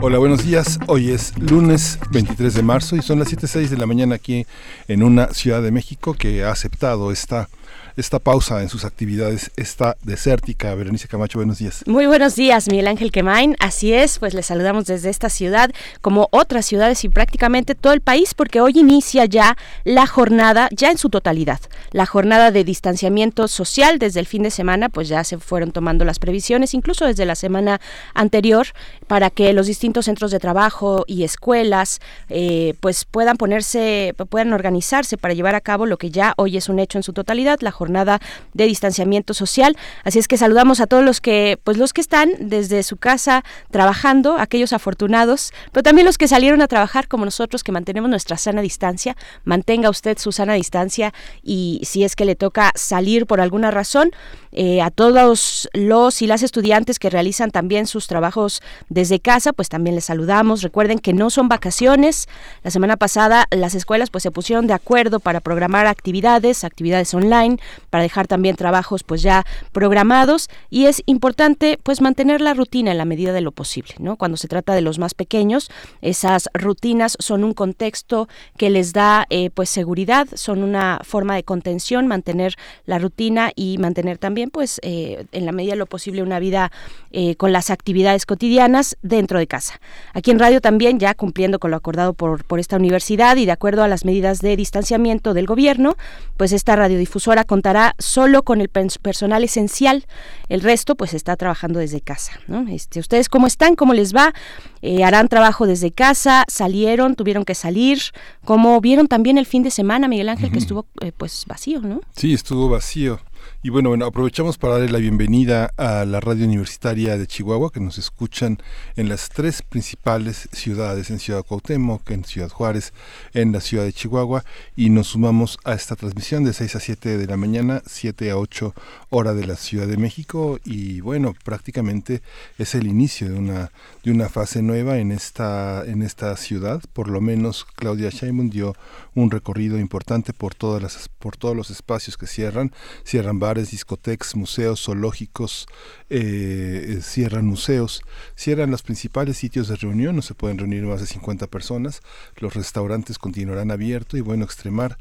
Hola, buenos días. Hoy es lunes 23 de marzo y son las 7.06 de la mañana aquí en una Ciudad de México que ha aceptado esta esta pausa en sus actividades está desértica. Berenice Camacho, buenos días. Muy buenos días, Miguel Ángel Quemain. Así es, pues les saludamos desde esta ciudad, como otras ciudades y prácticamente todo el país, porque hoy inicia ya la jornada, ya en su totalidad, la jornada de distanciamiento social. Desde el fin de semana, pues ya se fueron tomando las previsiones, incluso desde la semana anterior, para que los distintos centros de trabajo y escuelas, eh, pues puedan ponerse, puedan organizarse para llevar a cabo lo que ya hoy es un hecho en su totalidad, la jornada jornada de distanciamiento social. Así es que saludamos a todos los que, pues los que están desde su casa trabajando, aquellos afortunados, pero también los que salieron a trabajar como nosotros que mantenemos nuestra sana distancia. Mantenga usted su sana distancia y si es que le toca salir por alguna razón, eh, a todos los y las estudiantes que realizan también sus trabajos desde casa, pues también les saludamos. Recuerden que no son vacaciones. La semana pasada las escuelas pues se pusieron de acuerdo para programar actividades, actividades online, para dejar también trabajos pues ya programados y es importante pues mantener la rutina en la medida de lo posible, ¿no? Cuando se trata de los más pequeños, esas rutinas son un contexto que les da eh, pues seguridad, son una forma de contención, mantener la rutina y mantener también pues eh, en la medida de lo posible una vida eh, con las actividades cotidianas dentro de casa. Aquí en radio también ya cumpliendo con lo acordado por, por esta universidad y de acuerdo a las medidas de distanciamiento del gobierno, pues esta radiodifusora contará solo con el personal esencial. El resto, pues, está trabajando desde casa. Este, ¿Ustedes cómo están? ¿Cómo les va? Eh, ¿Harán trabajo desde casa? ¿Salieron? ¿Tuvieron que salir? ¿Cómo vieron también el fin de semana, Miguel Ángel, que estuvo, eh, pues, vacío, ¿no? Sí, estuvo vacío. Y bueno, bueno, aprovechamos para darle la bienvenida a la radio universitaria de Chihuahua, que nos escuchan en las tres principales ciudades, en Ciudad Cuauhtémoc, en Ciudad Juárez, en la ciudad de Chihuahua, y nos sumamos a esta transmisión de 6 a 7 de la mañana, 7 a 8 hora de la Ciudad de México, y bueno, prácticamente es el inicio de una, de una fase nueva en esta, en esta ciudad, por lo menos Claudia Sheinbaum dio un recorrido importante por todas las por todos los espacios que cierran. Cierran bares discotecas museos zoológicos eh, eh, cierran museos. Cierran los principales sitios de reunión no se pueden reunir más de 50 personas. Los restaurantes continuarán abiertos y bueno extremar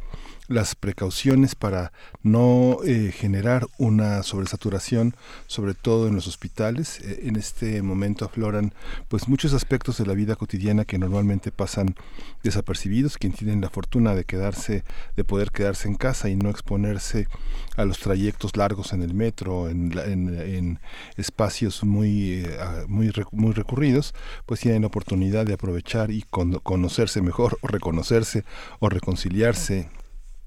las precauciones para no eh, generar una sobresaturación, sobre todo en los hospitales. Eh, en este momento afloran pues muchos aspectos de la vida cotidiana que normalmente pasan desapercibidos. Quien tienen la fortuna de quedarse, de poder quedarse en casa y no exponerse a los trayectos largos en el metro, en, espacios muy, eh, muy, muy recurridos, pues tienen la oportunidad de aprovechar y conocerse mejor o reconocerse o reconciliarse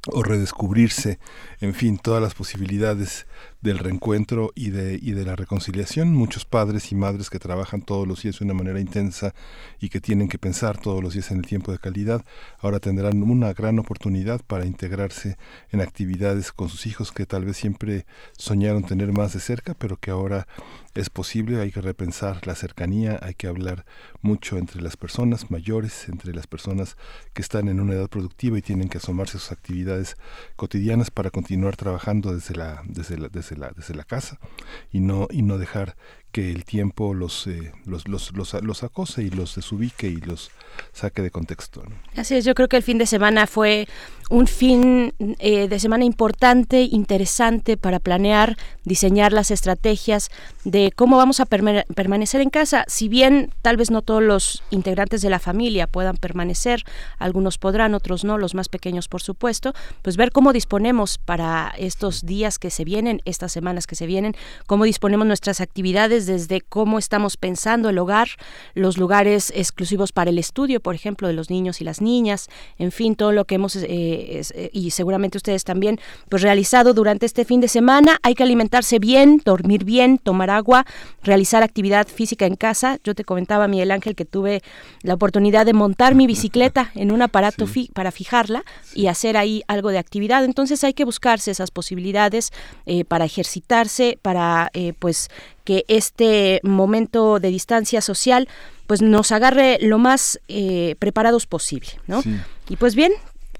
o redescubrirse, en fin, todas las posibilidades del reencuentro y de, y de la reconciliación. Muchos padres y madres que trabajan todos los días de una manera intensa y que tienen que pensar todos los días en el tiempo de calidad, ahora tendrán una gran oportunidad para integrarse en actividades con sus hijos que tal vez siempre soñaron tener más de cerca, pero que ahora es posible, hay que repensar la cercanía, hay que hablar mucho entre las personas mayores, entre las personas que están en una edad productiva y tienen que asomarse a sus actividades cotidianas para continuar trabajando desde la, desde la, desde la, desde la casa y no, y no dejar que el tiempo los, eh, los, los, los, acose y los desubique y los saque de contexto. Así es, yo creo que el fin de semana fue un fin eh, de semana importante, interesante para planear, diseñar las estrategias de cómo vamos a permanecer en casa. Si bien tal vez no todos los integrantes de la familia puedan permanecer, algunos podrán, otros no, los más pequeños por supuesto, pues ver cómo disponemos para estos días que se vienen, estas semanas que se vienen, cómo disponemos nuestras actividades desde cómo estamos pensando el hogar, los lugares exclusivos para el estudio, por ejemplo, de los niños y las niñas, en fin, todo lo que hemos, eh, eh, y seguramente ustedes también, pues realizado durante este fin de semana. Hay que alimentarse bien, dormir bien, tomar agua, realizar actividad física en casa. Yo te comentaba, Miguel Ángel, que tuve la oportunidad de montar mi bicicleta en un aparato para fijarla y hacer ahí algo de actividad. Entonces hay que buscarse esas posibilidades eh, para ejercitarse, para pues que este momento de distancia social pues nos agarre lo más eh, preparados posible, ¿no? Y pues bien,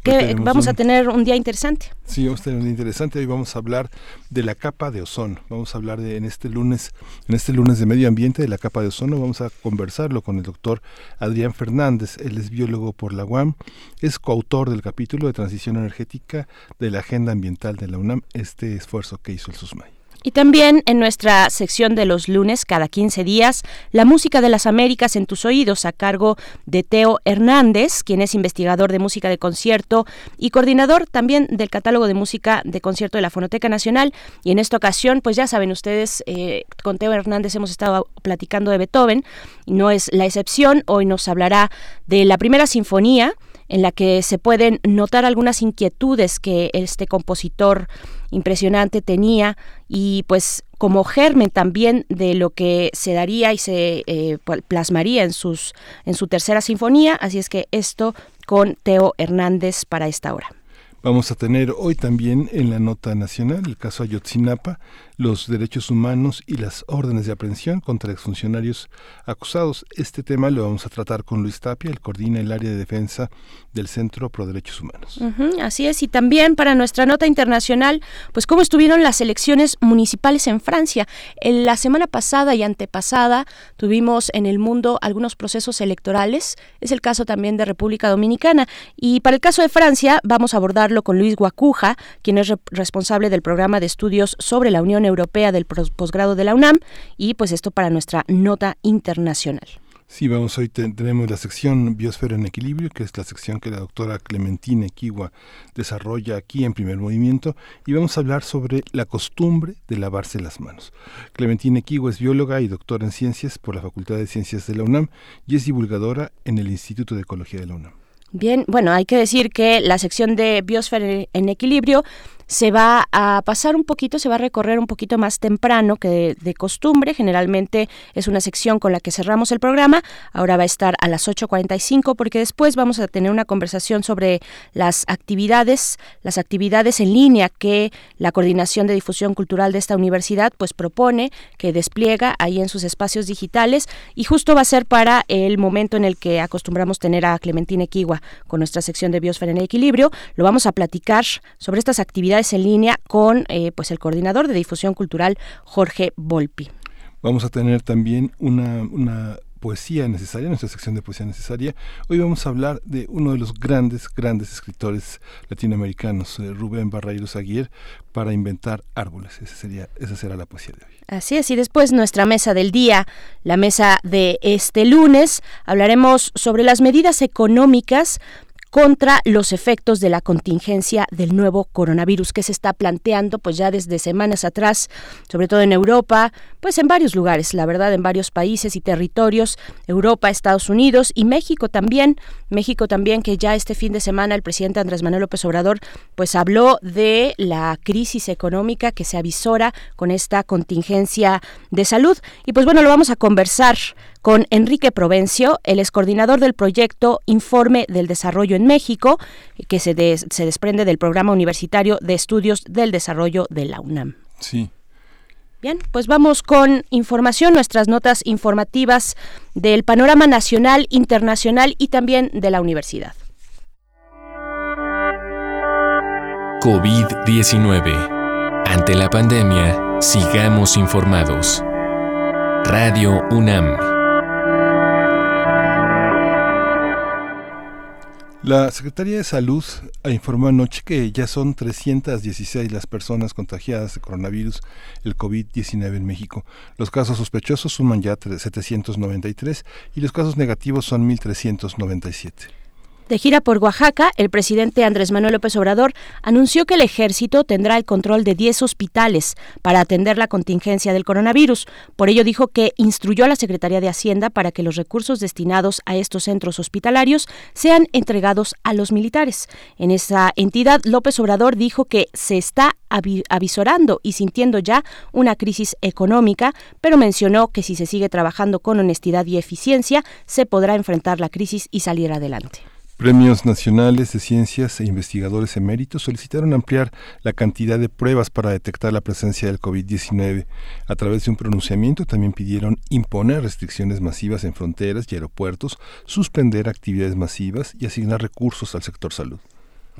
que vamos a tener un día interesante. Sí, vamos a tener un día interesante. Hoy vamos a hablar de la capa de ozono. Vamos a hablar de en este lunes, en este lunes de medio ambiente de la capa de ozono. Vamos a conversarlo con el doctor Adrián Fernández. Él es biólogo por la UAM, es coautor del capítulo de transición energética de la agenda ambiental de la UNAM. Este esfuerzo que hizo el SUSMAI. Y también en nuestra sección de los lunes, cada 15 días, la música de las Américas en tus oídos, a cargo de Teo Hernández, quien es investigador de música de concierto y coordinador también del catálogo de música de concierto de la Fonoteca Nacional. Y en esta ocasión, pues ya saben ustedes, eh, con Teo Hernández hemos estado platicando de Beethoven, no es la excepción. Hoy nos hablará de la primera sinfonía en la que se pueden notar algunas inquietudes que este compositor impresionante tenía y pues como germen también de lo que se daría y se eh, plasmaría en sus en su tercera sinfonía. Así es que esto con Teo Hernández para esta hora. Vamos a tener hoy también en la nota nacional el caso Ayotzinapa, los derechos humanos y las órdenes de aprehensión contra exfuncionarios acusados. Este tema lo vamos a tratar con Luis Tapia, el coordina el área de defensa del Centro Pro Derechos Humanos. así es, y también para nuestra nota internacional, pues cómo estuvieron las elecciones municipales en Francia. En la semana pasada y antepasada tuvimos en el mundo algunos procesos electorales, es el caso también de República Dominicana, y para el caso de Francia vamos a abordar con Luis Guacuja, quien es responsable del programa de estudios sobre la Unión del posgrado de la UNAM, y pues esto para nuestra nota internacional. Sí, vamos, hoy tenemos la sección Biosfera en Equilibrio, que es la sección que la doctora Clementina Equigua desarrolla aquí en primer movimiento, y vamos a hablar sobre la costumbre de lavarse las manos. Clementina Equigua es bióloga y doctora en ciencias por la Facultad de Ciencias de la UNAM y es divulgadora en el Instituto de Ecología de la UNAM. Bien, bueno, hay que decir que la sección de Biosfera en Equilibrio se va a pasar un poquito, se va a recorrer un poquito más temprano que de, costumbre. Generalmente es una sección con la que cerramos el programa. Ahora va a estar a las 8.45 porque después vamos a tener una conversación sobre las actividades, las actividades en línea que la Coordinación de Difusión Cultural de esta universidad pues propone, que despliega ahí en sus espacios digitales y justo va a ser para el momento en el que acostumbramos tener a Clementina Equigua con nuestra sección de Biosfera en Equilibrio. Lo vamos a platicar sobre estas actividades en línea con eh, pues el coordinador de difusión cultural Jorge Volpi. Vamos a tener también una, una poesía necesaria, nuestra sección de poesía necesaria. Hoy vamos a hablar de uno de los grandes, grandes escritores latinoamericanos, eh, Rubén Barreiros Aguirre, para inventar árboles. Esa, sería, esa será la poesía de hoy. Así es, y después nuestra mesa del día, la mesa de este lunes, hablaremos sobre las medidas económicas contra los efectos de la contingencia del nuevo coronavirus que se está planteando pues ya desde semanas atrás, sobre todo en Europa, pues en varios lugares, la verdad, en varios países y territorios, Europa, Estados Unidos y México también, México también que ya este fin de semana el presidente Andrés Manuel López Obrador pues habló de la crisis económica que se avisora con esta contingencia de salud. Y pues bueno, lo vamos a conversar con Enrique Provencio, el es coordinador del proyecto Informe del Desarrollo en México, que se, se desprende del Programa Universitario de Estudios del Desarrollo de la UNAM. Sí. Bien, pues vamos con información, nuestras notas informativas del panorama nacional, internacional y también de la universidad. COVID-19. Ante la pandemia, sigamos informados. Radio UNAM. La Secretaría de Salud informó anoche que ya son 316 las personas contagiadas de coronavirus, el COVID-19 en México. Los casos sospechosos suman ya 793 y los casos negativos son 1.397. De gira por Oaxaca, el presidente Andrés Manuel López Obrador anunció que el ejército tendrá el control de 10 hospitales para atender la contingencia del coronavirus. Por ello dijo que instruyó a la Secretaría de Hacienda para que los recursos destinados a estos centros hospitalarios sean entregados a los militares. En esa entidad, López Obrador dijo que se está avisorando y sintiendo ya una crisis económica, pero mencionó que si se sigue trabajando con honestidad y eficiencia, se podrá enfrentar la crisis y salir adelante. Premios nacionales de ciencias e investigadores eméritos solicitaron ampliar la cantidad de pruebas para detectar la presencia del COVID-19. A través de un pronunciamiento también pidieron imponer restricciones masivas en fronteras y aeropuertos, suspender actividades masivas y asignar recursos al sector salud.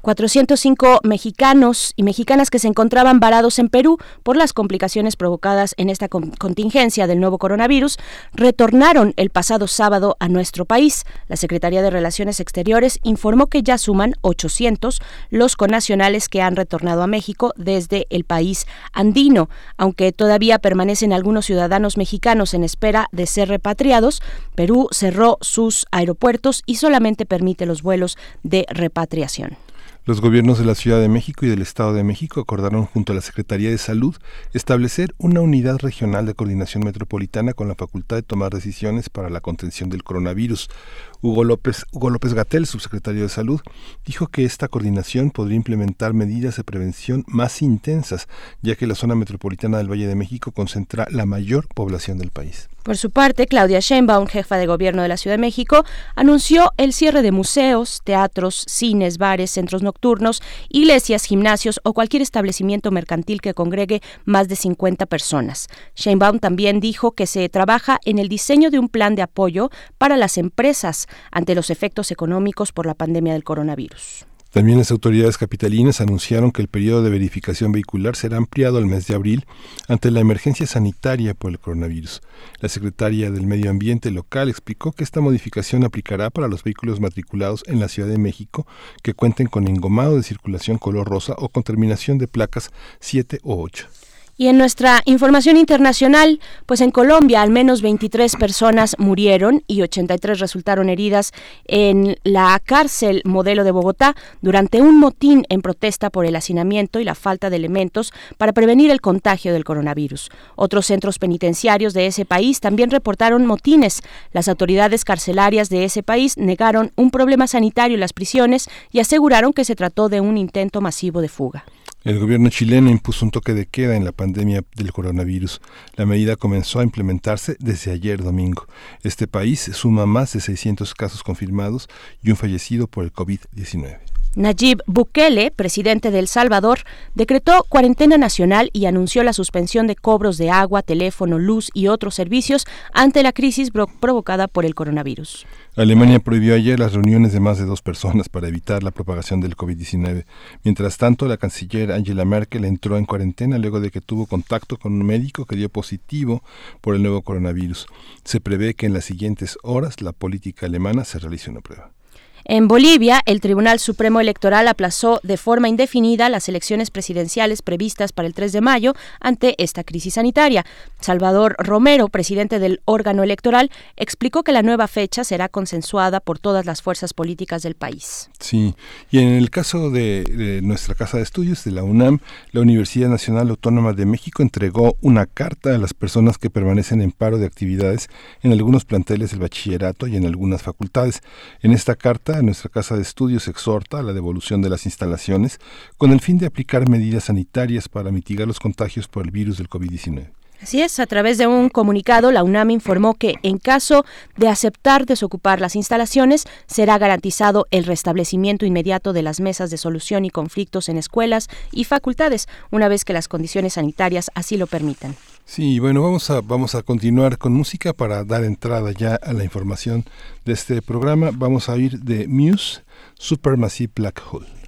405 mexicanos y mexicanas que se encontraban varados en Perú por las complicaciones provocadas en esta contingencia del nuevo coronavirus retornaron el pasado sábado a nuestro país. La Secretaría de Relaciones Exteriores informó que ya suman 800 los conacionales que han retornado a México desde el país andino. Aunque todavía permanecen algunos ciudadanos mexicanos en espera de ser repatriados, Perú cerró sus aeropuertos y solamente permite los vuelos de repatriación. Los gobiernos de la Ciudad de México y del Estado de México acordaron junto a la Secretaría de Salud establecer una unidad regional de coordinación metropolitana con la facultad de tomar decisiones para la contención del coronavirus. Hugo López, Hugo López Gatel, subsecretario de Salud, dijo que esta coordinación podría implementar medidas de prevención más intensas, ya que la zona metropolitana del Valle de México concentra la mayor población del país. Por su parte, Claudia Sheinbaum, jefa de gobierno de la Ciudad de México, anunció el cierre de museos, teatros, cines, bares, centros nocturnos, iglesias, gimnasios o cualquier establecimiento mercantil que congregue más de 50 personas. Sheinbaum también dijo que se trabaja en el diseño de un plan de apoyo para las empresas ante los efectos económicos por la pandemia del coronavirus. También las autoridades capitalinas anunciaron que el periodo de verificación vehicular será ampliado al mes de abril ante la emergencia sanitaria por el coronavirus. La secretaria del Medio Ambiente local explicó que esta modificación aplicará para los vehículos matriculados en la Ciudad de México que cuenten con engomado de circulación color rosa o con terminación de placas 7 o 8. Y en nuestra información internacional, pues en Colombia al menos 23 personas murieron y 83 resultaron heridas en la cárcel modelo de Bogotá durante un motín en protesta por el hacinamiento y la falta de elementos para prevenir el contagio del coronavirus. Otros centros penitenciarios de ese país también reportaron motines. Las autoridades carcelarias de ese país negaron un problema sanitario en las prisiones y aseguraron que se trató de un intento masivo de fuga. El gobierno chileno impuso un toque de queda en la pandemia del coronavirus. La medida comenzó a implementarse desde ayer domingo. Este país suma más de 600 casos confirmados y un fallecido por el COVID-19. Nayib Bukele, presidente de El Salvador, decretó cuarentena nacional y anunció la suspensión de cobros de agua, teléfono, luz y otros servicios ante la crisis provocada por el coronavirus. Alemania prohibió ayer las reuniones de más de dos personas para evitar la propagación del COVID-19. Mientras tanto, la canciller Angela Merkel entró en cuarentena luego de que tuvo contacto con un médico que dio positivo por el nuevo coronavirus. Se prevé que en las siguientes horas la política alemana se realice una prueba. En Bolivia, el Tribunal Supremo Electoral aplazó de forma indefinida las elecciones presidenciales previstas para el 3 de mayo ante esta crisis sanitaria. Salvador Romero, presidente del órgano electoral, explicó que la nueva fecha será consensuada por todas las fuerzas políticas del país. Sí, y en el caso de, nuestra casa de estudios, de la UNAM, la Universidad Nacional Autónoma de México entregó una carta a las personas que permanecen en paro de actividades en algunos planteles del bachillerato y en algunas facultades. En esta carta, nuestra Casa de Estudios exhorta a la devolución de las instalaciones con el fin de aplicar medidas sanitarias para mitigar los contagios por el virus del COVID-19. Así es, a través de un comunicado, la UNAM informó que en caso de aceptar desocupar las instalaciones, será garantizado el restablecimiento inmediato de las mesas de solución y conflictos en escuelas y facultades, una vez que las condiciones sanitarias así lo permitan. Sí, bueno, vamos a, vamos a continuar con música para dar entrada ya a la información de este programa. Vamos a ir de Muse, Supermassive Black Hole.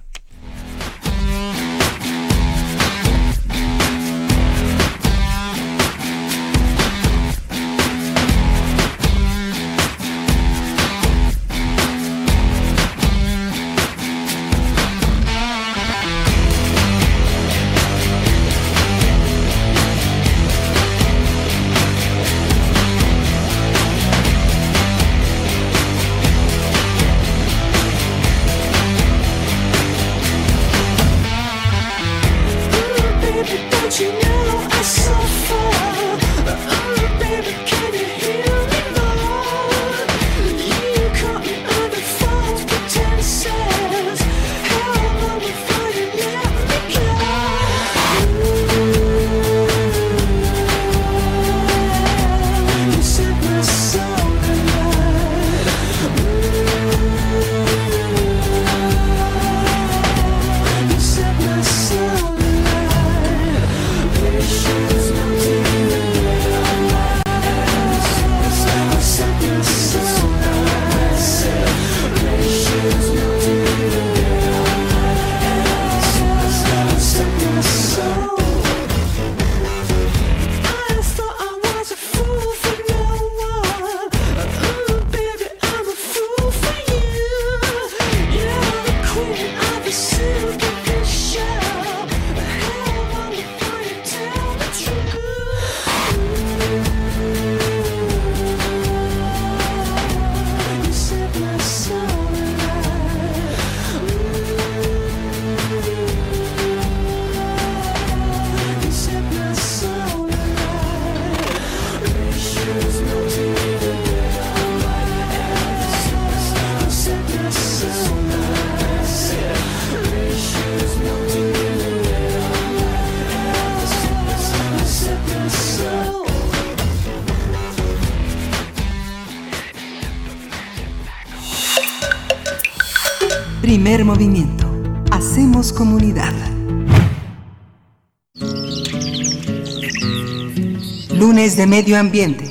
Lunes de Medio Ambiente.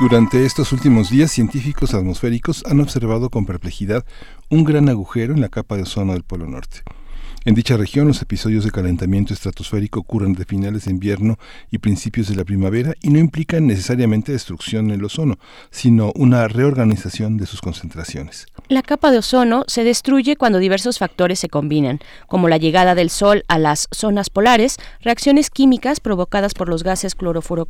Durante estos últimos días, científicos atmosféricos han observado con perplejidad un gran agujero en la capa de ozono del Polo Norte. En dicha región, los episodios de calentamiento estratosférico ocurren de finales de invierno y principios de la primavera y no implican necesariamente destrucción del ozono, sino una reorganización de sus concentraciones. La capa de ozono se destruye cuando diversos factores se combinan, como la llegada del Sol a las zonas polares, reacciones químicas provocadas por los gases clorofuro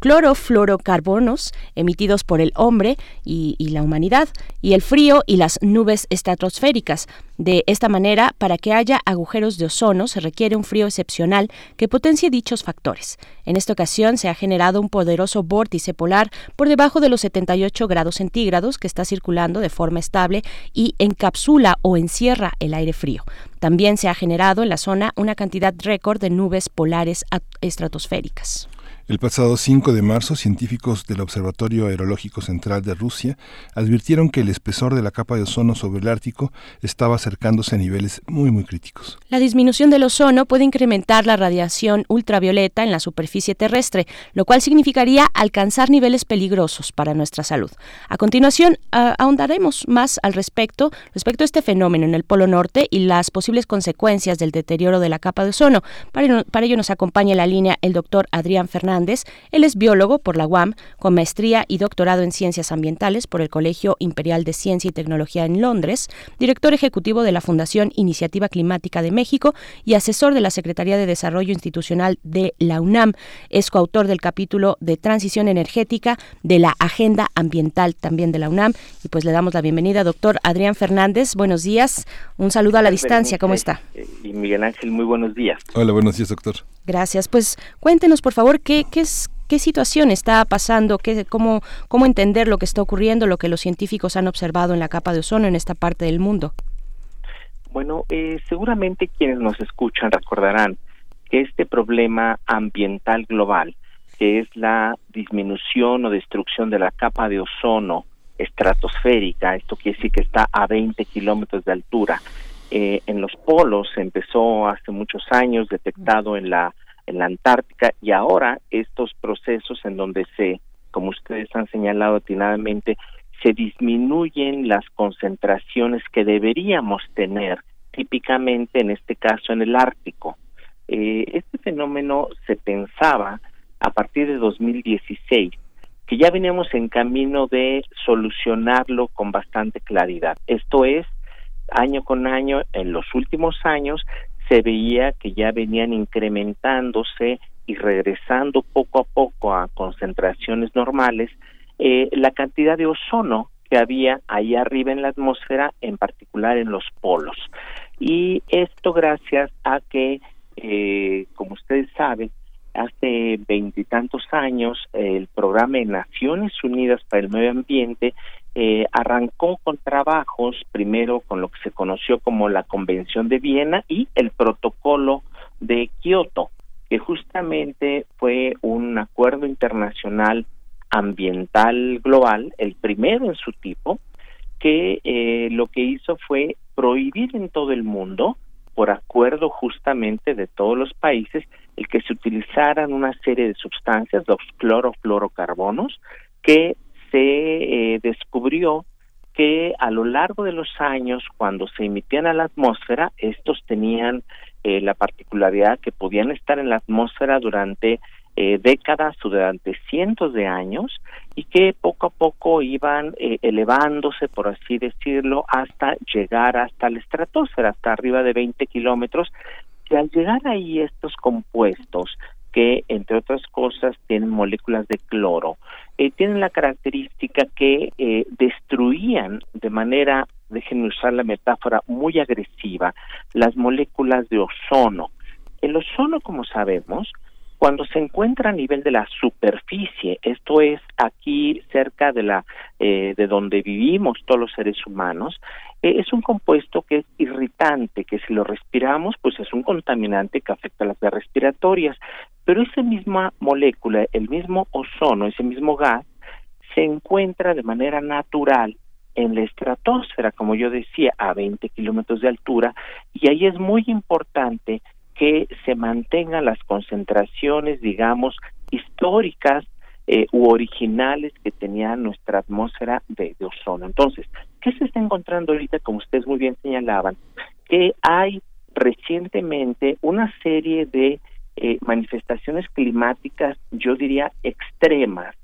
clorofluorocarbonos emitidos por el hombre y, la humanidad, y el frío y las nubes estratosféricas. De esta manera, para que haya agujeros de ozono se requiere un frío excepcional que potencie dichos factores. En esta ocasión se ha generado un poderoso vórtice polar por debajo de los 78 grados centígrados que está circulando de forma estable y encapsula o encierra el aire frío. También se ha generado en la zona una cantidad récord de nubes polares estratosféricas. El pasado 5 de marzo, científicos del Observatorio Aerológico Central de Rusia advirtieron que el espesor de la capa de ozono sobre el Ártico estaba acercándose a niveles muy muy críticos. La disminución del ozono puede incrementar la radiación ultravioleta en la superficie terrestre, lo cual significaría alcanzar niveles peligrosos para nuestra salud. A continuación, ahondaremos más al respecto respecto a este fenómeno en el Polo Norte y las posibles consecuencias del deterioro de la capa de ozono. Para, para ello nos acompaña en la línea el doctor Adrián Fernández él es biólogo por la UAM, con maestría y doctorado en ciencias ambientales por el Colegio Imperial de Ciencia y Tecnología en Londres, director ejecutivo de la Fundación Iniciativa Climática de México y asesor de la Secretaría de Desarrollo Institucional de la UNAM. Es coautor del capítulo de Transición Energética de la Agenda Ambiental también de la UNAM. Y pues le damos la bienvenida, doctor Adrián Fernández. Buenos días. Un saludo a la distancia. ¿Cómo está? Y Miguel Ángel, muy buenos días. Hola, buenos días, doctor. Gracias. Pues cuéntenos, por favor, qué, qué, es, qué situación está pasando, qué, cómo, cómo entender lo que está ocurriendo, lo que los científicos han observado en la capa de ozono en esta parte del mundo. Bueno, eh, seguramente quienes nos escuchan recordarán que este problema ambiental global, que es la disminución o destrucción de la capa de ozono estratosférica, esto quiere decir que está a 20 kilómetros de altura, eh, en los polos empezó hace muchos años detectado en la en la Antártica y ahora estos procesos en donde se como ustedes han señalado atinadamente se disminuyen las concentraciones que deberíamos tener típicamente en este caso en el Ártico. Eh, este fenómeno se pensaba a partir de 2016 que ya veníamos en camino de solucionarlo con bastante claridad. Esto es año con año, en los últimos años, se veía que ya venían incrementándose y regresando poco a poco a concentraciones normales eh, la cantidad de ozono que había ahí arriba en la atmósfera, en particular en los polos. Y esto gracias a que, eh, como ustedes saben, hace veintitantos años el programa de Naciones Unidas para el Medio Ambiente eh, arrancó con trabajos, primero con lo que se conoció como la Convención de Viena y el Protocolo de Kioto, que justamente fue un acuerdo internacional ambiental global, el primero en su tipo, que eh, lo que hizo fue prohibir en todo el mundo, por acuerdo justamente de todos los países, el que se utilizaran una serie de sustancias, los clorofluorocarbonos, que se eh, descubrió que a lo largo de los años, cuando se emitían a la atmósfera, estos tenían eh, la particularidad que podían estar en la atmósfera durante eh, décadas o durante cientos de años y que poco a poco iban elevándose, por así decirlo, hasta llegar hasta la estratosfera, hasta arriba de 20 kilómetros. Y al llegar ahí estos compuestos que, entre otras cosas, tienen moléculas de cloro, eh, tienen la característica que eh, destruían de manera, déjenme usar la metáfora, muy agresiva las moléculas de ozono. El ozono, como sabemos, cuando se encuentra a nivel de la superficie, esto es aquí cerca de la eh, de donde vivimos todos los seres humanos, eh, es un compuesto que es irritante, que si lo respiramos, pues es un contaminante que afecta a las vías respiratorias, pero esa misma molécula, el mismo ozono, ese mismo gas, se encuentra de manera natural en la estratosfera, como yo decía, a 20 kilómetros de altura, y ahí es muy importante que se mantengan las concentraciones, digamos, históricas eh, u originales que tenía nuestra atmósfera de, de, ozono. Entonces, ¿qué se está encontrando ahorita, como ustedes muy bien señalaban? Que hay recientemente una serie de eh, manifestaciones climáticas, yo diría, extremas.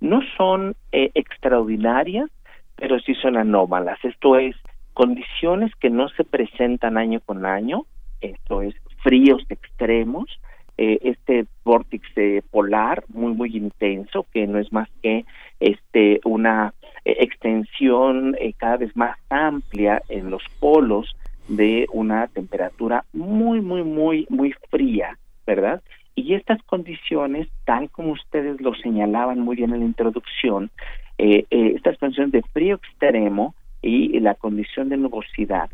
No son eh, extraordinarias, pero sí son anómalas. Esto es, condiciones que no se presentan año con año, esto es, fríos extremos, eh, este vórtice polar muy muy intenso que no es más que este una extensión cada vez más amplia en los polos de una temperatura muy muy muy muy fría ¿verdad? Y estas condiciones, tal como ustedes lo señalaban muy bien en la introducción, eh, eh, estas condiciones de frío extremo y la condición de nubosidad,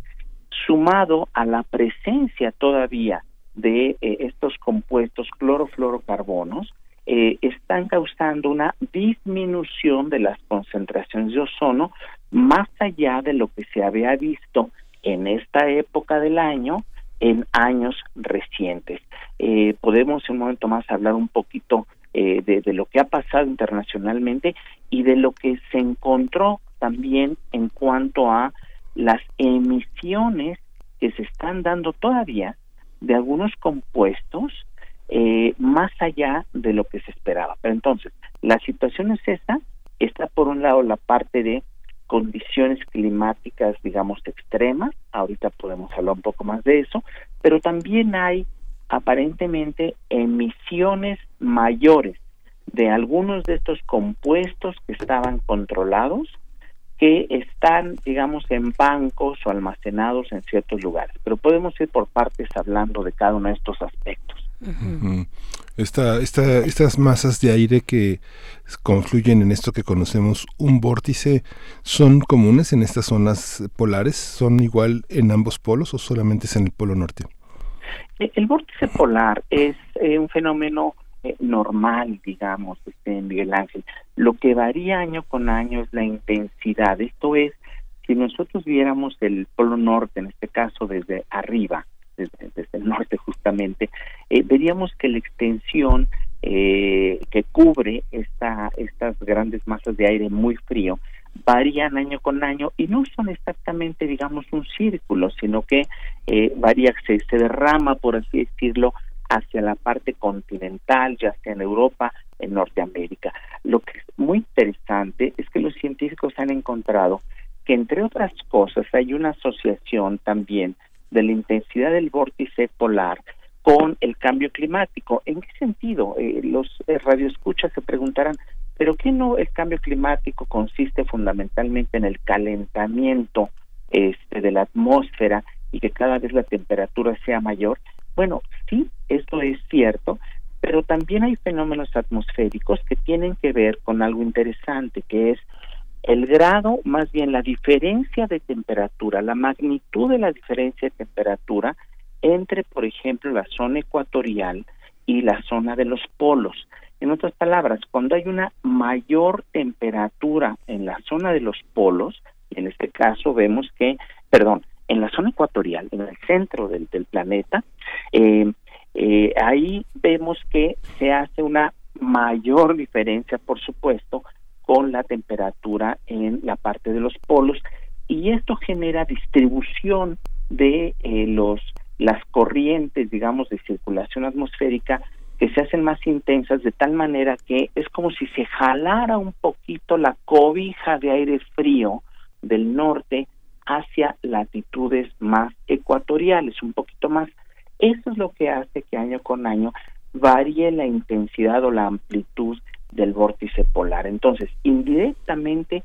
sumado a la presencia todavía de eh, estos compuestos clorofluorocarbonos, están causando una disminución de las concentraciones de ozono más allá de lo que se había visto en esta época del año en años recientes. Eh, podemos en un momento más hablar un poquito eh, de, lo que ha pasado internacionalmente y de lo que se encontró también en cuanto a las emisiones que se están dando todavía de algunos compuestos eh, más allá de lo que se esperaba. Pero entonces, la situación es esta, está por un lado la parte de condiciones climáticas, digamos, extremas, ahorita podemos hablar un poco más de eso, pero también hay aparentemente emisiones mayores de algunos de estos compuestos que estaban controlados que están, digamos, en bancos o almacenados en ciertos lugares. Pero podemos ir por partes hablando de cada uno de estos aspectos. Esta, esta, estas masas de aire que confluyen en esto que conocemos un vórtice, ¿son comunes en estas zonas polares? ¿Son igual en ambos polos o solamente es en el polo norte? Eh, el vórtice polar es eh, un fenómeno eh, normal, digamos, este, Miguel Ángel. Lo que varía año con año es la intensidad. Esto es, si nosotros viéramos el polo norte, en este caso desde arriba, desde, el norte justamente, eh, veríamos que la extensión que cubre esta, estas grandes masas de aire muy frío varían año con año y no son exactamente, digamos, un círculo, sino que eh, varía, se, derrama, por así decirlo, hacia la parte continental, ya sea en Europa, en Norteamérica. Lo que es muy interesante es que los científicos han encontrado que, entre otras cosas, hay una asociación también de la intensidad del vórtice polar con el cambio climático. ¿En qué sentido? Eh, los eh, radioescuchas se preguntarán, ¿pero qué no el cambio climático consiste fundamentalmente en el calentamiento este, de la atmósfera y que cada vez la temperatura sea mayor? Bueno, sí, esto es cierto, pero también hay fenómenos atmosféricos que tienen que ver con algo interesante, que es el grado, más bien la diferencia de temperatura, la magnitud de la diferencia de temperatura entre, por ejemplo, la zona ecuatorial y la zona de los polos. En otras palabras, cuando hay una mayor temperatura en la zona de los polos, en este caso vemos que, perdón, en la zona ecuatorial, en el centro del, planeta, eh, eh, ahí vemos que se hace una mayor diferencia, por supuesto, con la temperatura en la parte de los polos y esto genera distribución de eh, los las corrientes digamos de circulación atmosférica que se hacen más intensas de tal manera que es como si se jalara un poquito la cobija de aire frío del norte hacia latitudes más ecuatoriales, un poquito más. Eso es lo que hace que año con año varíe la intensidad o la amplitud del vórtice polar. Entonces, indirectamente,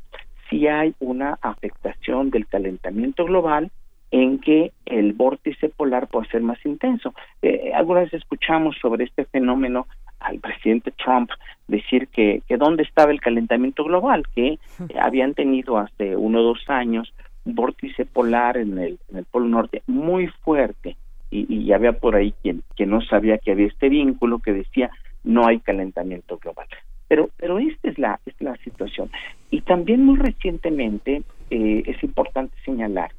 sí hay una afectación del calentamiento global en que el vórtice polar puede ser más intenso. Eh, algunas veces escuchamos sobre este fenómeno al presidente Trump decir que, que dónde estaba el calentamiento global, que habían tenido hace uno o dos años un vórtice polar en el, en el Polo Norte muy fuerte y, y había por ahí quien, quien no sabía que había este vínculo que decía no hay calentamiento global. Pero, pero esta es la, es la situación. Y también muy recientemente eh, es importante señalar,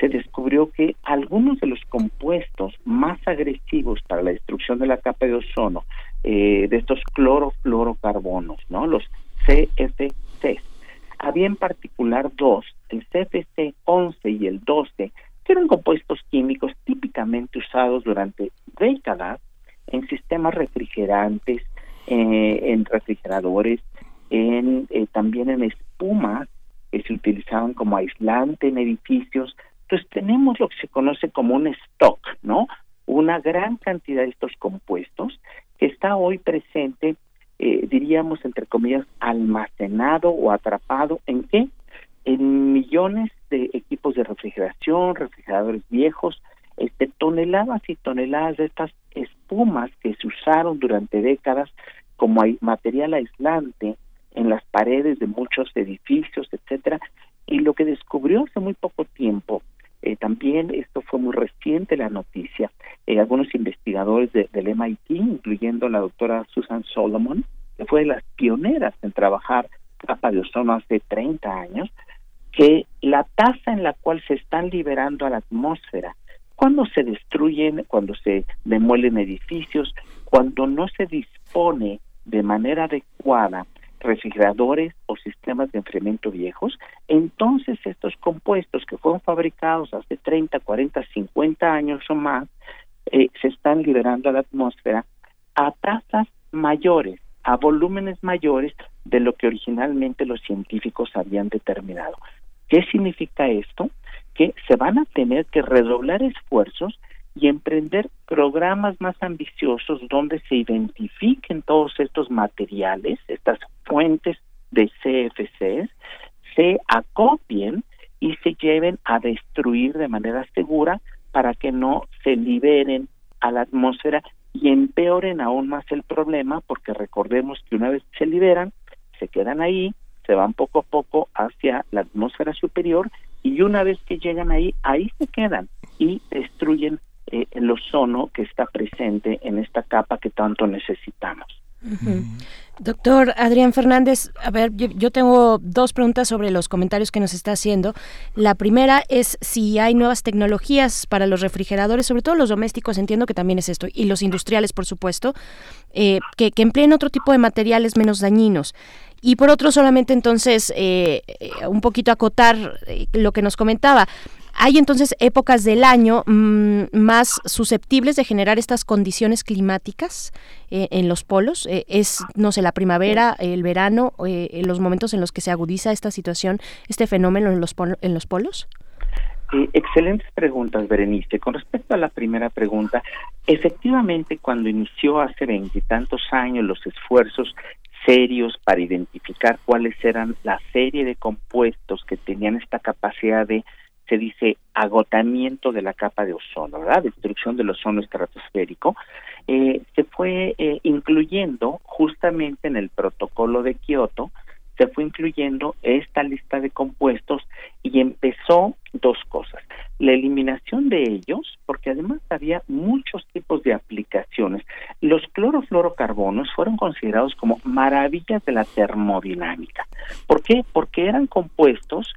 se descubrió que algunos de los compuestos más agresivos para la destrucción de la capa de ozono, eh, de estos clorofluorocarbonos, ¿no? Los CFCs, había en particular dos, el CFC 11 y el 12, que eran compuestos químicos típicamente usados durante décadas en sistemas refrigerantes, eh, en refrigeradores, en eh, también en espumas que se utilizaban como aislante en edificios. Entonces tenemos lo que se conoce como un stock, ¿no? Una gran cantidad de estos compuestos que está hoy presente, eh, diríamos entre comillas, almacenado o atrapado en qué? En millones de equipos de refrigeración, refrigeradores viejos, este, toneladas y toneladas de estas espumas que se usaron durante décadas como material aislante en las paredes de muchos edificios, etcétera, y lo que descubrió hace muy poco tiempo, eh, también esto fue muy reciente la noticia, eh, algunos investigadores del MIT, incluyendo la doctora Susan Solomon, que fue de las pioneras en trabajar capa de ozono hace 30 años, que la tasa en la cual se están liberando a la atmósfera cuando se destruyen, cuando se demuelen edificios, cuando no se dispone de manera adecuada refrigeradores o sistemas de enfriamiento viejos, entonces estos compuestos que fueron fabricados hace 30, 40, 50 años o más, eh, se están liberando a la atmósfera a tasas mayores, a volúmenes mayores de lo que originalmente los científicos habían determinado. ¿Qué significa esto? Que se van a tener que redoblar esfuerzos y emprender programas más ambiciosos donde se identifiquen todos estos materiales, estas fuentes de CFCs, se acopien y se lleven a destruir de manera segura para que no se liberen a la atmósfera y empeoren aún más el problema, porque recordemos que una vez se liberan, se quedan ahí, se van poco a poco hacia la atmósfera superior y una vez que llegan ahí, ahí se quedan y destruyen eh, el ozono que está presente en esta capa que tanto necesitamos. Doctor Adrián Fernández, a ver, yo, tengo dos preguntas sobre los comentarios que nos está haciendo. La primera es si hay nuevas tecnologías para los refrigeradores, sobre todo los domésticos, entiendo que también es esto, y los industriales, por supuesto, eh, que, que, empleen otro tipo de materiales menos dañinos. Y por otro, solamente entonces, eh, un poquito acotar lo que nos comentaba. ¿Hay entonces épocas del año mm, más susceptibles de generar estas condiciones climáticas eh, en los polos? Eh, ¿Es, no sé, la primavera, el verano, eh, los momentos en los que se agudiza esta situación, este fenómeno en los, en los polos? excelentes preguntas, Berenice. Con respecto a la primera pregunta, efectivamente, cuando inició hace veintitantos años los esfuerzos serios para identificar cuáles eran la serie de compuestos que tenían esta capacidad de se dice agotamiento de la capa de ozono, ¿verdad? Destrucción del ozono estratosférico, eh, se fue eh, incluyendo justamente en el protocolo de Kioto, se fue incluyendo esta lista de compuestos y empezó dos cosas. La eliminación de ellos, porque además había muchos tipos de aplicaciones. Los clorofluorocarbonos fueron considerados como maravillas de la termodinámica. ¿Por qué? Porque eran compuestos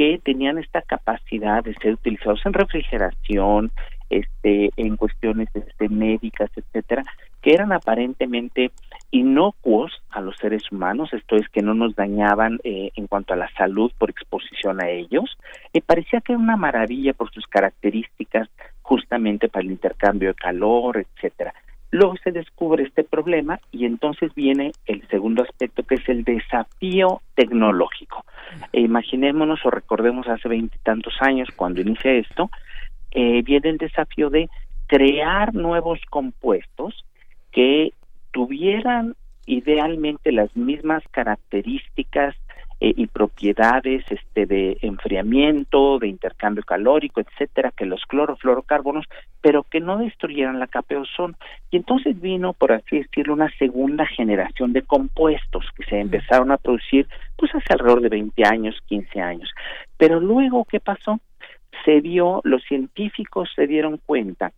que tenían esta capacidad de ser utilizados en refrigeración, este, en cuestiones este, médicas, etcétera, que eran aparentemente inocuos a los seres humanos, esto es que no nos dañaban eh, en cuanto a la salud por exposición a ellos, y parecía que era una maravilla por sus características justamente para el intercambio de calor, etcétera. Luego se descubre este problema y entonces viene el segundo aspecto que es el desafío tecnológico. E imaginémonos o recordemos hace veintitantos años cuando inicia esto, eh, viene el desafío de crear nuevos compuestos que tuvieran idealmente las mismas características eh, y propiedades este de enfriamiento, de intercambio calórico, etcétera, que los clorofluorocarbonos, pero que no destruyeran la capa de ozono. Y entonces vino, por así decirlo, una segunda generación de compuestos que se empezaron a producir pues hace alrededor de 20 años, 15 años. Pero luego, ¿qué pasó? Se vio, los científicos se dieron cuenta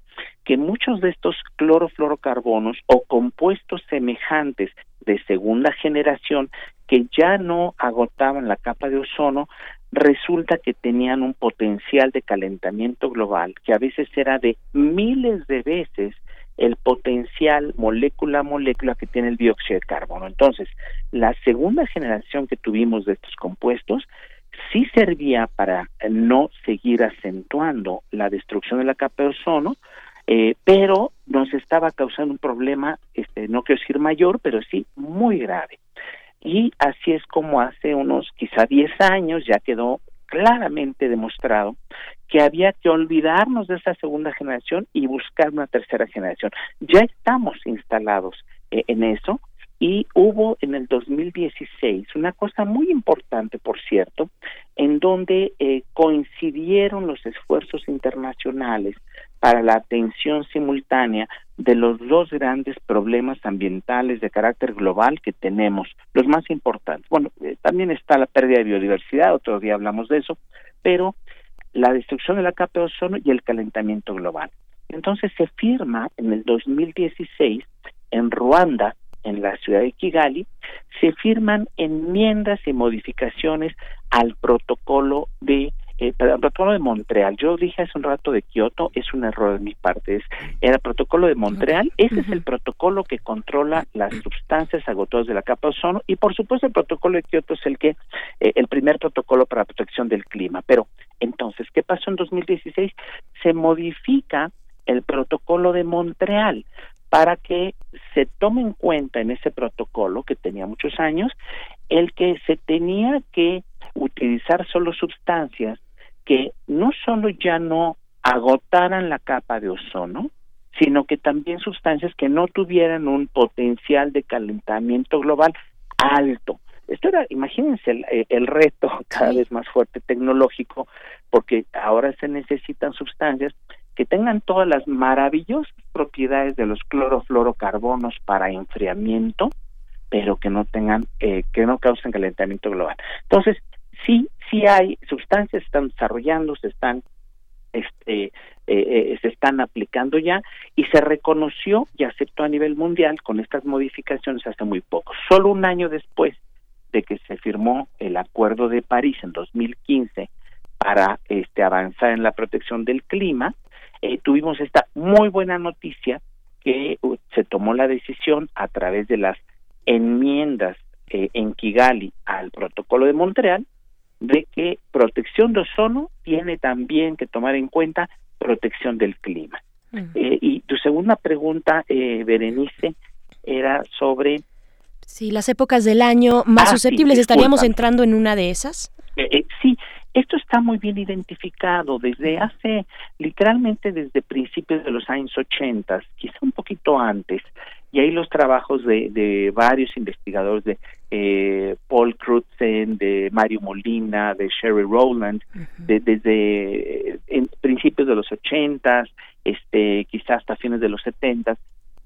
que muchos de estos clorofluorocarbonos o compuestos semejantes de segunda generación que ya no agotaban la capa de ozono, resulta que tenían un potencial de calentamiento global que a veces era de miles de veces el potencial molécula a molécula que tiene el dióxido de carbono. Entonces, la segunda generación que tuvimos de estos compuestos sí servía para no seguir acentuando la destrucción de la capa de ozono, eh, pero nos estaba causando un problema, este, no quiero decir mayor, pero sí muy grave. Y así es como hace unos quizá 10 años ya quedó claramente demostrado que había que olvidarnos de esa segunda generación y buscar una tercera generación. Ya estamos instalados eh, en eso y hubo en el 2016 una cosa muy importante, por cierto, en donde eh, coincidieron los esfuerzos internacionales para la atención simultánea de los dos grandes problemas ambientales de carácter global que tenemos, los más importantes. Bueno, eh, también está la pérdida de biodiversidad, otro día hablamos de eso, pero la destrucción de la ozono y el calentamiento global. Entonces se firma en el 2016 en Ruanda, en la ciudad de Kigali, se firman enmiendas y modificaciones al protocolo de eh, el protocolo de Montreal. Yo dije hace un rato de Kioto, es un error de mi parte. Es, era el protocolo de Montreal, ese es el protocolo que controla las sustancias agotadas de la capa de ozono y por supuesto el protocolo de Kioto es el que, eh, el primer protocolo para la protección del clima. Pero entonces, ¿qué pasó en 2016? Se modifica el protocolo de Montreal para que se tome en cuenta en ese protocolo que tenía muchos años el que se tenía que utilizar solo sustancias que no solo ya no agotaran la capa de ozono, sino que también sustancias que no tuvieran un potencial de calentamiento global alto. Esto era, imagínense el, el reto cada vez más fuerte tecnológico, porque ahora se necesitan sustancias que tengan todas las maravillosas propiedades de los clorofluorocarbonos para enfriamiento, pero que no tengan, eh, que no causen calentamiento global. Entonces, sí, sí hay sustancias, están desarrollando, se están este, eh, eh, se están aplicando ya y se reconoció y aceptó a nivel mundial con estas modificaciones hace muy poco. Solo un año después de que se firmó el Acuerdo de París en 2015 para este, avanzar en la protección del clima, eh, tuvimos esta muy buena noticia que uh, se tomó la decisión a través de las enmiendas eh, en Kigali al protocolo de Montreal de que protección de ozono tiene también que tomar en cuenta protección del clima. Eh, y tu segunda pregunta, Berenice, era sobre... Sí, las épocas del año más ah, susceptibles, ¿estaríamos entrando en una de esas? sí, esto está muy bien identificado desde hace, literalmente desde principios de los años 80, quizá un poquito antes, y ahí los trabajos de, de varios investigadores, de eh, Paul Crutzen, de Mario Molina, de Sherry Rowland, de, desde eh, en principios de los 80, este, quizás hasta fines de los 70,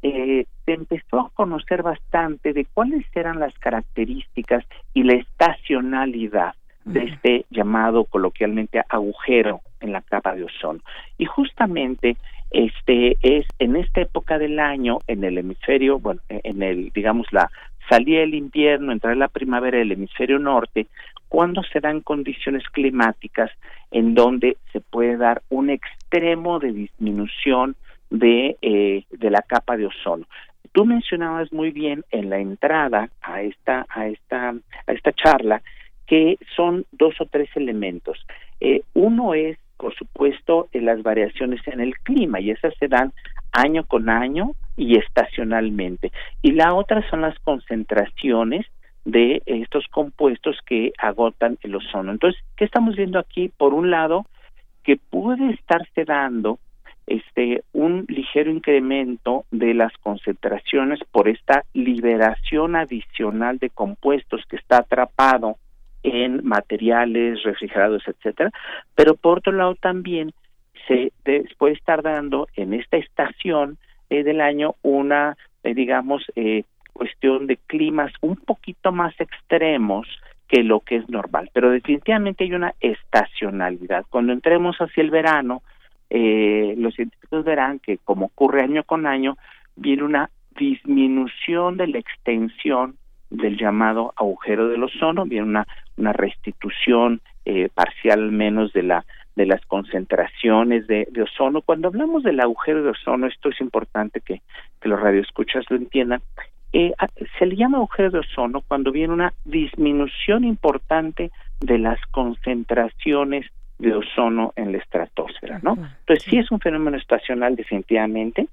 eh, se empezó a conocer bastante de cuáles eran las características y la estacionalidad de este llamado coloquialmente agujero en la capa de ozono. Y justamente este es en esta época del año en el hemisferio, bueno, en el digamos la salida del invierno, entrar la primavera del hemisferio norte, cuando se dan condiciones climáticas en donde se puede dar un extremo de disminución de, eh, de la capa de ozono. Tú mencionabas muy bien en la entrada a esta a esta a esta charla que son dos o tres elementos. Eh, uno es, por supuesto, las variaciones en el clima y esas se dan año con año y estacionalmente. Y la otra son las concentraciones de estos compuestos que agotan el ozono. Entonces, ¿qué estamos viendo aquí? Por un lado, que puede estarse dando este un ligero incremento de las concentraciones por esta liberación adicional de compuestos que está atrapado en materiales refrigerados, etcétera, pero por otro lado también se puede estar dando en esta estación eh, del año una, eh, digamos, eh, cuestión de climas un poquito más extremos que lo que es normal, pero definitivamente hay una estacionalidad. Cuando entremos hacia el verano, los científicos verán que como ocurre año con año, viene una disminución de la extensión del llamado agujero del ozono, viene una, una restitución eh, parcial al menos de la de las concentraciones de, ozono. Cuando hablamos del agujero de ozono, esto es importante que, que los radioescuchas lo entiendan, eh, se le llama agujero de ozono cuando viene una disminución importante de las concentraciones de ozono en la estratosfera, ¿no? Entonces sí es un fenómeno estacional definitivamente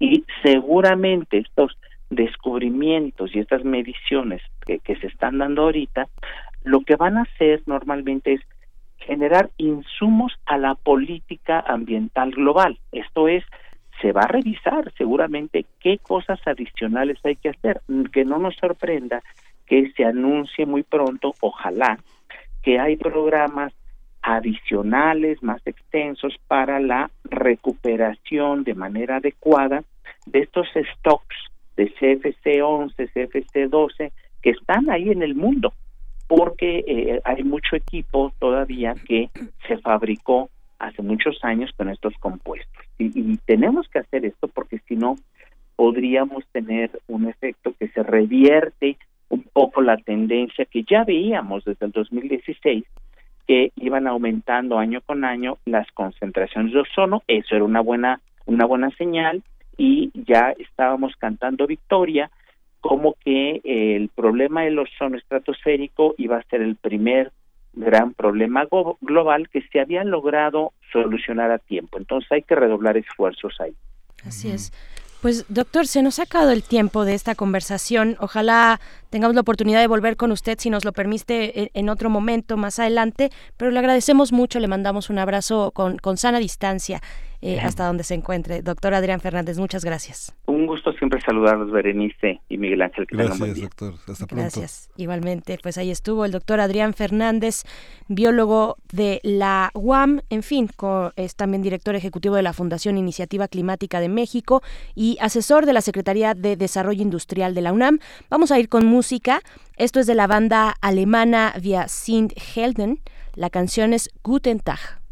y seguramente estos descubrimientos y estas mediciones que, que se están dando ahorita, lo que van a hacer normalmente es generar insumos a la política ambiental global. Esto es, se va a revisar seguramente qué cosas adicionales hay que hacer, que no nos sorprenda que se anuncie muy pronto, ojalá, que hay programas adicionales más extensos para la recuperación de manera adecuada de estos stocks de CFC 11, CFC 12 que están ahí en el mundo porque eh, hay mucho equipo todavía que se fabricó hace muchos años con estos compuestos. Y, tenemos que hacer esto porque si no podríamos tener un efecto que se revierte un poco la tendencia que ya veíamos desde el 2016 que iban aumentando año con año las concentraciones de ozono, eso era una buena una buena señal y ya estábamos cantando victoria como que el problema del ozono estratosférico iba a ser el primer gran problema global que se había logrado solucionar a tiempo. Entonces hay que redoblar esfuerzos ahí. Así es. Pues doctor, se nos ha acabado el tiempo de esta conversación. Ojalá tengamos la oportunidad de volver con usted, si nos lo permite, e, en otro momento más adelante. Pero le agradecemos mucho, le mandamos un abrazo con, con sana distancia eh, hasta donde se encuentre. Doctor Adrián Fernández, muchas gracias. Un gusto siempre saludarlos, Berenice y Miguel Ángel. Que gracias, doctor. Hasta pronto. Gracias. Igualmente, pues ahí estuvo el doctor Adrián Fernández, biólogo de la UAM, en fin, es también director ejecutivo de la Fundación Iniciativa Climática de México y asesor de la Secretaría de Desarrollo Industrial de la UNAM. Vamos a ir con música. Esto es de la banda alemana Via Sind Helden. La canción es Guten Tag.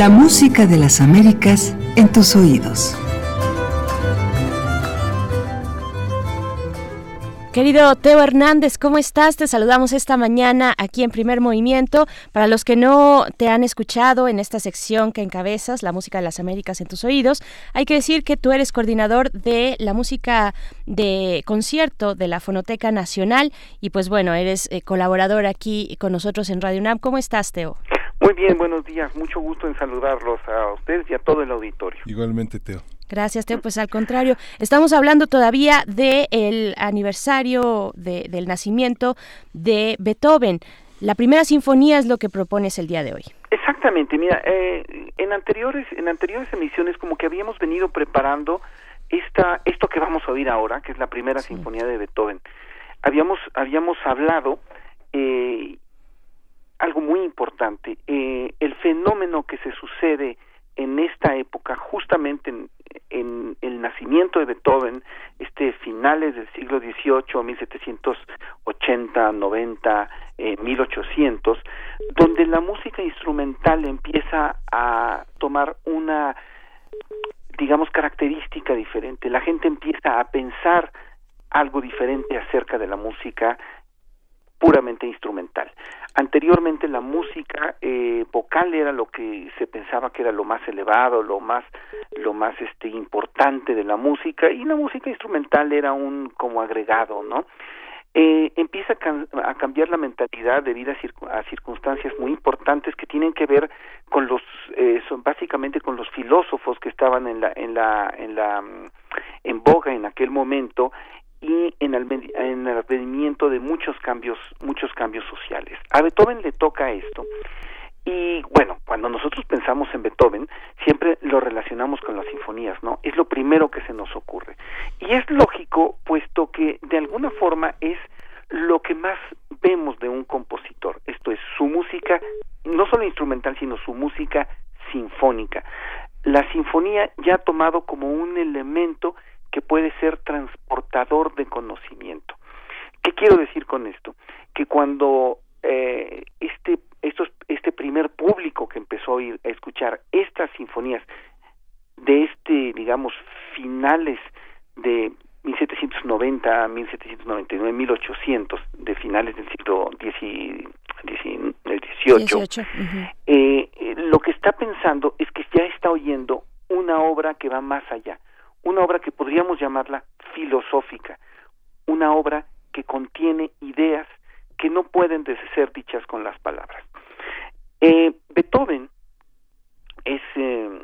La música de las Américas en tus oídos. Querido Teo Hernández, ¿cómo estás? Te saludamos esta mañana aquí en Primer Movimiento. Para los que no te han escuchado en esta sección que encabezas, la música de las Américas en tus oídos, hay que decir que tú eres coordinador de la música de concierto de la Fonoteca Nacional y pues bueno, eres eh, colaborador aquí con nosotros en Radio UNAM. ¿Cómo estás, Teo? Muy bien, buenos días. Mucho gusto en saludarlos a ustedes y a todo el auditorio. Igualmente, Teo. Gracias, Teo. Pues al contrario, estamos hablando todavía del aniversario de, del nacimiento de Beethoven. La primera sinfonía es lo que propones el día de hoy. Exactamente, mira, eh, en anteriores en anteriores emisiones como que habíamos venido preparando esta esto que vamos a oír ahora, que es la primera sinfonía de Beethoven. Habíamos habíamos hablado eh, algo muy importante, eh, el fenómeno que se sucede en esta época, justamente en, el nacimiento de Beethoven, este finales del siglo XVIII, 1780, 90, eh, 1800, donde la música instrumental empieza a tomar una, digamos, característica diferente. La gente empieza a pensar algo diferente acerca de la música puramente instrumental. Anteriormente la música eh, vocal era lo que se pensaba que era lo más elevado, lo más lo más este importante de la música y la música instrumental era un como agregado, ¿no? Eh, empieza a, cambiar la mentalidad debido a, a, circunstancias muy importantes que tienen que ver con los eh, son básicamente con los filósofos que estaban en la en la en la en boga en aquel momento y en el, en el advenimiento de muchos cambios, muchos cambios sociales. A Beethoven le toca esto. Y bueno, cuando nosotros pensamos en Beethoven, siempre lo relacionamos con las sinfonías, ¿no? Es lo primero que se nos ocurre. Y es lógico, puesto que de alguna forma es lo que más vemos de un compositor. Esto es su música, no solo instrumental, sino su música sinfónica. La sinfonía ya ha tomado como un elemento que puede ser transportador de conocimiento. ¿Qué quiero decir con esto? Que cuando eh, este, estos, este primer público que empezó a, ir, a escuchar estas sinfonías de este, digamos, finales de 1790 a 1799, 1800, de finales del siglo XVIII, eh, lo que está pensando es que ya está oyendo una obra que va más allá, una obra que podríamos llamarla filosófica, una obra que contiene ideas que no pueden ser dichas con las palabras. Eh, Beethoven es, eh,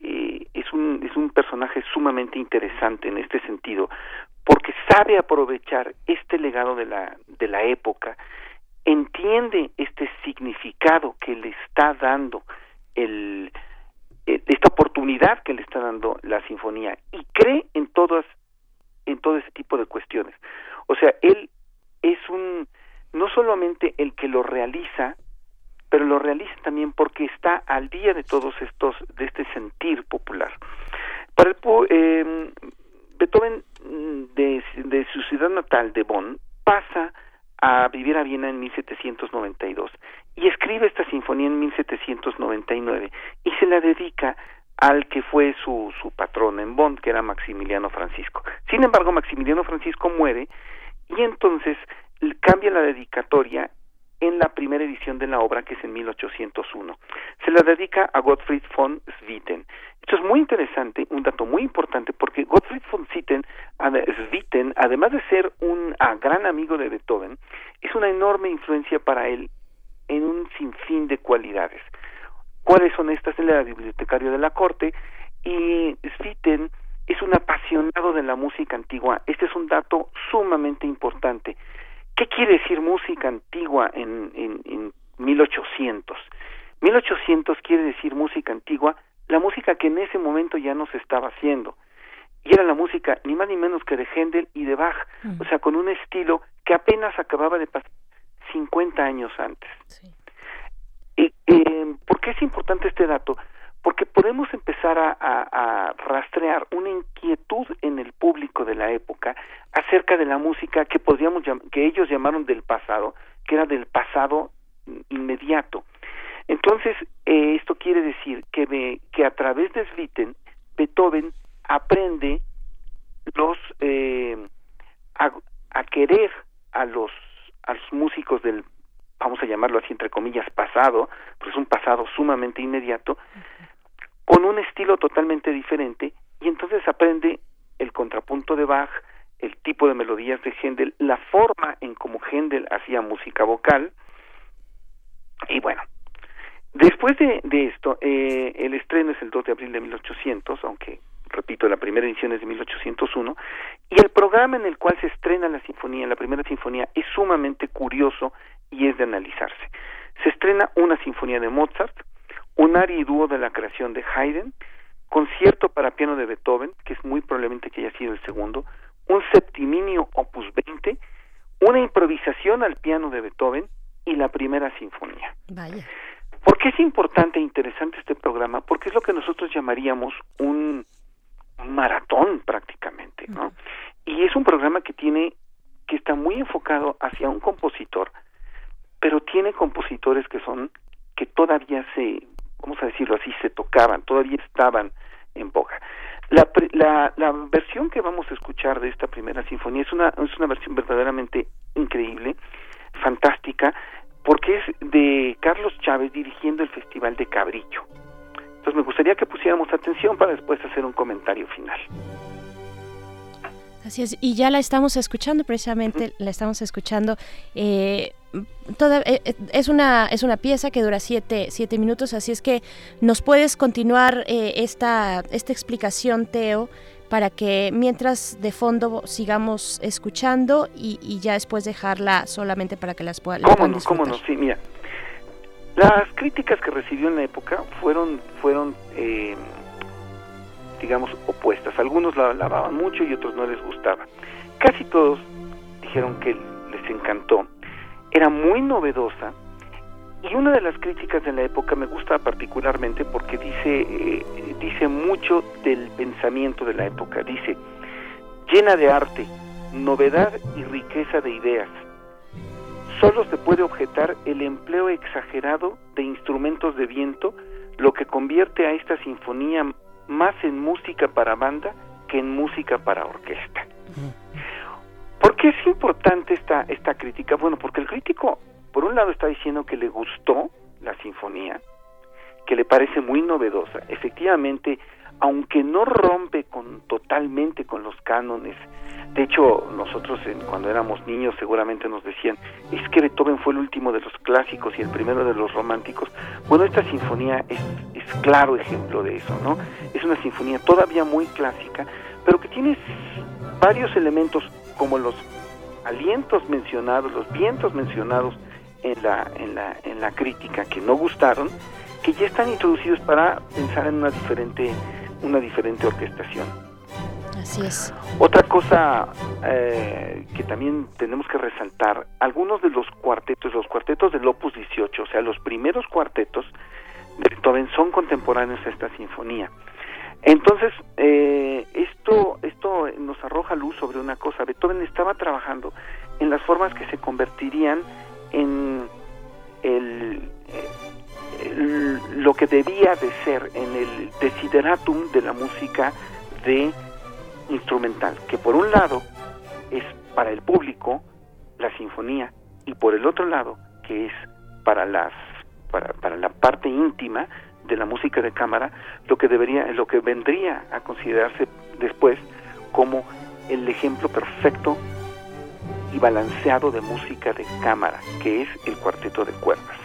eh, es, un, es un personaje sumamente interesante en este sentido, porque sabe aprovechar este legado de la, de la época, entiende este significado que le está dando el, esta oportunidad que le está dando la sinfonía y cree en todas en todo ese tipo de cuestiones. O sea, él es un no solamente el que lo realiza, pero lo realiza también porque está al día de todos estos de este sentir popular. Para el eh, Beethoven mm, de, de su ciudad natal de Bonn pasa a vivir a Viena en 1792 y escribe esta sinfonía en 1799 y se la dedica al que fue su, su patrón en Bonn, que era Maximiliano Francisco. Sin embargo, Maximiliano Francisco muere y entonces cambia la dedicatoria en la primera edición de la obra, que es en 1801. Se la dedica a Gottfried von Swieten. Esto es muy interesante, un dato muy importante, porque Gottfried von Svitten, además de ser un ah, gran amigo de Beethoven, es una enorme influencia para él en un sinfín de cualidades. ¿Cuáles son estas? Él era bibliotecario de la corte y Svitten es un apasionado de la música antigua. Este es un dato sumamente importante. ¿Qué quiere decir música antigua en, en, en 1800? 1800 quiere decir música antigua, la música que en ese momento ya no se estaba haciendo. Y era la música ni más ni menos que de Händel y de Bach, o sea, con un estilo que apenas acababa de pasar 50 años antes. Y, eh, ¿Por qué es importante este dato? Porque podemos empezar a, a, rastrear una inquietud en el público de la época acerca de la música que podríamos que ellos llamaron del pasado, que era del pasado inmediato. Entonces, eh, esto quiere decir que, que a través de Svitten, Beethoven aprende los eh, a, a, querer a los a los músicos del vamos a llamarlo así entre comillas pasado, pues es un pasado sumamente inmediato, con un estilo totalmente diferente y entonces aprende el contrapunto de Bach, el tipo de melodías de Händel, la forma en cómo Händel hacía música vocal. Y bueno, Después de, esto, eh, el estreno es el 2 de abril de 1800, aunque, repito, la primera edición es de 1801, y el programa en el cual se estrena la sinfonía, la primera sinfonía, es sumamente curioso y es de analizarse. Se estrena una sinfonía de Mozart, un aria y dúo de la creación de Haydn, concierto para piano de Beethoven, que es muy probablemente que haya sido el segundo, un septiminio opus 20, una improvisación al piano de Beethoven y la primera sinfonía. Vaya. ¿Por qué es importante e interesante este programa? Porque es lo que nosotros llamaríamos un, maratón prácticamente, ¿no? Y es un programa que tiene, que está muy enfocado hacia un compositor, pero tiene compositores que son, que todavía se, vamos a decirlo así, se tocaban, todavía estaban en boga. La, la, la versión que vamos a escuchar de esta primera sinfonía es una, es una versión verdaderamente increíble, fantástica, porque es de Carlos Chávez dirigiendo el Festival de Cabrillo. Entonces me gustaría que pusiéramos atención para después hacer un comentario final. Así es, y ya la estamos escuchando, precisamente la estamos escuchando. Eh, toda, eh, eh, es, una, es una pieza que dura siete, siete minutos, así es que nos puedes continuar esta, esta explicación, Teo, para que mientras de fondo sigamos escuchando y, ya después dejarla solamente para que las puedan ¿Cómo no? ¿Cómo no? Sí, mira. Las críticas que recibió en la época fueron, fueron eh, digamos, opuestas. Algunos la alababan mucho y otros no les gustaba. Casi todos dijeron que les encantó. Era muy novedosa y una de las críticas de la época me gusta particularmente porque dice, eh, dice mucho del pensamiento de la época. Dice, llena de arte, novedad y riqueza de ideas. Solo se puede objetar el empleo exagerado de instrumentos de viento, lo que convierte a esta sinfonía más en música para banda que en música para orquesta. ¿Por qué es importante esta, esta crítica? Bueno, porque el crítico por un lado está diciendo que le gustó la sinfonía, que le parece muy novedosa. Efectivamente, aunque no rompe con totalmente con los cánones. De hecho, nosotros cuando éramos niños seguramente nos decían, es que Beethoven fue el último de los clásicos y el primero de los románticos. Bueno, esta sinfonía es, es claro ejemplo de eso, ¿no? Es una sinfonía todavía muy clásica, pero que tiene varios elementos como los alientos mencionados, los vientos mencionados en la, en la, en la crítica que no gustaron, que ya están introducidos para pensar en una diferente, una diferente orquestación. Así es. Otra cosa eh, que también tenemos que resaltar, algunos de los cuartetos, los cuartetos del Opus 18, o sea, los primeros cuartetos de Beethoven son contemporáneos a esta sinfonía. Entonces, eh, esto, esto nos arroja luz sobre una cosa. Beethoven estaba trabajando en las formas que se convertirían en el, lo que debía de ser en el desideratum de la música de instrumental, que por un lado es para el público la sinfonía y por el otro lado que es para las para, para la parte íntima de la música de cámara, lo que debería, lo que vendría a considerarse después como el ejemplo perfecto y balanceado de música de cámara, que es el cuarteto de cuerdas.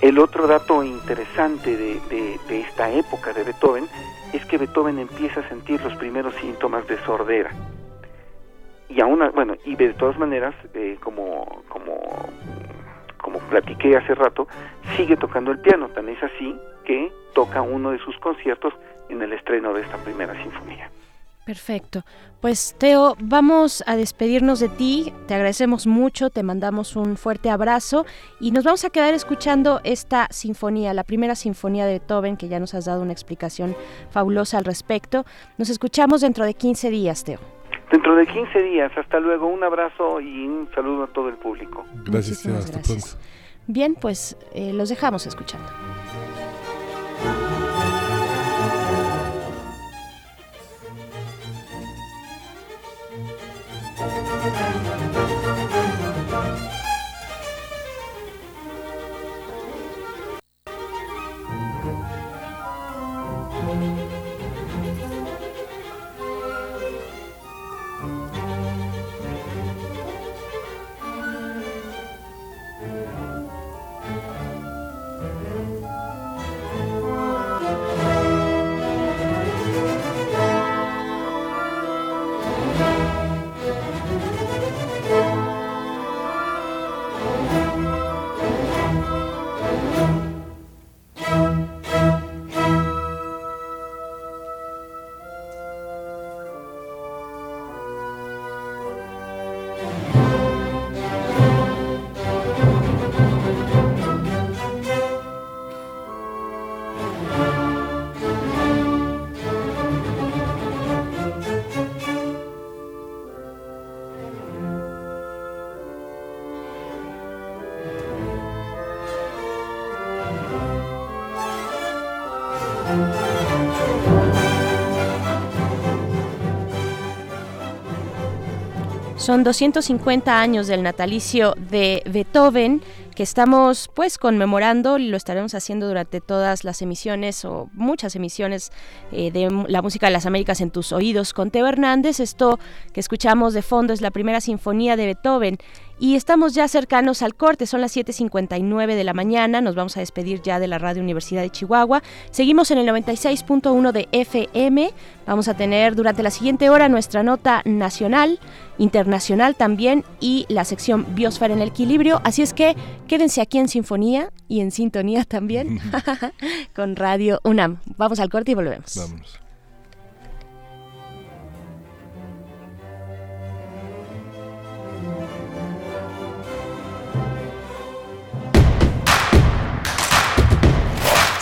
El otro dato interesante de, de, esta época de Beethoven es que Beethoven empieza a sentir los primeros síntomas de sordera. Y aún, bueno, y de todas maneras, eh, como, como, como platiqué hace rato, sigue tocando el piano, tan es así que toca uno de sus conciertos en el estreno de esta primera sinfonía. Perfecto. Pues Teo, vamos a despedirnos de ti. Te agradecemos mucho, te mandamos un fuerte abrazo y nos vamos a quedar escuchando esta sinfonía, la primera sinfonía de Beethoven, que ya nos has dado una explicación fabulosa al respecto. Nos escuchamos dentro de 15 días, Teo. Dentro de 15 días, hasta luego. Un abrazo y un saludo a todo el público. Gracias, Teo. Hasta pronto. Bien, pues eh, los dejamos escuchando. Son 250 años del natalicio de Beethoven que estamos pues conmemorando y lo estaremos haciendo durante todas las emisiones o muchas emisiones eh, de la música de las Américas en tus oídos con Teo Hernández. Esto que escuchamos de fondo es la primera sinfonía de Beethoven y estamos ya cercanos al corte, son las 7.59 de la mañana, nos vamos a despedir ya de la Radio Universidad de Chihuahua. Seguimos en el 96.1 de FM, vamos a tener durante la siguiente hora nuestra nota nacional, internacional también y la sección Biosfera en el Equilibrio, así es que quédense aquí en Sinfonía y en Sintonía también con Radio UNAM. Vamos al corte y volvemos. Vámonos.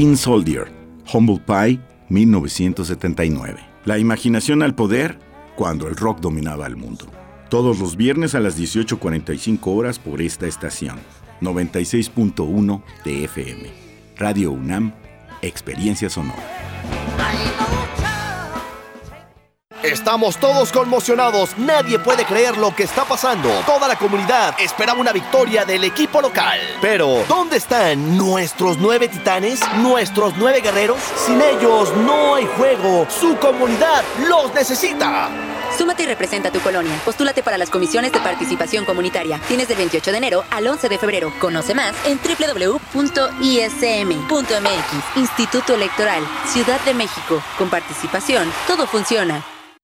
Teen Soldier, Humble Pie, 1979. La imaginación al poder cuando el rock dominaba el mundo. Todos los viernes a las 18.45 horas por esta estación. 96.1 de FM. Radio UNAM, Experiencia Sonora. Estamos todos conmocionados, nadie puede creer lo que está pasando. Toda la comunidad esperaba una victoria del equipo local. Pero, ¿dónde están nuestros nueve titanes? ¿Nuestros nueve guerreros? Sin ellos no hay juego. Su comunidad los necesita. Súmate y representa tu colonia. Postúlate para las comisiones de participación comunitaria. Tienes del 28 de enero al 11 de febrero. Conoce más en www.ism.mx. Instituto Electoral, Ciudad de México. Con participación, todo funciona.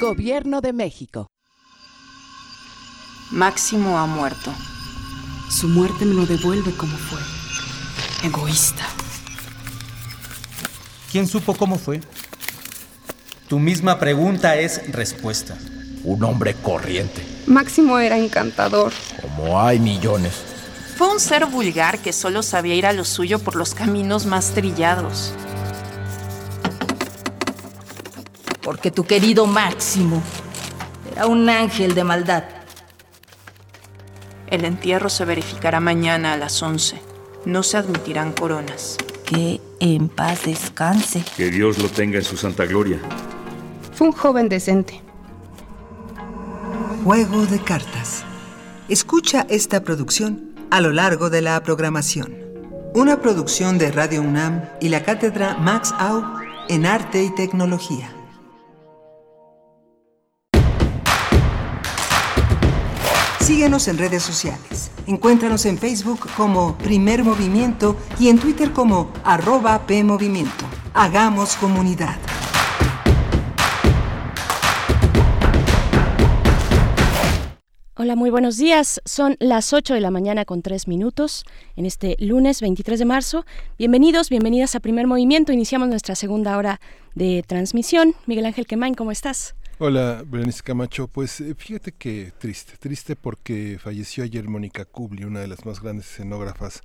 Gobierno de México. Máximo ha muerto. Su muerte me lo devuelve como fue. Egoísta. ¿Quién supo cómo fue? Tu misma pregunta es respuesta. Un hombre corriente. Máximo era encantador. Como hay millones. Fue un ser vulgar que solo sabía ir a lo suyo por los caminos más trillados. Porque tu querido Máximo era un ángel de maldad. El entierro se verificará mañana a las 11. No se admitirán coronas. Que en paz descanse. Que Dios lo tenga en su santa gloria. Fue un joven decente. Juego de cartas. Escucha esta producción a lo largo de la programación. Una producción de Radio UNAM y la cátedra Max Au en Arte y Tecnología. Síguenos en redes sociales. Encuéntranos en Facebook como Primer Movimiento y en Twitter como arroba PMovimiento. Hagamos comunidad. Hola, muy buenos días. Son las 8 de la mañana con 3 minutos en este lunes 23 de marzo. Bienvenidos, bienvenidas a Primer Movimiento. Iniciamos nuestra segunda hora de transmisión. Miguel Ángel Quemain, ¿cómo estás? Hola, Berenice Camacho. Pues eh, fíjate que triste, triste porque falleció ayer Mónica Kubli, una de las más grandes escenógrafas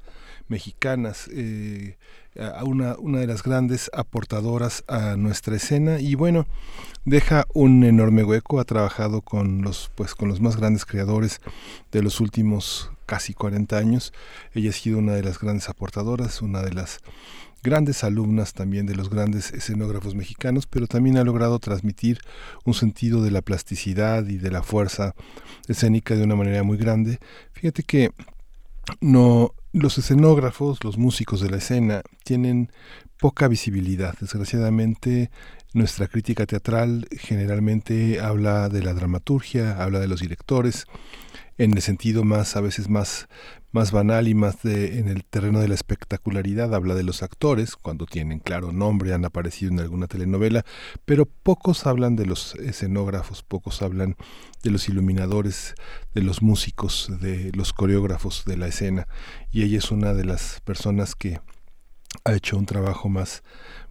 mexicanas, eh, una, una de las grandes aportadoras a nuestra escena y bueno, deja un enorme hueco, ha trabajado con los, pues, con los más grandes creadores de los últimos casi 40 años. Ella ha sido una de las grandes aportadoras, una de las grandes alumnas también de los grandes escenógrafos mexicanos, pero también ha logrado transmitir un sentido de la plasticidad y de la fuerza escénica de una manera muy grande. Fíjate que no los escenógrafos, los músicos de la escena tienen poca visibilidad. Desgraciadamente, nuestra crítica teatral generalmente habla de la dramaturgia, habla de los directores, en el sentido más, a veces más, más banal y más de, en el terreno de la espectacularidad, habla de los actores, cuando tienen claro nombre, han aparecido en alguna telenovela, pero pocos hablan de los escenógrafos, pocos hablan de los iluminadores, de los músicos, de los coreógrafos de la escena, y ella es una de las personas que ha hecho un trabajo más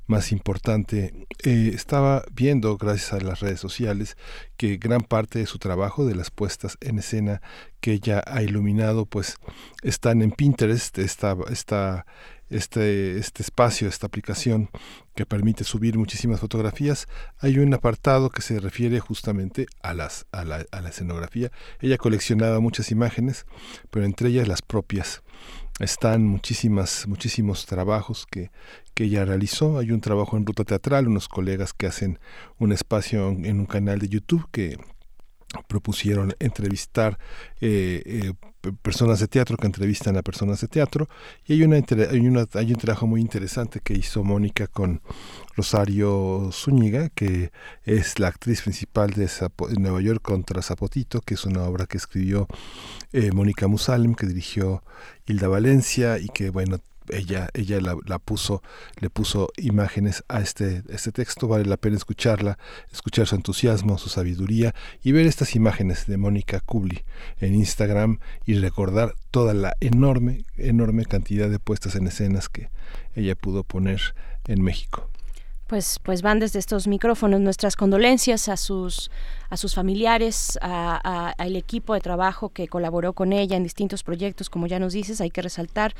más importante. Eh, estaba viendo, gracias a las redes sociales, que gran parte de su trabajo, de las puestas en escena que ella ha iluminado, pues están en Pinterest, esta, esta, este, este espacio, esta aplicación que permite subir muchísimas fotografías, hay un apartado que se refiere justamente a, las, a, la, a la escenografía. Ella coleccionaba muchas imágenes, pero entre ellas las propias están muchísimas, muchísimos trabajos que, que ella realizó. Hay un trabajo en ruta teatral, unos colegas que hacen un espacio en un canal de YouTube que propusieron entrevistar eh, eh, personas de teatro que entrevistan a personas de teatro y hay una, hay una hay un trabajo muy interesante que hizo Mónica con Rosario Zúñiga que es la actriz principal de, Nueva York contra Zapotito que es una obra que escribió eh, Mónica Musalem que dirigió Hilda Valencia y que bueno ella, ella la, puso, le puso imágenes a este, este texto, vale la pena escucharla, escuchar su entusiasmo, su sabiduría y ver estas imágenes de Mónica Kubli en Instagram y recordar toda la enorme, enorme cantidad de puestas en escenas que ella pudo poner en México. pues, pues van desde estos micrófonos nuestras condolencias a sus a sus familiares, al equipo de trabajo que colaboró con ella en distintos proyectos, como ya nos dices, hay que resaltar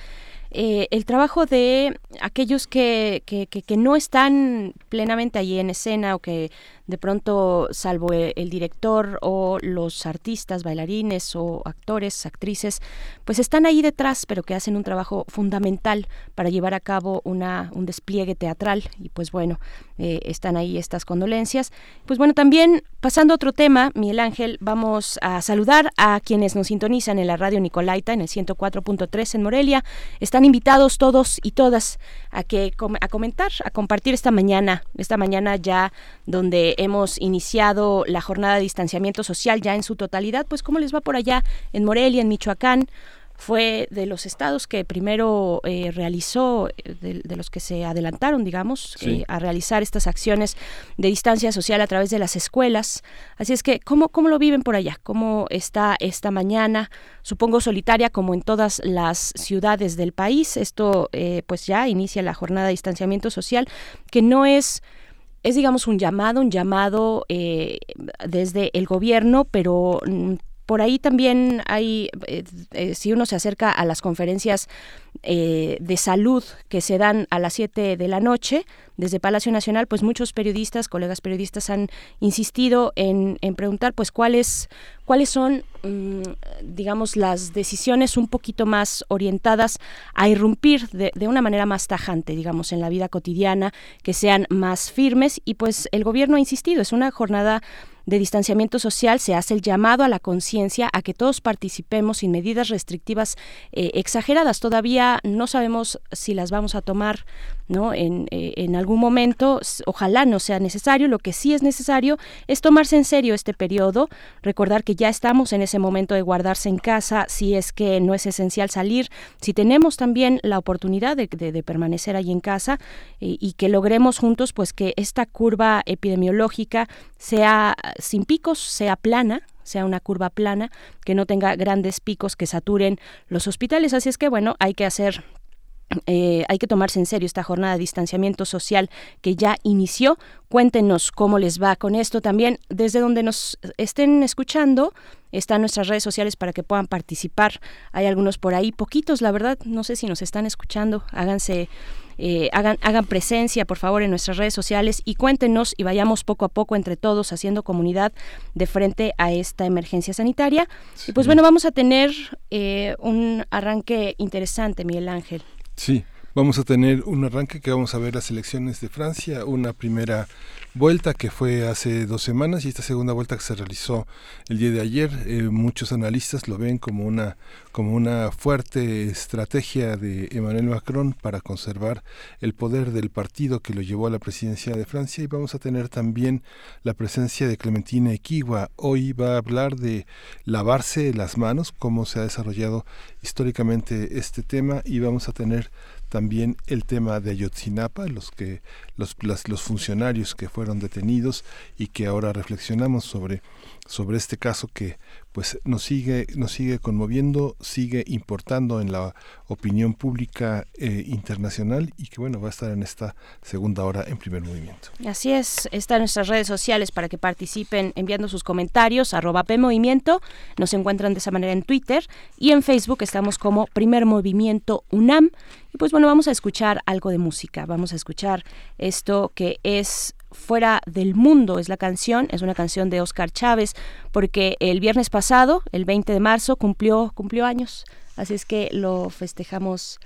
eh, el trabajo de aquellos que, que, que, no están plenamente allí en escena o que de pronto, salvo e, el, director o los artistas, bailarines o actores, actrices, pues están ahí detrás, pero que hacen un trabajo fundamental para llevar a cabo una, un despliegue teatral. Y pues bueno, eh, están ahí estas condolencias. Pues bueno, también pasando a otro tema, Miguel Ángel, vamos a saludar a quienes nos sintonizan en la radio Nicolaita en el 104.3 en Morelia. Están invitados todos y todas a que a comentar, a compartir esta mañana, esta mañana ya donde hemos iniciado la jornada de distanciamiento social ya en su totalidad, pues cómo les va por allá en Morelia, en Michoacán fue de los estados que primero eh, realizó, eh, de, los que se adelantaron, digamos, eh, a realizar estas acciones de distancia social a través de las escuelas. Así es que, ¿cómo, ¿cómo lo viven por allá? ¿Cómo está esta mañana? Supongo solitaria como en todas las ciudades del país. Esto pues ya inicia la jornada de distanciamiento social, que no es es digamos un llamado, un llamado desde el gobierno, pero mm, por ahí también hay, eh, eh, si uno se acerca a las conferencias eh, de salud que se dan a las 7 de la noche desde Palacio Nacional, pues muchos periodistas, colegas periodistas han insistido en, preguntar pues cuáles cuáles son, mm, digamos, las decisiones un poquito más orientadas a irrumpir de, de, una manera más tajante, digamos, en la vida cotidiana, que sean más firmes. Y pues el gobierno ha insistido, es una jornada de distanciamiento social se hace el llamado a la conciencia a que todos participemos sin medidas restrictivas eh, exageradas. Todavía no sabemos si las vamos a tomar ¿no? En, eh, en, algún momento, ojalá no sea necesario, lo que sí es necesario es tomarse en serio este periodo, recordar que ya estamos en ese momento de guardarse en casa, si es que no es esencial salir, si tenemos también la oportunidad de, de, permanecer ahí en casa y que logremos juntos pues que esta curva epidemiológica sea sin picos, sea plana, sea una curva plana, que no tenga grandes picos que saturen los hospitales. Así es que, bueno, hay que hacer eh, hay que tomarse en serio esta jornada de distanciamiento social que ya inició. Cuéntenos cómo les va con esto también. Desde donde nos estén escuchando, están nuestras redes sociales para que puedan participar. Hay algunos por ahí, poquitos, la verdad. No sé si nos están escuchando. Háganse eh, hagan, hagan presencia, por favor, en nuestras redes sociales y cuéntenos y vayamos poco a poco entre todos haciendo comunidad de frente a esta emergencia sanitaria. Y pues bueno, vamos a tener eh, un arranque interesante, Miguel Ángel. Sí, vamos a tener un arranque que vamos a ver las elecciones de Francia, una primera vuelta que fue hace dos semanas y esta segunda vuelta que se realizó el día de ayer. Eh, muchos analistas lo ven como una, como una fuerte estrategia de Emmanuel Macron para conservar el poder del partido que lo llevó a la presidencia de Francia y vamos a tener también la presencia de Clementina Equigua. Hoy va a hablar de lavarse las manos, cómo se ha desarrollado históricamente este tema y vamos a tener también el tema de Ayotzinapa, los que los, los funcionarios que fueron detenidos y que ahora reflexionamos sobre sobre este caso que pues nos sigue nos sigue conmoviendo sigue importando en la opinión pública eh, internacional y que bueno va a estar en esta segunda hora en primer movimiento. Así es está en nuestras redes sociales para que participen enviando sus comentarios arroba p movimiento. Nos encuentran de esa manera en Twitter y en Facebook estamos como primer movimiento UNAM. Y pues bueno vamos a escuchar algo de música. Vamos a escuchar esto que es Fuera del Mundo es la canción, es una canción de Oscar Chávez, porque el viernes pasado, el 20 de marzo, cumplió, cumplió años, así es que lo festejamos.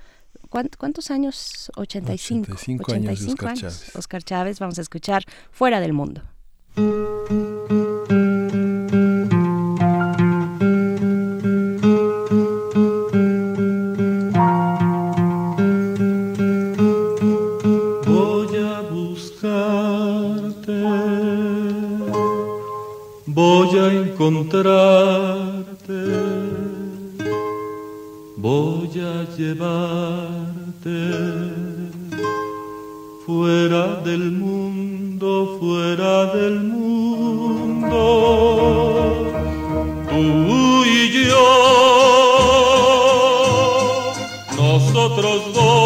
¿Cuántos años? 85. 85, años, de Oscar Chávez. Oscar Chávez, vamos a escuchar Fuera del Mundo. Voy a encontrarte, voy a llevarte fuera del mundo, fuera del mundo, tú y yo, nosotros dos.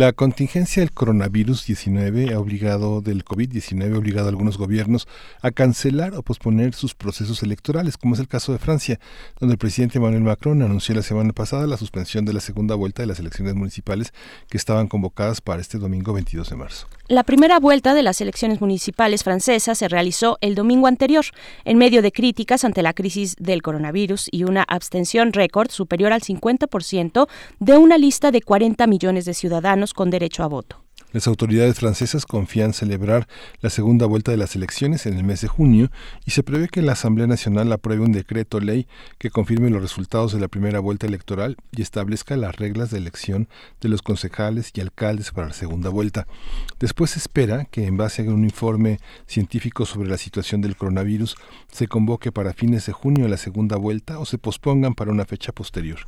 La contingencia del coronavirus 19 ha obligado del COVID-19 ha obligado a algunos gobiernos a cancelar o posponer sus procesos electorales, como es el caso de Francia, donde el presidente Emmanuel Macron anunció la semana pasada la suspensión de la segunda vuelta de las elecciones municipales que estaban convocadas para este domingo 22 de marzo. La primera vuelta de las elecciones municipales francesas se realizó el domingo anterior, en medio de críticas ante la crisis del coronavirus y una abstención récord superior al 50% de una lista de 40 millones de ciudadanos con derecho a voto. Las autoridades francesas confían celebrar la segunda vuelta de las elecciones en el mes de junio y se prevé que la Asamblea Nacional apruebe un decreto ley que confirme los resultados de la primera vuelta electoral y establezca las reglas de elección de los concejales y alcaldes para la segunda vuelta. Después se espera que, en base a un informe científico sobre la situación del coronavirus, se convoque para fines de junio la segunda vuelta o se pospongan para una fecha posterior.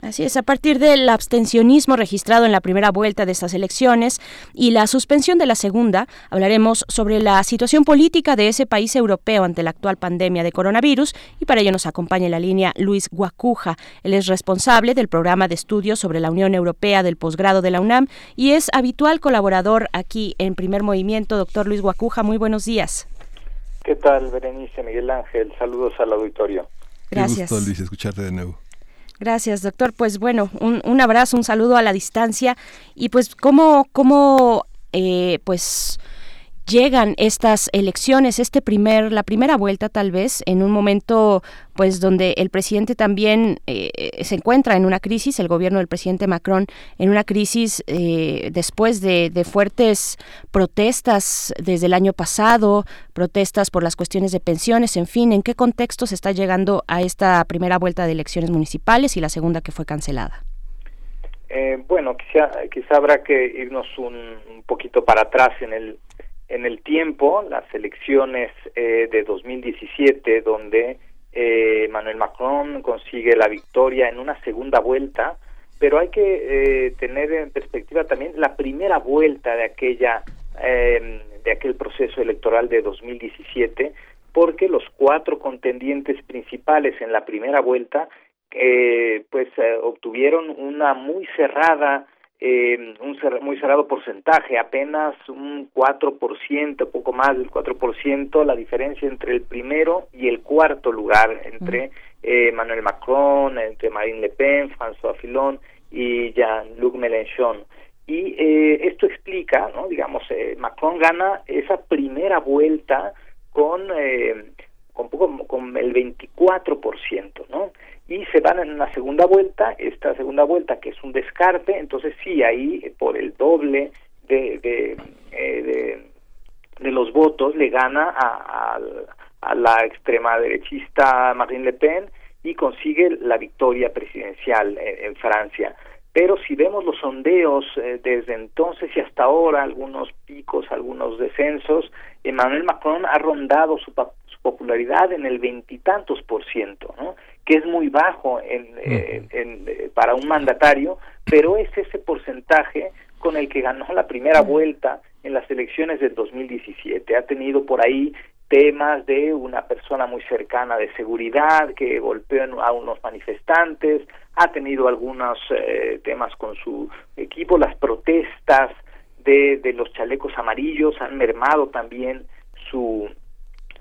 Así es, a partir del abstencionismo registrado en la primera vuelta de estas elecciones y la suspensión de la segunda, hablaremos sobre la situación política de ese país europeo ante la actual pandemia de coronavirus y para ello nos acompaña en la línea Luis Guacuja. Él es responsable del programa de estudios sobre la Unión Europea del posgrado de la UNAM y es habitual colaborador aquí en Primer Movimiento. Doctor Luis Guacuja, muy buenos días. ¿Qué tal, Berenice Miguel Ángel? Saludos al auditorio. Gracias. Qué gusto, Luis, escucharte de nuevo. Gracias, doctor. Pues bueno, un, un, abrazo, un saludo a la distancia y pues cómo, cómo eh, pues llegan estas elecciones, este primer, la primera vuelta tal vez, en un momento pues donde el presidente también eh, se encuentra en una crisis, el gobierno del presidente Macron en una crisis eh, después de, fuertes protestas desde el año pasado, protestas por las cuestiones de pensiones, en fin, ¿en qué contexto se está llegando a esta primera vuelta de elecciones municipales y la segunda que fue cancelada? Eh, bueno, quizá, quizá habrá que irnos un poquito para atrás en el en el tiempo las elecciones eh, de 2017 donde eh, Manuel Macron consigue la victoria en una segunda vuelta pero hay que eh, tener en perspectiva también la primera vuelta de aquella de aquel proceso electoral de 2017 porque los cuatro contendientes principales en la primera vuelta pues obtuvieron una muy cerrada eh, un cer muy cerrado porcentaje, apenas un 4%, poco más del 4%, la diferencia entre el primero y el cuarto lugar, entre eh, Manuel Macron, entre Marine Le Pen, François Fillon y Jean-Luc Mélenchon. Y eh, esto explica, ¿no? digamos, eh, Macron gana esa primera vuelta con, eh, con, poco, con el 24%, ¿no? Y se van en una segunda vuelta, esta segunda vuelta que es un descarte, entonces sí, ahí por el doble de, de, eh, de, los votos le gana a, a, la extrema derechista Marine Le Pen y consigue la victoria presidencial en, en Francia. Pero si vemos los sondeos eh, desde entonces y hasta ahora, algunos picos, algunos descensos, Emmanuel Macron ha rondado su, su popularidad en el veintitantos por ciento, ¿no? Que es muy bajo en, eh, en, eh, para un mandatario, pero es ese porcentaje con el que ganó la primera vuelta en las elecciones del 2017. Ha tenido por ahí temas de una persona muy cercana de seguridad que golpeó a unos manifestantes, ha tenido algunos eh, temas con su equipo, las protestas de, de los chalecos amarillos han mermado también su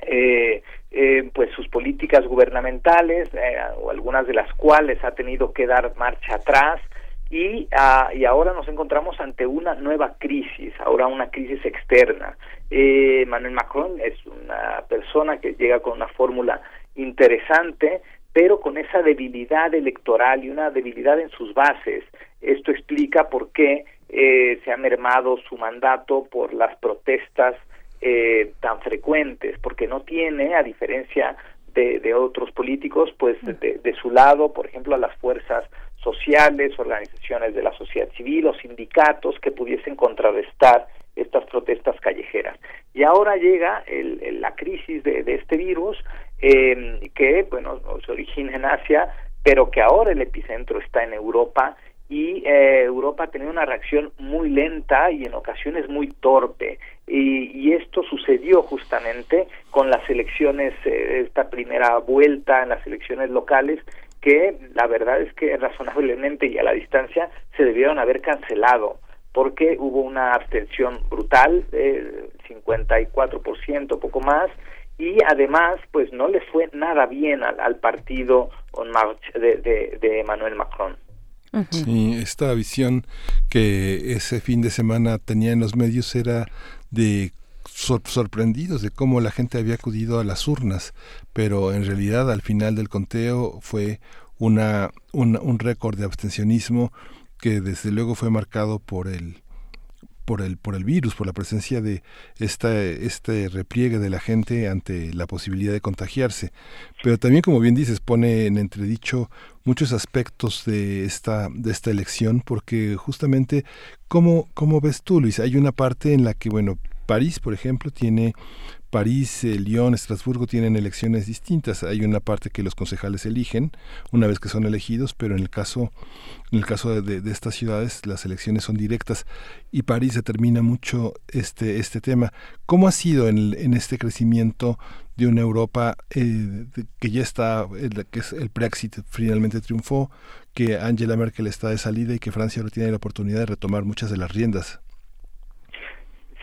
eh, eh, pues sus políticas gubernamentales eh, algunas de las cuales ha tenido que dar marcha atrás y, uh, y ahora nos encontramos ante una nueva crisis, ahora una crisis externa Eh, Manuel Macron es una persona que llega con una fórmula interesante, pero con esa debilidad electoral y una debilidad en sus bases. Esto explica por qué eh, se ha mermado su mandato por las protestas eh, tan frecuentes, porque no tiene, a diferencia de, de otros políticos, pues de, de, su lado, por ejemplo, a las fuerzas sociales, organizaciones de la sociedad civil o sindicatos que pudiesen contrarrestar estas protestas callejeras. Y ahora llega el, la crisis de, de este virus eh, que, bueno, se origina en Asia, pero que ahora el epicentro está en Europa y eh, Europa ha tenido una reacción muy lenta y en ocasiones muy torpe. Y, esto sucedió justamente con las elecciones, eh, esta primera vuelta en las elecciones locales, que la verdad es que razonablemente y a la distancia se debieron haber cancelado porque hubo una abstención brutal, eh, 54%, poco más, y además pues no le fue nada bien al, al partido On Marche de, de, de Emmanuel Macron. Esta visión que ese fin de semana tenía en los medios era de sor sorprendidos de cómo la gente había acudido a las urnas, pero en realidad al final del conteo fue una, una un récord de abstencionismo que desde luego fue marcado por el por el por el virus, por la presencia de esta este repliegue de la gente ante la posibilidad de contagiarse. Pero también como bien dices pone en entredicho muchos aspectos de esta de esta elección porque justamente cómo cómo ves tú Luis, hay una parte en la que bueno, París, por ejemplo, tiene París, eh, Lyon, Estrasburgo tienen elecciones distintas. Hay una parte que los concejales eligen una vez que son elegidos, pero en el caso, en el caso de, de, estas ciudades las elecciones son directas y París determina mucho este, este tema. ¿Cómo ha sido en, este crecimiento de una Europa eh, que ya está, que es el Brexit finalmente triunfó, que Angela Merkel está de salida y que Francia ahora tiene la oportunidad de retomar muchas de las riendas?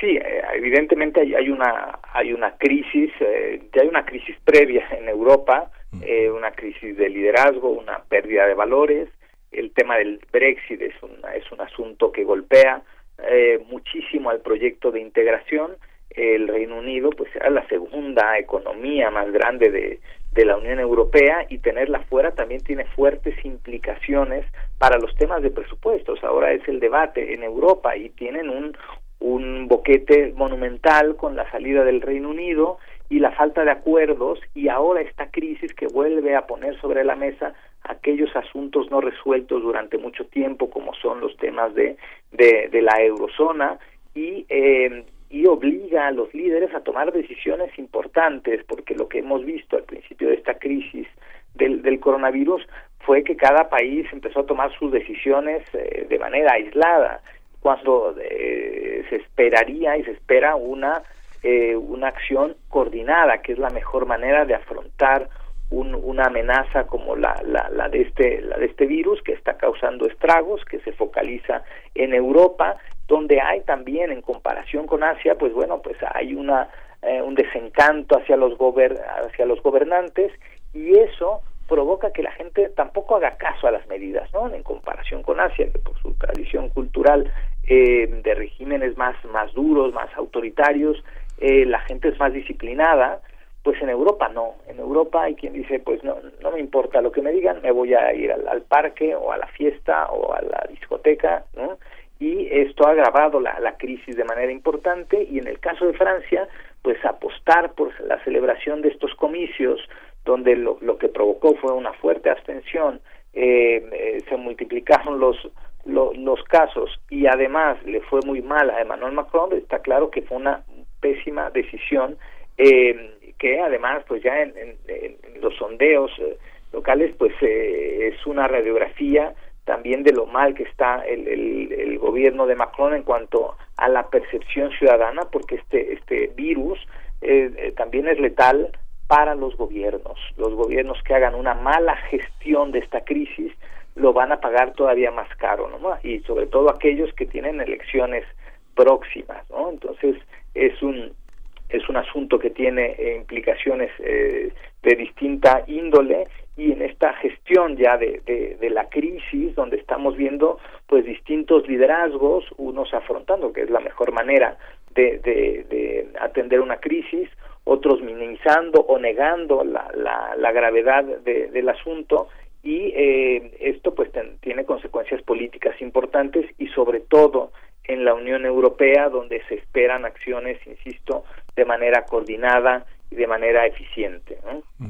Sí, evidentemente hay, hay una hay una crisis, eh, ya hay una crisis previa en Europa, eh, una crisis de liderazgo, una pérdida de valores. El tema del Brexit es un es un asunto que golpea eh, muchísimo al proyecto de integración. El Reino Unido, pues, será la segunda economía más grande de, de la Unión Europea y tenerla fuera también tiene fuertes implicaciones para los temas de presupuestos. Ahora es el debate en Europa y tienen un, un boquete monumental con la salida del Reino Unido y la falta de acuerdos y ahora esta crisis que vuelve a poner sobre la mesa aquellos asuntos no resueltos durante mucho tiempo como son los temas de, de, la eurozona y, eh, y obliga a los líderes a tomar decisiones importantes porque lo que hemos visto al principio de esta crisis del, del coronavirus fue que cada país empezó a tomar sus decisiones eh, de manera aislada cuando eh, se esperaría y se espera una eh, una acción coordinada que es la mejor manera de afrontar un, una amenaza como la, la, la de este la de este virus que está causando estragos que se focaliza en Europa donde hay también en comparación con Asia pues bueno pues hay una eh, un desencanto hacia los gober hacia los gobernantes y eso provoca que la gente tampoco haga caso a las medidas, ¿no? En comparación con Asia, que por su tradición cultural eh, de regímenes más, más duros, más autoritarios, eh, la gente es más disciplinada, pues en Europa no. En Europa hay quien dice, pues no, no me importa lo que me digan, me voy a ir al, parque o a la fiesta o a la discoteca, ¿no? Y esto ha agravado la, la crisis de manera importante y en el caso de Francia, pues apostar por la celebración de estos comicios, donde lo, lo que provocó fue una fuerte abstención, eh, eh, se multiplicaron los, lo, los casos y además le fue muy mal a Emmanuel Macron, está claro que fue una pésima decisión eh, que además pues ya en, en, los sondeos eh, locales pues eh, es una radiografía también de lo mal que está el, el, el, gobierno de Macron en cuanto a la percepción ciudadana porque este este virus eh, también es letal para los gobiernos los gobiernos que hagan una mala gestión de esta crisis lo van a pagar todavía más caro, ¿no? Y sobre todo aquellos que tienen elecciones próximas, ¿no? Entonces es un es un asunto que tiene eh, implicaciones eh, de distinta índole y en esta gestión ya de, de, la crisis donde estamos viendo pues distintos liderazgos unos afrontando que es la mejor manera de, de, atender una crisis, otros minimizando o negando la, la, gravedad del asunto y eh, esto pues tiene consecuencias políticas importantes y sobre todo en la Unión Europea donde se esperan acciones, insisto, de manera coordinada de manera eficiente.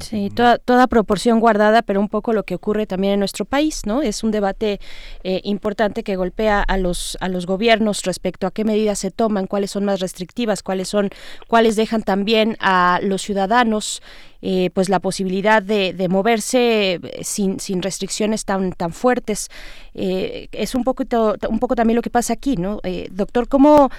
Sí, toda, toda proporción guardada, pero un poco lo que ocurre también en nuestro país, ¿no? Es un debate eh, importante que golpea a los a los gobiernos respecto a qué medidas se toman, cuáles son más restrictivas, cuáles son cuáles dejan también a los ciudadanos eh, pues la posibilidad de, de moverse sin, sin, restricciones tan tan fuertes. Eh, es un poco un poco también lo que pasa aquí, ¿no? doctor, ¿cómo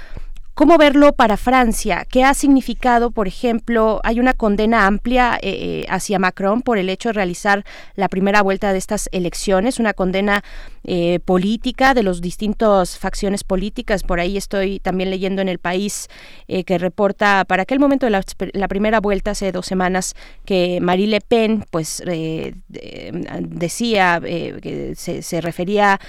¿Cómo verlo para Francia? ¿Qué ha significado, por ejemplo, hay una condena amplia eh, eh, hacia Macron por el hecho de realizar la primera vuelta de estas elecciones, una condena eh, política de los distintos facciones políticas. Por ahí estoy también leyendo en el país que reporta para aquel momento de la, primera vuelta hace dos semanas que Marie Le Pen, pues decía que se, se refería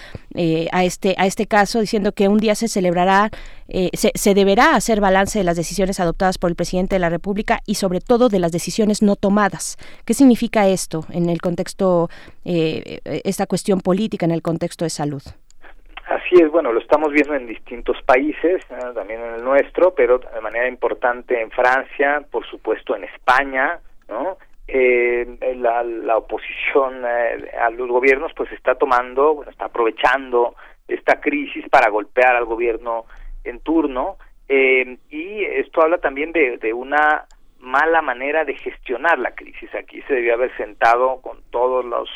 a este a este caso diciendo que un día se celebrará se, se deberá hacer balance de las decisiones adoptadas por el presidente de la República y sobre todo de las decisiones no tomadas. ¿Qué significa esto en el contexto, eh, esta cuestión política en el contexto de salud? Así es, bueno, lo estamos viendo en distintos países, ¿eh? también en el nuestro, pero de manera importante en Francia, por supuesto en España, ¿no? Eh, la, oposición a los gobiernos pues está tomando, bueno, está aprovechando esta crisis para golpear al gobierno en turno eh, y esto habla también de, de una mala manera de gestionar la crisis. Aquí se debió haber sentado con todos los,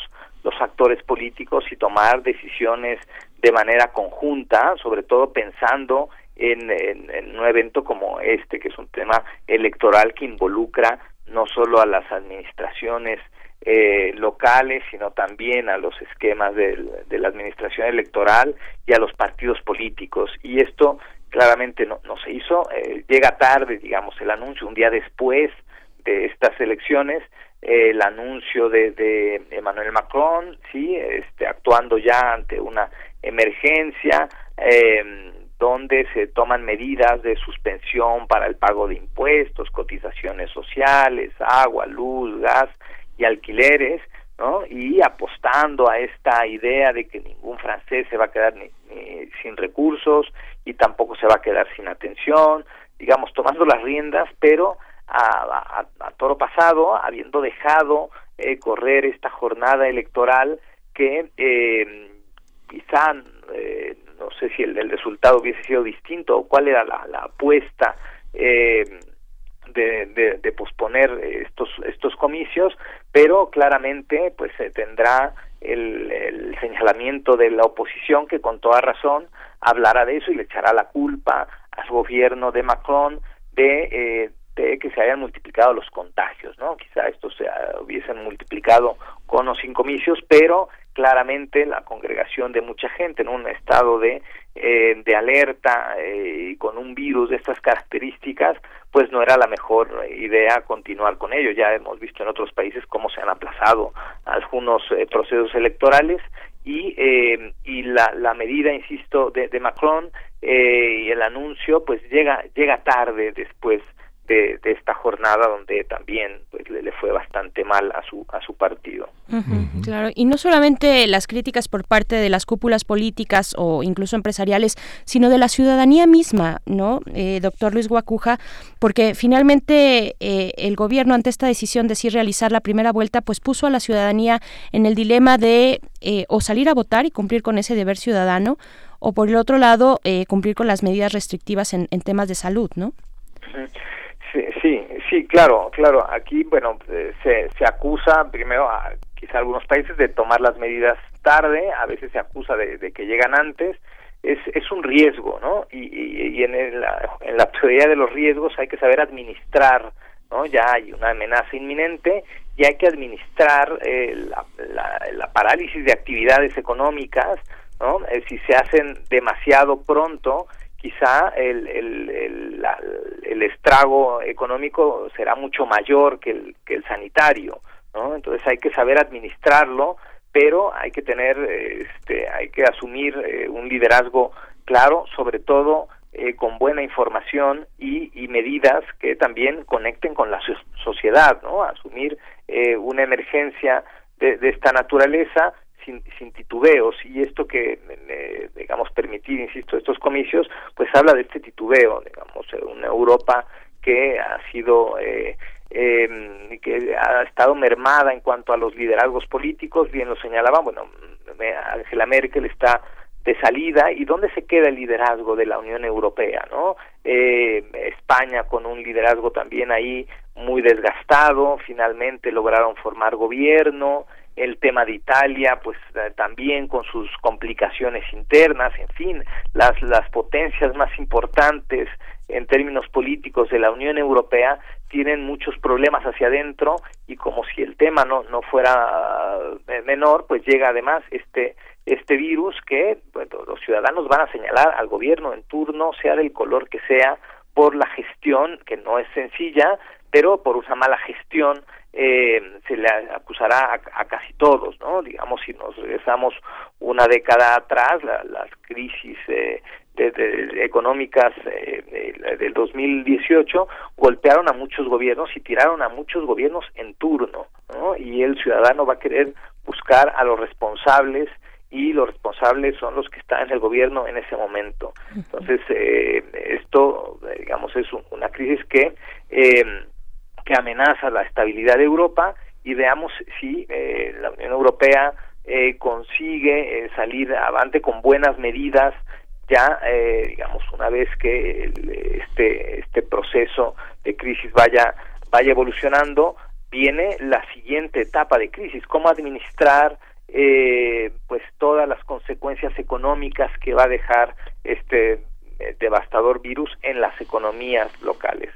los actores políticos y tomar decisiones de manera conjunta, sobre todo pensando en, en, un evento como este, que es un tema electoral que involucra no solo a las administraciones eh, locales, sino también a los esquemas de, de, la administración electoral y a los partidos políticos. Y esto claramente no, no se hizo, eh, llega tarde, digamos, el anuncio, un día después de estas elecciones, el anuncio de, de Emmanuel Macron, sí, este, actuando ya ante una emergencia, eh, donde se toman medidas de suspensión para el pago de impuestos, cotizaciones sociales, agua, luz, gas y alquileres, ¿no? Y apostando a esta idea de que ningún francés se va a quedar ni, sin recursos y tampoco se va a quedar sin atención, digamos, tomando las riendas, pero a, a, toro pasado, habiendo dejado eh, correr esta jornada electoral que eh, quizá, eh, no sé si el, resultado hubiese sido distinto o cuál era la, la apuesta eh, de, de, posponer estos estos comicios, pero claramente pues se tendrá el, señalamiento de la oposición que con toda razón hablará de eso y le echará la culpa al gobierno de Macron de, eh, de que se hayan multiplicado los contagios, ¿no? Quizá estos se hubiesen multiplicado con los sin comicios, pero claramente la congregación de mucha gente en un estado de, eh, de alerta eh, y con un virus de estas características, pues no era la mejor idea continuar con ello. Ya hemos visto en otros países cómo se han aplazado algunos eh, procesos electorales y, eh, y la, la medida, insisto, de, de Macron eh, y el anuncio, pues llega, llega tarde después de, esta jornada donde también pues, le, fue bastante mal a su a su partido. Claro, y no solamente las críticas por parte de las cúpulas políticas o incluso empresariales, sino de la ciudadanía misma, ¿no, eh, doctor Luis Guacuja? Porque finalmente eh, el gobierno ante esta decisión de sí realizar la primera vuelta, pues puso a la ciudadanía en el dilema de eh, o salir a votar y cumplir con ese deber ciudadano, o por el otro lado cumplir con las medidas restrictivas en, en temas de salud, ¿no? Sí, sí, claro, claro. Aquí, bueno, eh, se, se acusa primero a quizá algunos países de tomar las medidas tarde, a veces se acusa de, que llegan antes. Es, es un riesgo, ¿no? Y, y, en, la, en la teoría de los riesgos hay que saber administrar, ¿no? Ya hay una amenaza inminente y hay que administrar eh, la, la, parálisis de actividades económicas, ¿no? Eh, si se hacen demasiado pronto, quizá el, el, el, el, estrago económico será mucho mayor que el, que el sanitario, ¿no? Entonces hay que saber administrarlo, pero hay que tener, este, hay que asumir eh, un liderazgo claro, sobre todo eh, con buena información y, y, medidas que también conecten con la sociedad, ¿no? Asumir eh, una emergencia de, de, esta naturaleza sin, sin titubeos y esto que, eh, digamos, permitir, insisto, estos comicios, pues habla de este titubeo, digamos, una Europa que ha sido eh, eh, que ha estado mermada en cuanto a los liderazgos políticos, bien lo señalaba, bueno, Angela Merkel está de salida y dónde se queda el liderazgo de la Unión Europea, ¿no? Eh, España con un liderazgo también ahí muy desgastado, finalmente lograron formar gobierno, el tema de Italia, pues eh, también con sus complicaciones internas, en fin, las las potencias más importantes en términos políticos de la Unión Europea tienen muchos problemas hacia adentro y como si el tema no no fuera eh, menor, pues llega además este este virus que los ciudadanos van a señalar al gobierno en turno, sea del color que sea, por la gestión que no es sencilla, pero por una mala gestión eh, se le acusará a, casi todos, ¿no? Digamos, si nos regresamos una década atrás, las crisis eh, de, económicas eh, del 2018 golpearon a muchos gobiernos y tiraron a muchos gobiernos en turno, ¿no? Y el ciudadano va a querer buscar a los responsables y los responsables son los que están en el gobierno en ese momento. Entonces, eh, esto, digamos, es una crisis que, eh, que amenaza la estabilidad de Europa y veamos si eh, la Unión Europea eh, consigue eh, salir avante con buenas medidas ya, eh, digamos, una vez que el, este, este proceso de crisis vaya, vaya evolucionando, viene la siguiente etapa de crisis, cómo administrar eh, pues todas las consecuencias económicas que va a dejar este devastador virus en las economías locales.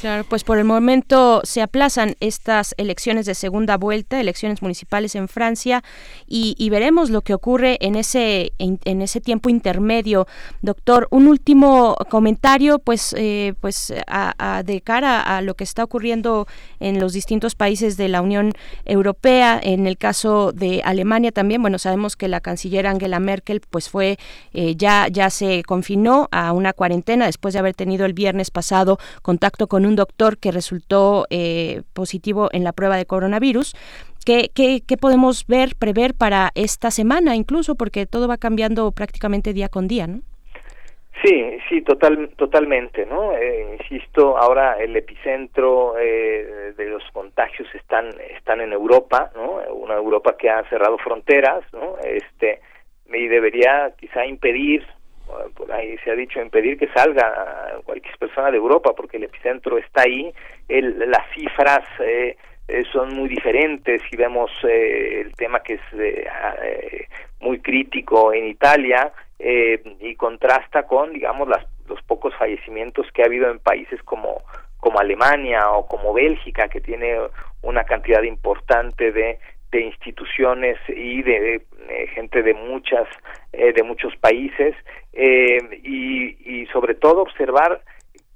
claro, pues por el momento se aplazan estas elecciones de segunda vuelta, elecciones municipales en Francia, y, veremos lo que ocurre en ese en, ese tiempo intermedio. Doctor, un último comentario, pues eh, pues a, de cara a lo que está ocurriendo en los distintos países de la Unión Europea, en el caso de Alemania también, bueno, sabemos que la canciller Angela Merkel, pues fue eh, ya ya se confinó a una cuarentena después de haber tenido el viernes pasado contacto con un doctor que resultó eh, positivo en la prueba de coronavirus. ¿Qué, ¿Qué, qué, podemos ver, prever para esta semana incluso? Porque todo va cambiando prácticamente día con día, ¿no? Sí, sí, total, totalmente, ¿no? Eh, insisto, ahora el epicentro eh, de los contagios están están en Europa, ¿no? Una Europa que ha cerrado fronteras, ¿no? Este y debería quizá impedir por ahí se ha dicho impedir que salga cualquier persona de Europa porque el epicentro está ahí. El, las cifras eh, eh son muy diferentes. Si vemos eh, el tema que es eh, eh muy crítico en Italia eh, y contrasta con digamos las, los pocos fallecimientos que ha habido en países como como Alemania o como Bélgica que tiene una cantidad importante de de instituciones y de, gente de muchas eh, de muchos países eh, y, y, sobre todo observar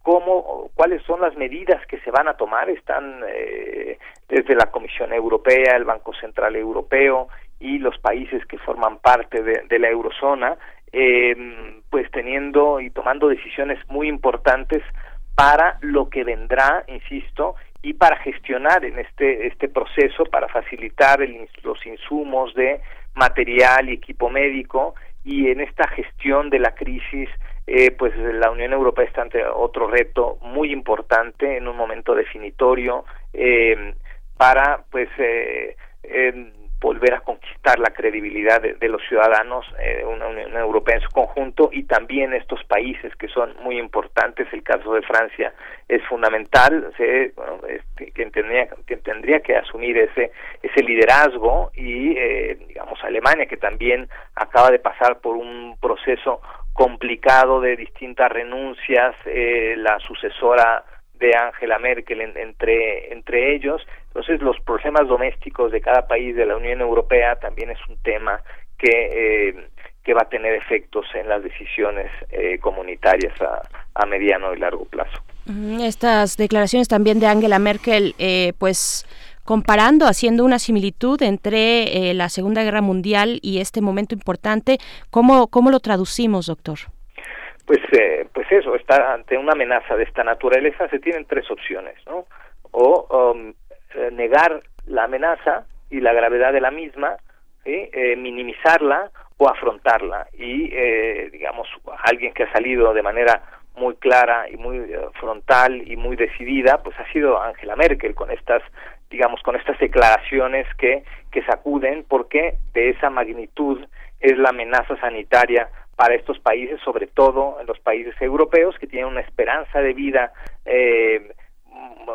cómo cuáles son las medidas que se van a tomar. Están eh, desde la Comisión Europea el Banco Central Europeo y los países que forman parte de, de la eurozona pues teniendo y tomando decisiones muy importantes para lo que vendrá insisto y para gestionar en este este proceso para facilitar los insumos de material y equipo médico y en esta gestión de la crisis eh, pues la Unión Europea está ante otro reto muy importante en un momento definitorio eh, para pues eh, volver a conquistar la credibilidad de, los ciudadanos eh, una Unión Europea en su conjunto y también estos países que son muy importantes. El caso de Francia es fundamental, se, este, que, tendría, que tendría que asumir ese, ese liderazgo y, eh, digamos, Alemania, que también acaba de pasar por un proceso complicado de distintas renuncias, eh, la sucesora de Angela Merkel entre entre ellos entonces los problemas domésticos de cada país de la Unión Europea también es un tema que eh, que va a tener efectos en las decisiones eh, comunitarias a, a, mediano y largo plazo. Estas declaraciones también de Angela Merkel, eh, pues comparando, haciendo una similitud entre la Segunda Guerra Mundial y este momento importante, ¿cómo, cómo lo traducimos, doctor? Pues, eh, pues eso, está ante una amenaza de esta naturaleza, se tienen tres opciones, ¿no? O um, eh, negar la amenaza y la gravedad de la misma, eh, minimizarla o afrontarla. Y, digamos, alguien que ha salido de manera muy clara y muy frontal y muy decidida, pues ha sido Angela Merkel con estas digamos con estas declaraciones que que sacuden porque de esa magnitud es la amenaza sanitaria para estos países, sobre todo en los países europeos que tienen una esperanza de vida eh,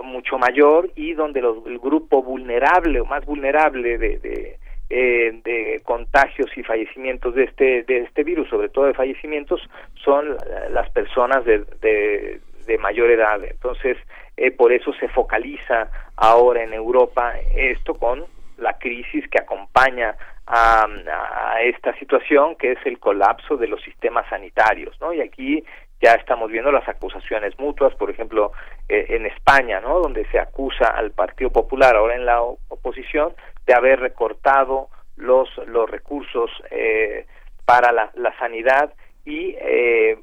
mucho mayor y donde el grupo vulnerable o más vulnerable de, de, eh, de, contagios y fallecimientos de este de este virus, sobre todo de fallecimientos, son las personas de, de, de mayor edad. Entonces, eh, por eso se focaliza ahora en Europa esto con la crisis que acompaña a, esta situación que es el colapso de los sistemas sanitarios, ¿no? Y aquí ya estamos viendo las acusaciones mutuas, por ejemplo, eh, en España, ¿no? Donde se acusa al Partido Popular, ahora en la oposición, de haber recortado los, los recursos eh, para la, la sanidad y, eh,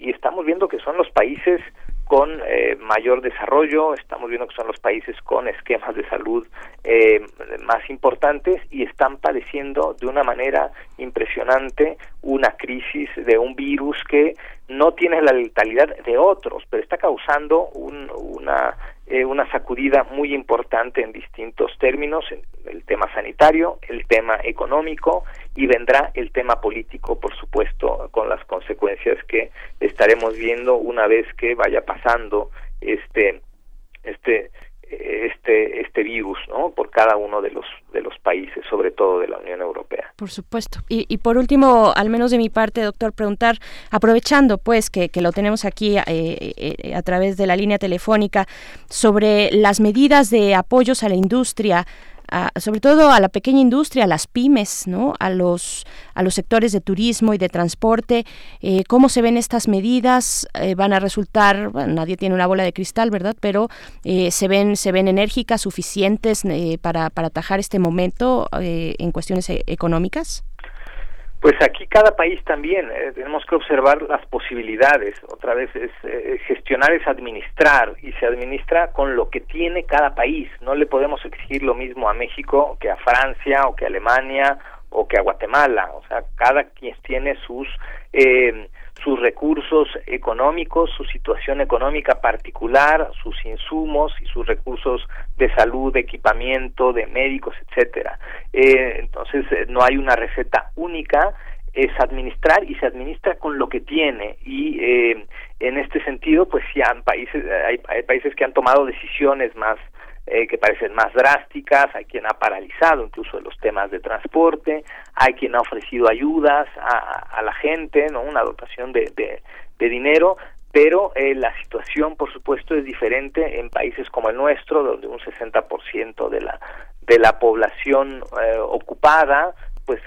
y estamos viendo que son los países con eh, mayor desarrollo, estamos viendo que son los países con esquemas de salud eh, más importantes y están padeciendo de una manera impresionante una crisis de un virus que no tiene la letalidad de otros, pero está causando una eh, una sacudida muy importante en distintos términos, el tema sanitario, el tema económico y vendrá el tema político, por supuesto, con las consecuencias que estaremos viendo una vez que vaya pasando este este este este virus no por cada uno de los de los países sobre todo de la Unión Europea. Por supuesto. Y, y por último al menos de mi parte doctor preguntar aprovechando pues que, que lo tenemos aquí eh, eh, a través de la línea telefónica sobre las medidas de apoyos a la industria sobre todo a la pequeña industria, a las pymes, ¿no? a, los, a los sectores de turismo y de transporte. Eh, ¿Cómo se ven estas medidas? Eh, ¿Van a resultar, nadie tiene una bola de cristal, ¿verdad? Pero eh, se, ven, se ven enérgicas, suficientes para, para atajar este momento en cuestiones económicas? Pues aquí cada país también eh, tenemos que observar las posibilidades. Otra vez es eh, gestionar es administrar y se administra con lo que tiene cada país. No le podemos exigir lo mismo a México que a Francia o que a Alemania o que a Guatemala. O sea, cada quien tiene sus eh, sus recursos económicos, su situación económica particular, sus insumos y sus recursos de salud, de equipamiento, de médicos, etcétera. Eh, entonces eh, no hay una receta única, es administrar y se administra con lo que tiene y eh, en este sentido pues sí han países hay, hay países que han tomado decisiones más eh, que parecen más drásticas, hay quien ha paralizado incluso los temas de transporte, hay quien ha ofrecido ayudas a, la gente, no una dotación de, de, dinero, pero eh, la situación por supuesto es diferente en países como el nuestro, donde un 60% de la de la población eh, ocupada pues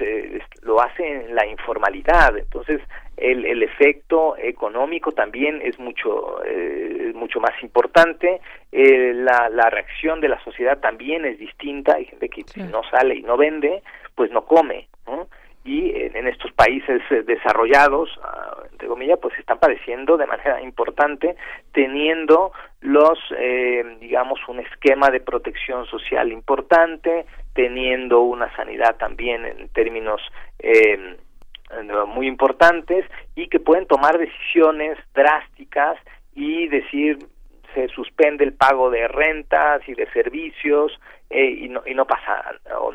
lo hace en la informalidad. Entonces el, el efecto económico también es mucho eh, mucho más importante. Eh, la, la reacción de la sociedad también es distinta. Hay gente que si no sale y no vende pues no come y en, estos países eh, desarrollados uh, entre comillas pues están padeciendo de manera importante teniendo los digamos un esquema de protección social importante teniendo una sanidad también en términos eh, muy importantes y que pueden tomar decisiones drásticas y decir se suspende el pago de rentas y de servicios eh, y no y no pasa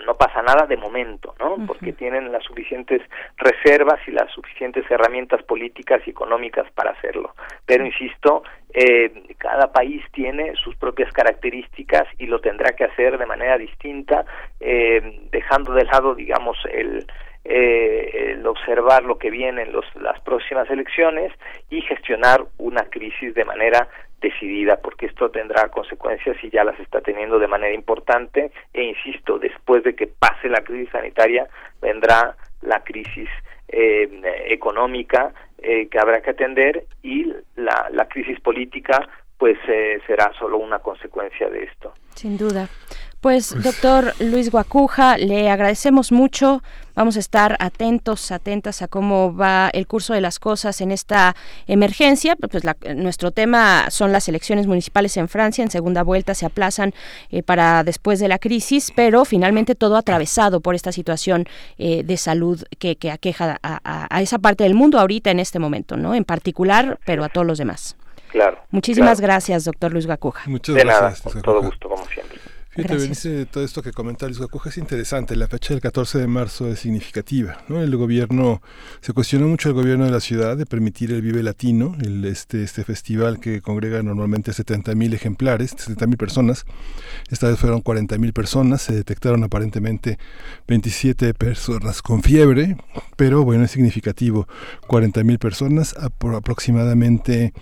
no pasa nada de momento no porque tienen las suficientes reservas y las suficientes herramientas políticas y económicas para hacerlo. Pero insisto eh, cada país tiene sus propias características y lo tendrá que hacer de manera distinta eh, dejando de lado digamos el eh, el observar lo que viene en los, las próximas elecciones y gestionar una crisis de manera decidida, porque esto tendrá consecuencias y ya las está teniendo de manera importante. E insisto, después de que pase la crisis sanitaria, vendrá la crisis eh, económica eh, que habrá que atender y la, la crisis política pues eh, será solo una consecuencia de esto. Sin duda. Pues, doctor Luis Guacuja, le agradecemos mucho. Vamos a estar atentos, atentas a cómo va el curso de las cosas en esta emergencia. Pues nuestro tema son las elecciones municipales en Francia. En segunda vuelta se aplazan eh, para después de la crisis, pero finalmente todo atravesado por esta situación eh, de salud que, aqueja a, a, esa parte del mundo ahorita en este momento, ¿no? En particular, pero a todos los demás. Claro. Muchísimas gracias, doctor Luis Guacuja. Muchas de gracias. Nada, con todo gusto, como siempre. Fíjate, todo esto que comenta Luis Gacuja es interesante. La fecha del 14 de marzo es significativa. ¿no? El gobierno, se cuestionó mucho el gobierno de la ciudad de permitir el Vive Latino, el, este, este festival que congrega normalmente 70 mil ejemplares, 70 mil personas. Esta vez fueron 40 mil personas. Se detectaron aparentemente 27 personas con fiebre, pero bueno, es significativo. 40 mil personas, aproximadamente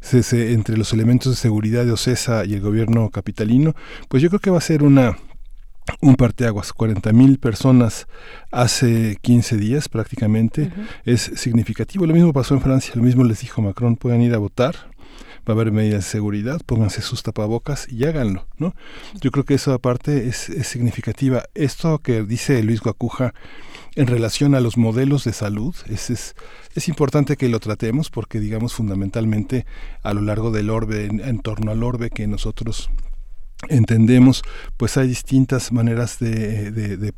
se, entre los elementos de seguridad de OCESA y el gobierno capitalino, pues yo creo que va ser una un parteaguas, 40 mil personas hace 15 días prácticamente, es significativo. Lo mismo pasó en Francia, lo mismo les dijo Macron, pueden ir a votar, va a haber medidas de seguridad, pónganse sus tapabocas y háganlo, ¿no? Yo creo que eso aparte es, es significativa. Esto que dice Luis Guacuja en relación a los modelos de salud, es, es, es importante que lo tratemos porque digamos fundamentalmente a lo largo del orbe, en torno al orbe que nosotros entendemos, pues hay distintas maneras de,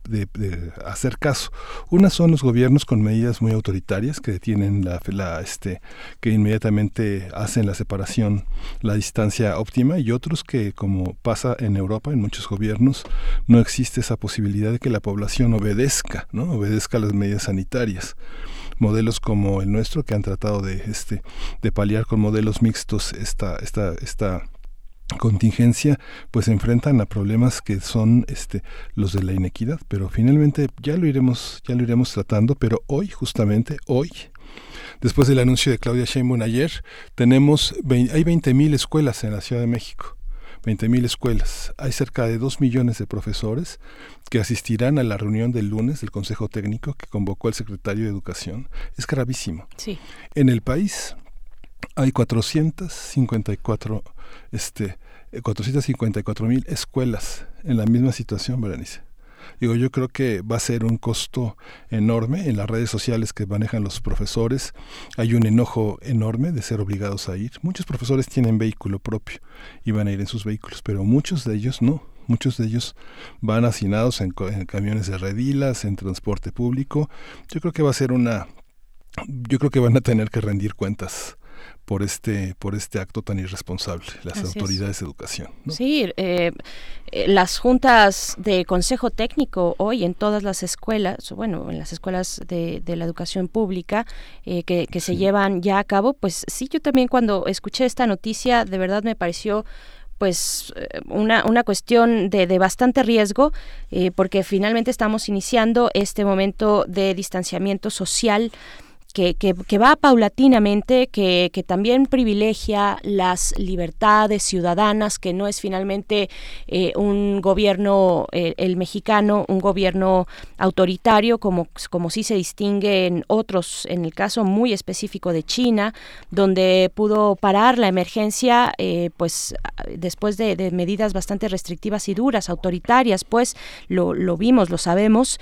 hacer caso. Unas son los gobiernos con medidas muy autoritarias que tienen la, la, este, que inmediatamente hacen la separación, la distancia óptima, y otros que, como pasa en Europa, en muchos gobiernos, no existe esa posibilidad de que la población obedezca, ¿no? obedezca las medidas sanitarias modelos como el nuestro que han tratado de este de paliar con modelos mixtos esta esta esta contingencia pues se enfrentan a problemas que son este los de la inequidad pero finalmente ya lo iremos ya lo iremos tratando pero hoy justamente hoy después del anuncio de Claudia Sheinbaum ayer tenemos hay 20.000 escuelas en la Ciudad de México 20.000 escuelas. Hay cerca de 2 millones de profesores que asistirán a la reunión del lunes del Consejo Técnico que convocó el secretario de Educación. Es gravísimo. Sí. En el país hay 454 este 454 mil escuelas en la misma situación, Berenice. Digo, yo creo que va a ser un costo enorme en las redes sociales que manejan los profesores. Hay un enojo enorme de ser obligados a ir. Muchos profesores tienen vehículo propio y van a ir en sus vehículos, pero muchos de ellos no. Muchos de ellos van hacinados en, en camiones de redilas, en transporte público. Yo creo que va a ser una... Yo creo que van a tener que rendir cuentas por este por este acto tan irresponsable las autoridades de educación sí eh, eh, las juntas de consejo técnico hoy en todas las escuelas bueno en las escuelas de, la educación pública eh, que, se llevan ya a cabo pues sí yo también cuando escuché esta noticia de verdad me pareció pues una, una cuestión de, de bastante riesgo porque finalmente estamos iniciando este momento de distanciamiento social que, que, va paulatinamente, que, que, también privilegia las libertades ciudadanas, que no es finalmente eh, un gobierno, eh, el mexicano, un gobierno autoritario, como, como sí se distingue en otros, en el caso muy específico de China, donde pudo parar la emergencia, eh, pues después de, de, medidas bastante restrictivas y duras, autoritarias, pues lo, lo vimos, lo sabemos.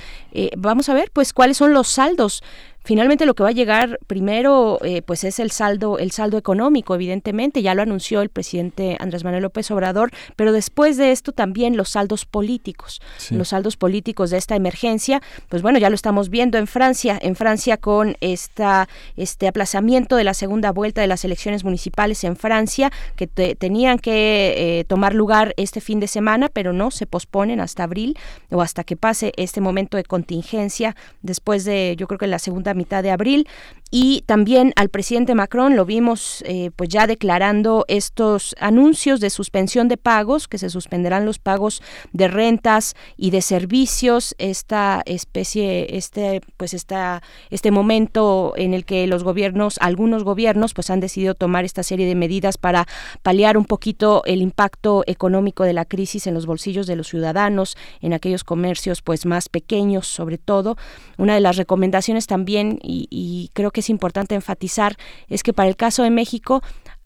vamos a ver, pues, cuáles son los saldos Finalmente lo que va a llegar primero eh, pues es el saldo el saldo económico evidentemente ya lo anunció el presidente Andrés Manuel López Obrador pero después de esto también los saldos políticos los saldos políticos de esta emergencia pues bueno ya lo estamos viendo en Francia en Francia con esta este aplazamiento de la segunda vuelta de las elecciones municipales en Francia que tenían que eh, tomar lugar este fin de semana pero no se posponen hasta abril o hasta que pase este momento de contingencia después de yo creo que la segunda mitad de abril. Y también al presidente Macron lo vimos eh, pues ya declarando estos anuncios de suspensión de pagos que se suspenderán los pagos de rentas y de servicios esta especie este pues esta este momento en el que los gobiernos algunos gobiernos pues han decidido tomar esta serie de medidas para paliar un poquito el impacto económico de la crisis en los bolsillos de los ciudadanos en aquellos comercios pues más pequeños sobre todo. Una de las recomendaciones también y, y creo que es importante enfatizar es que para el caso de México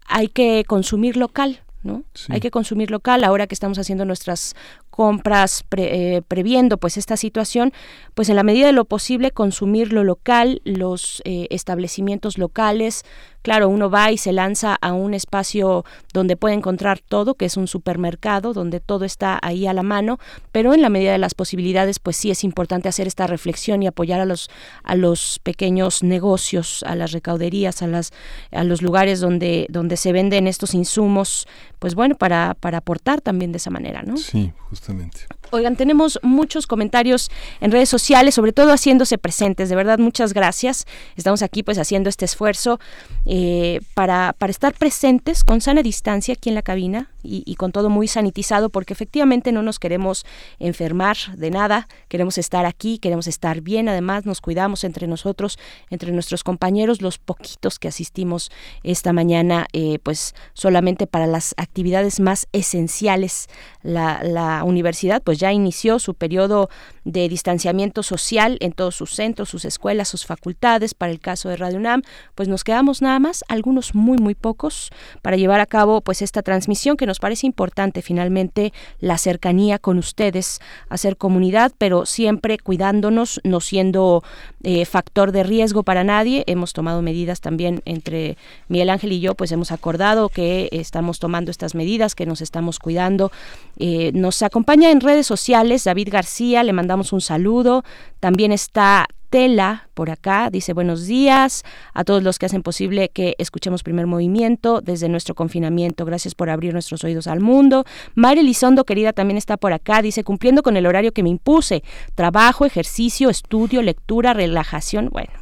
hay que consumir local, ¿no? Hay que consumir local ahora que estamos haciendo nuestras compras eh, previendo pues esta situación, pues en la medida de lo posible consumir lo local, los eh, establecimientos locales, Claro, uno va y se lanza a un espacio donde puede encontrar todo, que es un supermercado, donde todo está ahí a la mano, pero en la medida de las posibilidades, pues sí es importante hacer esta reflexión y apoyar a los a los pequeños negocios, a las recauderías, a las a los lugares donde donde se venden estos insumos, pues bueno, para para aportar también de esa manera, ¿no? Sí, justamente. Oigan, tenemos muchos comentarios en redes sociales, sobre todo haciéndose presentes. De verdad, muchas gracias. Estamos aquí pues haciendo este esfuerzo eh, para, para estar presentes con sana distancia aquí en la cabina y, con todo muy sanitizado, porque efectivamente no nos queremos enfermar de nada, queremos estar aquí, queremos estar bien, además nos cuidamos entre nosotros, entre nuestros compañeros, los poquitos que asistimos esta mañana, eh, pues solamente para las actividades más esenciales. La, la universidad pues ya inició su periodo de distanciamiento social en todos sus centros, sus escuelas, sus facultades. Para el caso de Radio UNAM, pues nos quedamos nada más, algunos muy, muy pocos, para llevar a cabo pues esta transmisión que nos parece importante finalmente la cercanía con ustedes, hacer comunidad, pero siempre cuidándonos, no siendo eh, factor de riesgo para nadie. Hemos tomado medidas también entre Miguel Ángel y yo, pues hemos acordado que estamos tomando estas medidas, que nos estamos cuidando. Eh, nos acompaña en redes sociales David García, le mandamos un saludo. También está Tela por acá, dice buenos días a todos los que hacen posible que escuchemos primer movimiento desde nuestro confinamiento. Gracias por abrir nuestros oídos al mundo. Mari Elizondo, querida, también está por acá, dice cumpliendo con el horario que me impuse. Trabajo, ejercicio, estudio, lectura, relajación. Bueno,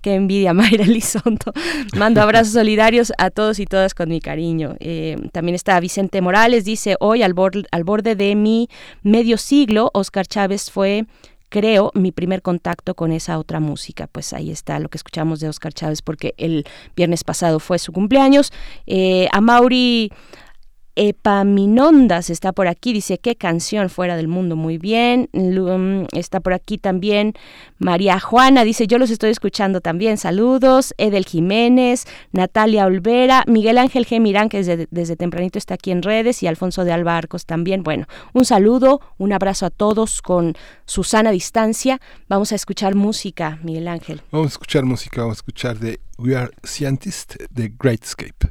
qué envidia, Mayra Elizondo. Mando abrazos solidarios a todos y todas con mi cariño. Eh, también está Vicente Morales, dice hoy al, al borde de mi medio siglo, Oscar Chávez fue creo, mi primer contacto con esa otra música. Pues ahí está lo que escuchamos de Oscar Chávez, porque el viernes pasado fue su cumpleaños. Eh, a Mauri Epaminondas está por aquí, dice qué canción fuera del mundo, muy bien. Mm, está por aquí también María Juana, dice yo los estoy escuchando también, saludos. Edel Jiménez, Natalia Olvera, Miguel Ángel G. Mirán, que desde, desde tempranito está aquí en redes, y Alfonso de Alba Arcos también. Bueno, un saludo, un abrazo a todos con Susana Distancia. Vamos a escuchar música, Miguel Ángel. Vamos a escuchar música, vamos a escuchar de We Are Scientists de Greatscape.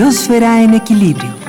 Biosfera en equilibrio.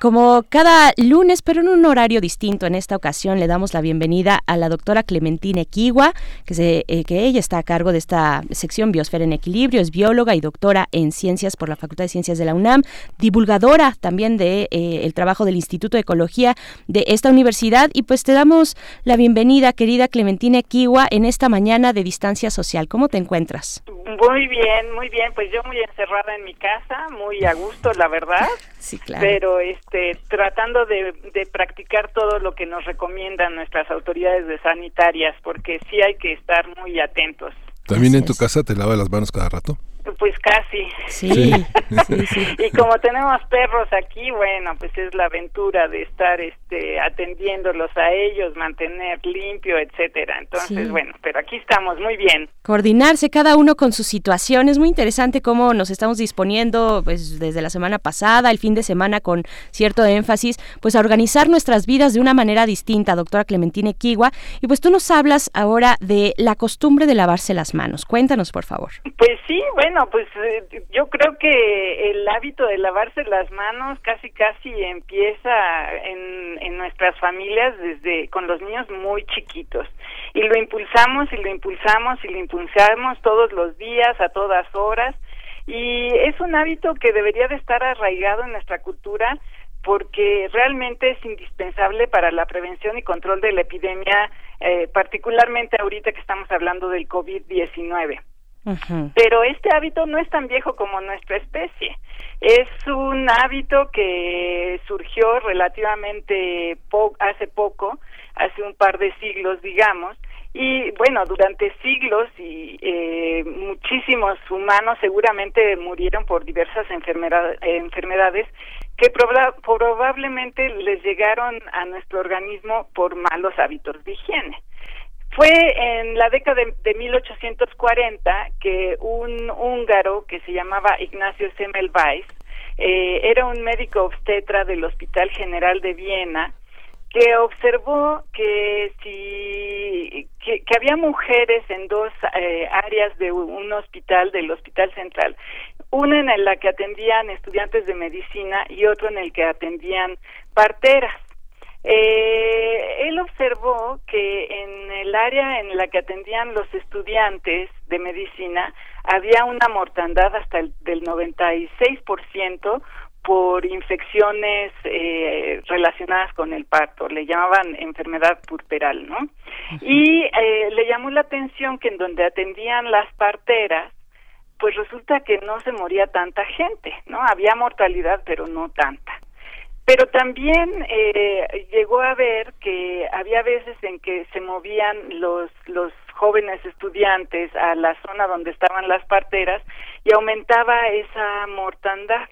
Como cada lunes, pero en un horario distinto, en esta ocasión le damos la bienvenida a la doctora Clementina Equigua, que, se, eh, que ella está a cargo de esta sección Biosfera en Equilibrio, es bióloga y doctora en ciencias por la Facultad de Ciencias de la UNAM, divulgadora también de eh, trabajo del Instituto de Ecología de esta universidad y pues te damos la bienvenida, querida Clementina Equigua, en esta mañana de distancia social. ¿Cómo te encuentras? Muy bien, muy bien, pues yo muy encerrada en mi casa, muy a gusto, la verdad. Sí, claro. Pero este, tratando de, de practicar todo lo que nos recomiendan nuestras autoridades de sanitarias, porque sí hay que estar muy atentos. ¿También en tu casa te lavas las manos cada rato? Pues casi. Sí, sí, sí. y como tenemos perros aquí, bueno, pues es la aventura de estar este atendiéndolos a ellos, mantener limpio, etcétera. Entonces, Sí. bueno, pero aquí estamos muy bien. coordinarse cada uno con su situación. Es muy interesante cómo nos estamos disponiendo pues desde la semana pasada, el fin de semana con cierto énfasis, pues a organizar nuestras vidas de una manera distinta, doctora Clementina Equigua. Y pues tú nos hablas ahora de la costumbre de lavarse las manos. Cuéntanos, por favor. Pues sí, bueno, pues eh, yo creo que el hábito de lavarse las manos casi casi empieza en, en nuestras familias desde con los niños muy chiquitos y lo impulsamos y lo impulsamos y lo impulsamos todos los días a todas horas y es un hábito que debería de estar arraigado en nuestra cultura porque realmente es indispensable para la prevención y control de la epidemia, eh, particularmente ahorita que estamos hablando del COVID-19. Pero este hábito no es tan viejo como nuestra especie. Es un hábito que surgió relativamente po- hace poco, hace un par de siglos, digamos, y bueno, durante siglos y eh, muchísimos humanos seguramente murieron por diversas enfermera- enfermedades que proba- probablemente les llegaron a nuestro organismo por malos hábitos de higiene. Fue en la década de, de 1840 que un húngaro que se llamaba Ignacio Semmelweis eh, era un médico obstetra del Hospital General de Viena que observó que si que, había mujeres en dos eh, áreas de un hospital del hospital central. Una en la que atendían estudiantes de medicina y otro en el que atendían parteras eh, él observó que en el área en la que atendían los estudiantes de medicina había una mortandad hasta el del 96% por infecciones eh, relacionadas con el parto, le llamaban enfermedad purperal, ¿no? Y eh, le llamó la atención que en donde atendían las parteras, pues resulta que no se moría tanta gente, ¿no? Había mortalidad, pero no tanta. Pero también eh, llegó a ver que había veces en que se movían los, los jóvenes estudiantes a la zona donde estaban las parteras y aumentaba esa mortandad.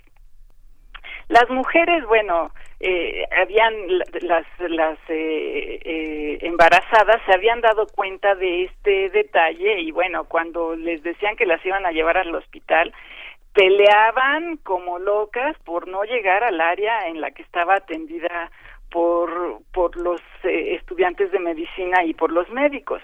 Las mujeres, bueno, eh, habían la- las las eh, eh, embarazadas se habían dado cuenta de este detalle y bueno, cuando les decían que las iban a llevar al hospital, peleaban como locas por no llegar al área en la que estaba atendida por por los eh, estudiantes de medicina y por los médicos.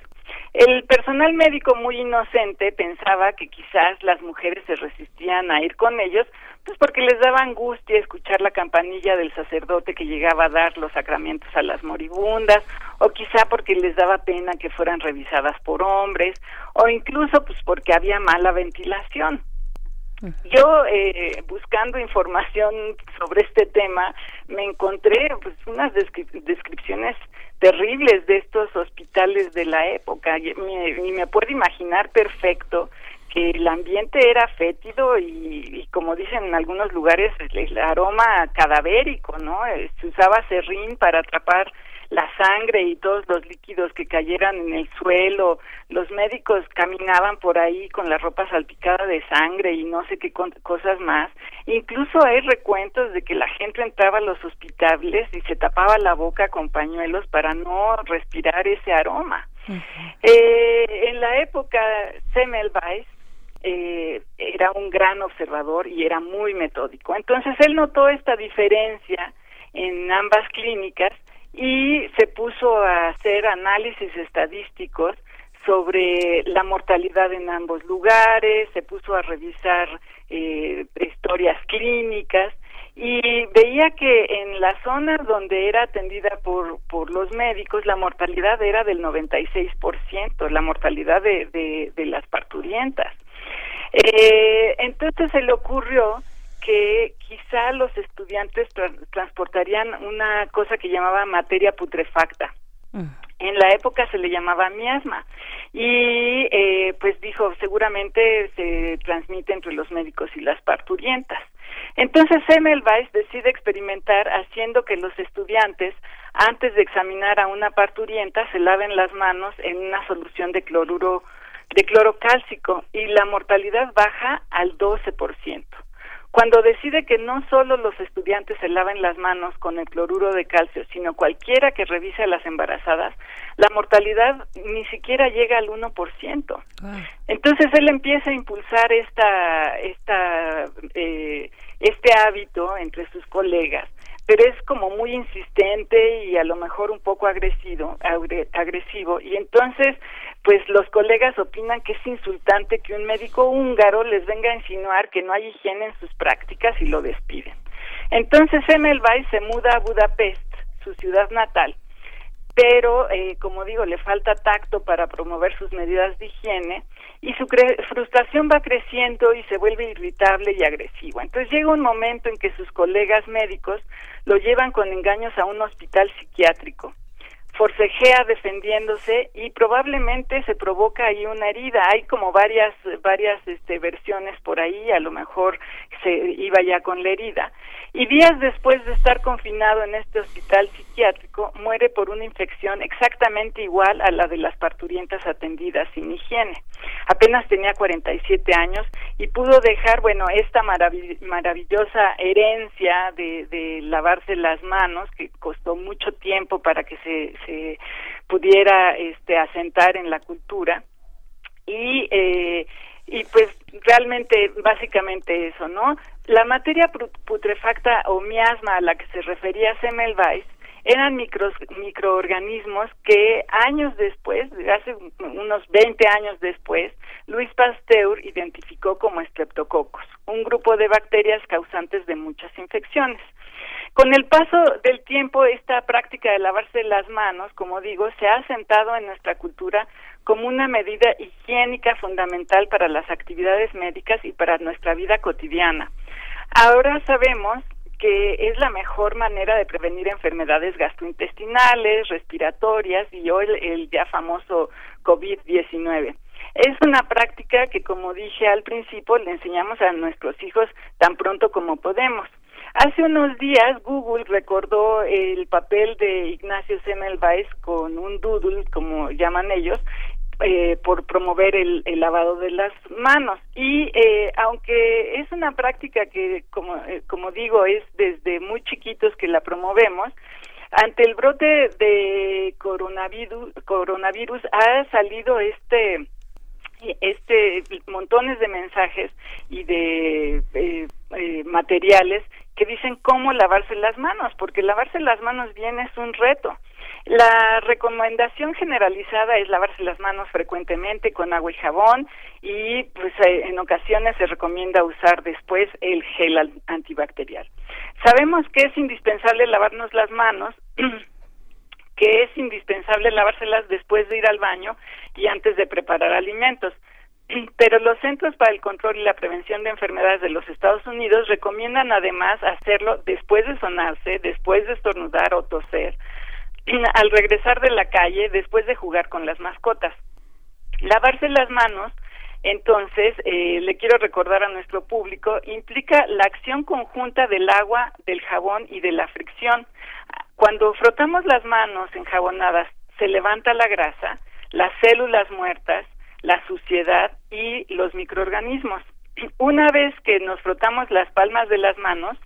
El personal médico muy inocente pensaba que quizás las mujeres se resistían a ir con ellos, pues porque les daba angustia escuchar la campanilla del sacerdote que llegaba a dar los sacramentos a las moribundas, o quizá porque les daba pena que fueran revisadas por hombres, o incluso pues porque había mala ventilación. Yo, eh, buscando información sobre este tema, me encontré pues unas descri- descripciones terribles de estos hospitales de la época y me, y me puedo imaginar perfecto que el ambiente era fétido y, como dicen en algunos lugares el, el aroma cadavérico, ¿no? Eh, Se usaba serrín para atrapar la sangre y todos los líquidos que cayeran en el suelo. Los médicos caminaban por ahí con la ropa salpicada de sangre y no sé qué cosas más. Incluso hay recuentos de que la gente entraba a los hospitales y se tapaba la boca con pañuelos para no respirar ese aroma. Eh, en la época, Semmelweis eh, era un gran observador y era muy metódico. Entonces él notó esta diferencia en ambas clínicas y se puso a hacer análisis estadísticos sobre la mortalidad en ambos lugares, se puso a revisar eh, historias clínicas y veía que en las zonas donde era atendida por, por los médicos la mortalidad era del 96%, la mortalidad de, de, de las parturientas. Eh, entonces se le ocurrió que quizá los estudiantes transportarían una cosa que llamaba materia putrefacta. Mm. En la época se le llamaba miasma y eh, pues dijo seguramente se transmite entre los médicos y las parturientas. Entonces Semmelweis decide experimentar haciendo que los estudiantes antes de examinar a una parturienta se laven las manos en una solución de cloruro de cloro cálcico y la mortalidad baja al 12%. Cuando decide que no solo los estudiantes se laven las manos con el cloruro de calcio, sino cualquiera que revise a las embarazadas, la mortalidad ni siquiera llega al 1%. Entonces él empieza a impulsar esta, esta, eh, este hábito entre sus colegas pero es como muy insistente y a lo mejor un poco agresivo, agresivo y entonces pues los colegas opinan que es insultante que un médico húngaro les venga a insinuar que no hay higiene en sus prácticas y lo despiden. Entonces Semmelweis se muda a Budapest, su ciudad natal, pero eh, como digo, le falta tacto para promover sus medidas de higiene y su frustración va creciendo y se vuelve irritable y agresivo. Entonces llega un momento en que sus colegas médicos lo llevan con engaños a un hospital psiquiátrico. Forcejea defendiéndose y probablemente se provoca ahí una herida. Hay como varias varias este, versiones por ahí, a lo mejor se iba ya con la herida y días después de estar confinado en este hospital psiquiátrico muere por una infección exactamente igual a la de las parturientas atendidas sin higiene. Apenas tenía 47 años y pudo dejar, bueno, esta maravillosa herencia de, de, lavarse las manos que costó mucho tiempo para que se, se pudiera este, asentar en la cultura y eh, y pues realmente básicamente eso, ¿no? La materia putrefacta o miasma a la que se refería Semmelweis eran microorganismos que años después, hace unos 20 años después, Luis Pasteur identificó como estreptococos, un grupo de bacterias causantes de muchas infecciones. Con el paso del tiempo, esta práctica de lavarse las manos, como digo, se ha asentado en nuestra cultura como una medida higiénica fundamental para las actividades médicas y para nuestra vida cotidiana. Ahora sabemos que es la mejor manera de prevenir enfermedades gastrointestinales, respiratorias y hoy el, ya famoso COVID-19. Es una práctica que, como dije al principio, le enseñamos a nuestros hijos tan pronto como podemos. Hace unos días Google recordó el papel de Ignacio Semmelweis con un doodle, como llaman ellos, eh, por promover el, lavado de las manos. Y eh, aunque es una práctica que como eh, digo es desde muy chiquitos que la promovemos ante el brote de coronavirus coronavirus ha salido este este montones de mensajes y de materiales que dicen cómo lavarse las manos porque lavarse las manos bien es un reto la recomendación generalizada es lavarse las manos frecuentemente con agua y jabón y pues eh, en ocasiones se recomienda usar después el gel antibacterial. Sabemos que es indispensable lavarnos las manos que es indispensable lavárselas después de ir al baño y antes de preparar alimentos. Pero los Centros para el Control y la Prevención de Enfermedades de los Estados Unidos recomiendan además hacerlo después de sonarse, después de estornudar o toser, al regresar de la calle después de jugar con las mascotas. Lavarse las manos, entonces, eh, le quiero recordar a nuestro público, implica la acción conjunta del agua, del jabón y de la fricción. Cuando frotamos las manos enjabonadas, se levanta la grasa, las células muertas, la suciedad y los microorganismos. Una vez que nos frotamos las palmas de las manos,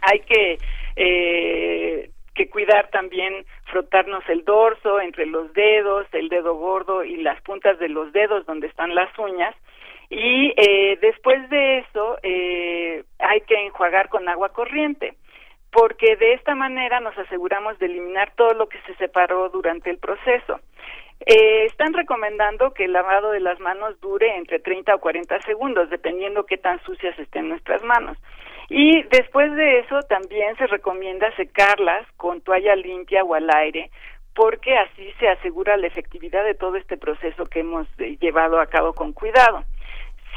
hay que eh, que cuidar también frotarnos el dorso entre los dedos, el dedo gordo y las puntas de los dedos donde están las uñas. Y eh, después de eso eh, hay que enjuagar con agua corriente, porque de esta manera nos aseguramos de eliminar todo lo que se separó durante el proceso. Eh, están recomendando que el lavado de las manos dure entre 30 o 40 segundos, dependiendo qué tan sucias estén nuestras manos. Y después de eso también se recomienda secarlas con toalla limpia o al aire porque así se asegura la efectividad de todo este proceso que hemos eh, llevado a cabo con cuidado.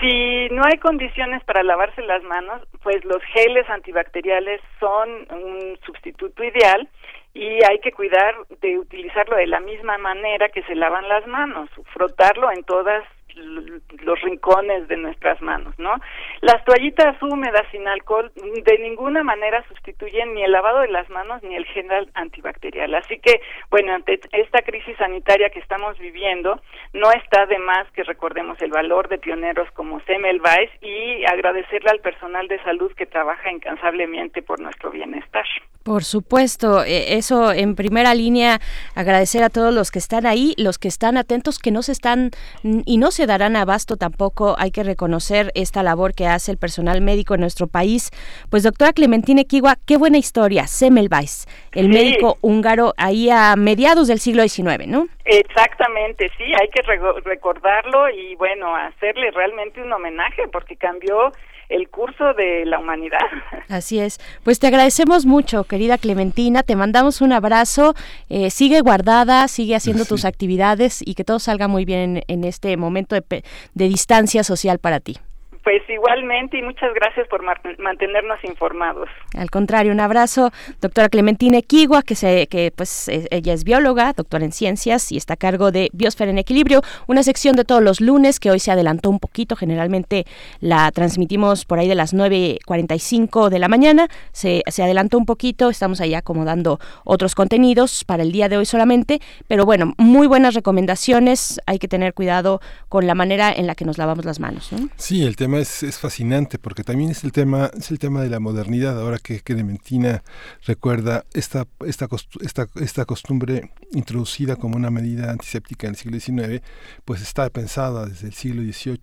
Si no hay condiciones para lavarse las manos, pues los geles antibacteriales son un sustituto ideal y hay que cuidar de utilizarlo de la misma manera que se lavan las manos, frotarlo en todas los rincones de nuestras manos, ¿no? Las toallitas húmedas sin alcohol de ninguna manera sustituyen ni el lavado de las manos ni el gel antibacterial. Así que, bueno, ante esta crisis sanitaria que estamos viviendo, no está de más que recordemos el valor de pioneros como Semmelweis y agradecerle al personal de salud que trabaja incansablemente por nuestro bienestar. Por supuesto, e, eso en primera línea, agradecer a todos los que están ahí, los que están atentos, que no se están y no se darán abasto tampoco. Hay que reconocer esta labor que hace el personal médico en nuestro país. Pues doctora Clementine Kiwa, qué buena historia, Semmelweis, el médico húngaro ahí a mediados del siglo XIX, ¿no? Exactamente, sí, hay que recordarlo y bueno, hacerle realmente un homenaje porque cambió el curso de la humanidad. Así es. Pues te agradecemos mucho, querida Clementina. Te mandamos un abrazo. Eh, sigue guardada, sigue haciendo tus actividades y que todo salga muy bien en, este momento de, de distancia social para ti. Pues igualmente y muchas gracias por mantenernos informados. Al contrario, un abrazo, doctora Clementina Equigua, que, se, que pues e, ella es bióloga, doctora en ciencias y está a cargo de Biosfera en Equilibrio, una sección de todos los lunes que hoy se adelantó un poquito, generalmente la transmitimos por ahí de las 9.45 de la mañana, se, se adelantó un poquito, estamos ahí acomodando otros contenidos para el día de hoy solamente, pero bueno, muy buenas recomendaciones, hay que tener cuidado con la manera en la que nos lavamos las manos. Sí, el tema es, fascinante porque también es el tema es el tema de la modernidad ahora que Clementina recuerda esta esta esta, esta costumbre introducida como una medida antiséptica en el siglo XIX pues está pensada desde el siglo XVIII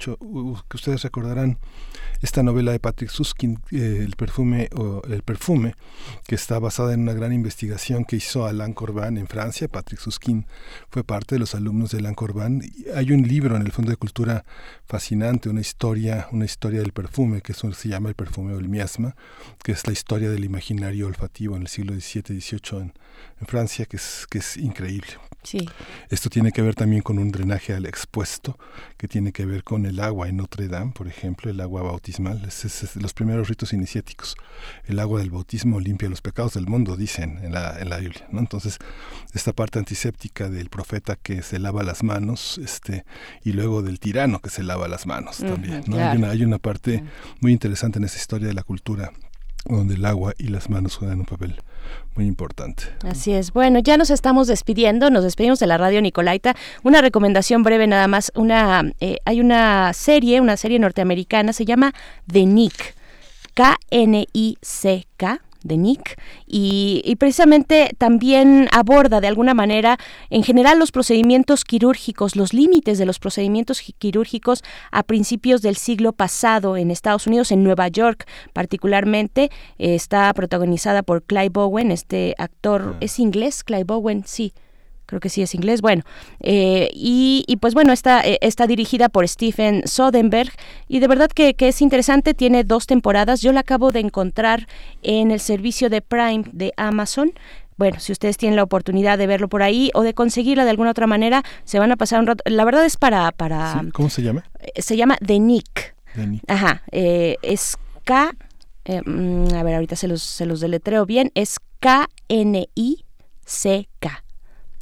que ustedes recordarán esta novela de Patrick Susskind eh, el perfume o el perfume que está basada en una gran investigación que hizo Alain Corbin en Francia. Patrick Susskind fue parte de los alumnos de Alain Corbin hay un libro en el Fondo de Cultura fascinante una historia una historia del perfume, que eso se llama el perfume o el miasma, que es la historia del imaginario olfativo en el siglo XVII, XVIII en, en Francia, que es, que es increíble. Sí. Esto tiene que ver también con un drenaje al expuesto, que tiene que ver con el agua en Notre Dame, por ejemplo, el agua bautismal, es, los primeros ritos iniciáticos. El agua del bautismo limpia los pecados del mundo, dicen en la, en la Biblia. ¿no? Entonces, esta parte antiséptica del profeta que se lava las manos, este, y luego del tirano que se lava las manos también. ¿no? hay, una, hay una parte muy interesante en esa historia de la cultura donde el agua y las manos juegan un papel muy importante. Así es. Bueno, ya nos estamos despidiendo, nos despedimos de la radio Nicolaita. Una recomendación breve nada más. Una, eh, hay una serie, una serie norteamericana, se llama The Nick. K-N-I-C-K de Nick y, precisamente también aborda de alguna manera en general los procedimientos quirúrgicos, los límites de los procedimientos quirúrgicos a principios del siglo pasado en Estados Unidos, en Nueva York particularmente. está protagonizada por Clive Bowen, este actor, ah. ¿es inglés? Clive Bowen, sí creo que sí es inglés, bueno, eh, y, pues bueno, está, eh, está dirigida por Stephen Soderbergh y de verdad que, es interesante, tiene dos temporadas, yo la acabo de encontrar en el servicio de Prime de Amazon, bueno, si ustedes tienen la oportunidad de verlo por ahí o de conseguirla de alguna otra manera, se van a pasar un rato. La verdad es para... para ¿Cómo se llama? Eh, se llama The Nick. Ajá, es K... Mm, a ver, ahorita se los, se los deletreo bien. Es K-N-I-C-K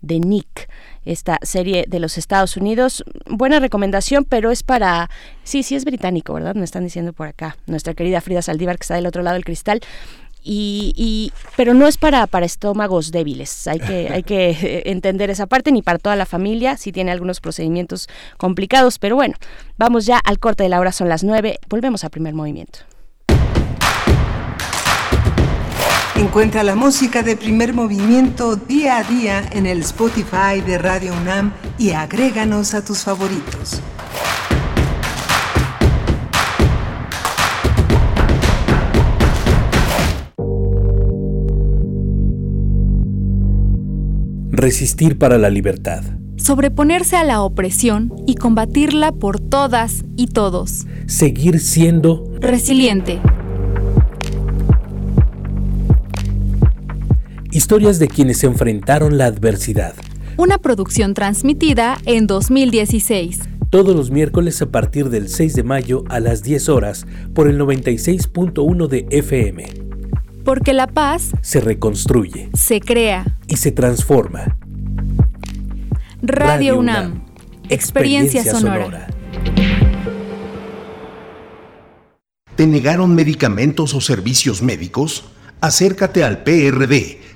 de Nick, esta serie de los Estados Unidos. Buena recomendación, pero es para... Sí, sí es británico, ¿verdad? Me están diciendo por acá. Nuestra querida Frida Saldívar, que está del otro lado del cristal. Y, pero no es para, para estómagos débiles. Hay que, hay que entender esa parte, ni para toda la familia. Sí tiene algunos procedimientos complicados, pero bueno, vamos ya al corte de la hora, son las nueve. Volvemos al primer movimiento. Encuentra la música de primer movimiento día a día en el Spotify de Radio UNAM y agréganos a tus favoritos. Resistir para la libertad. Sobreponerse a la opresión y combatirla por todas y todos. Seguir siendo resiliente Historias de quienes enfrentaron la adversidad. Una producción transmitida en 2016. Todos los miércoles a partir del 6 de mayo a las 10 horas por el 96.1 de FM. Porque la paz se reconstruye, se crea y se transforma. Radio, UNAM. Experiencia, sonora. ¿Te negaron medicamentos o servicios médicos? Acércate al PRD,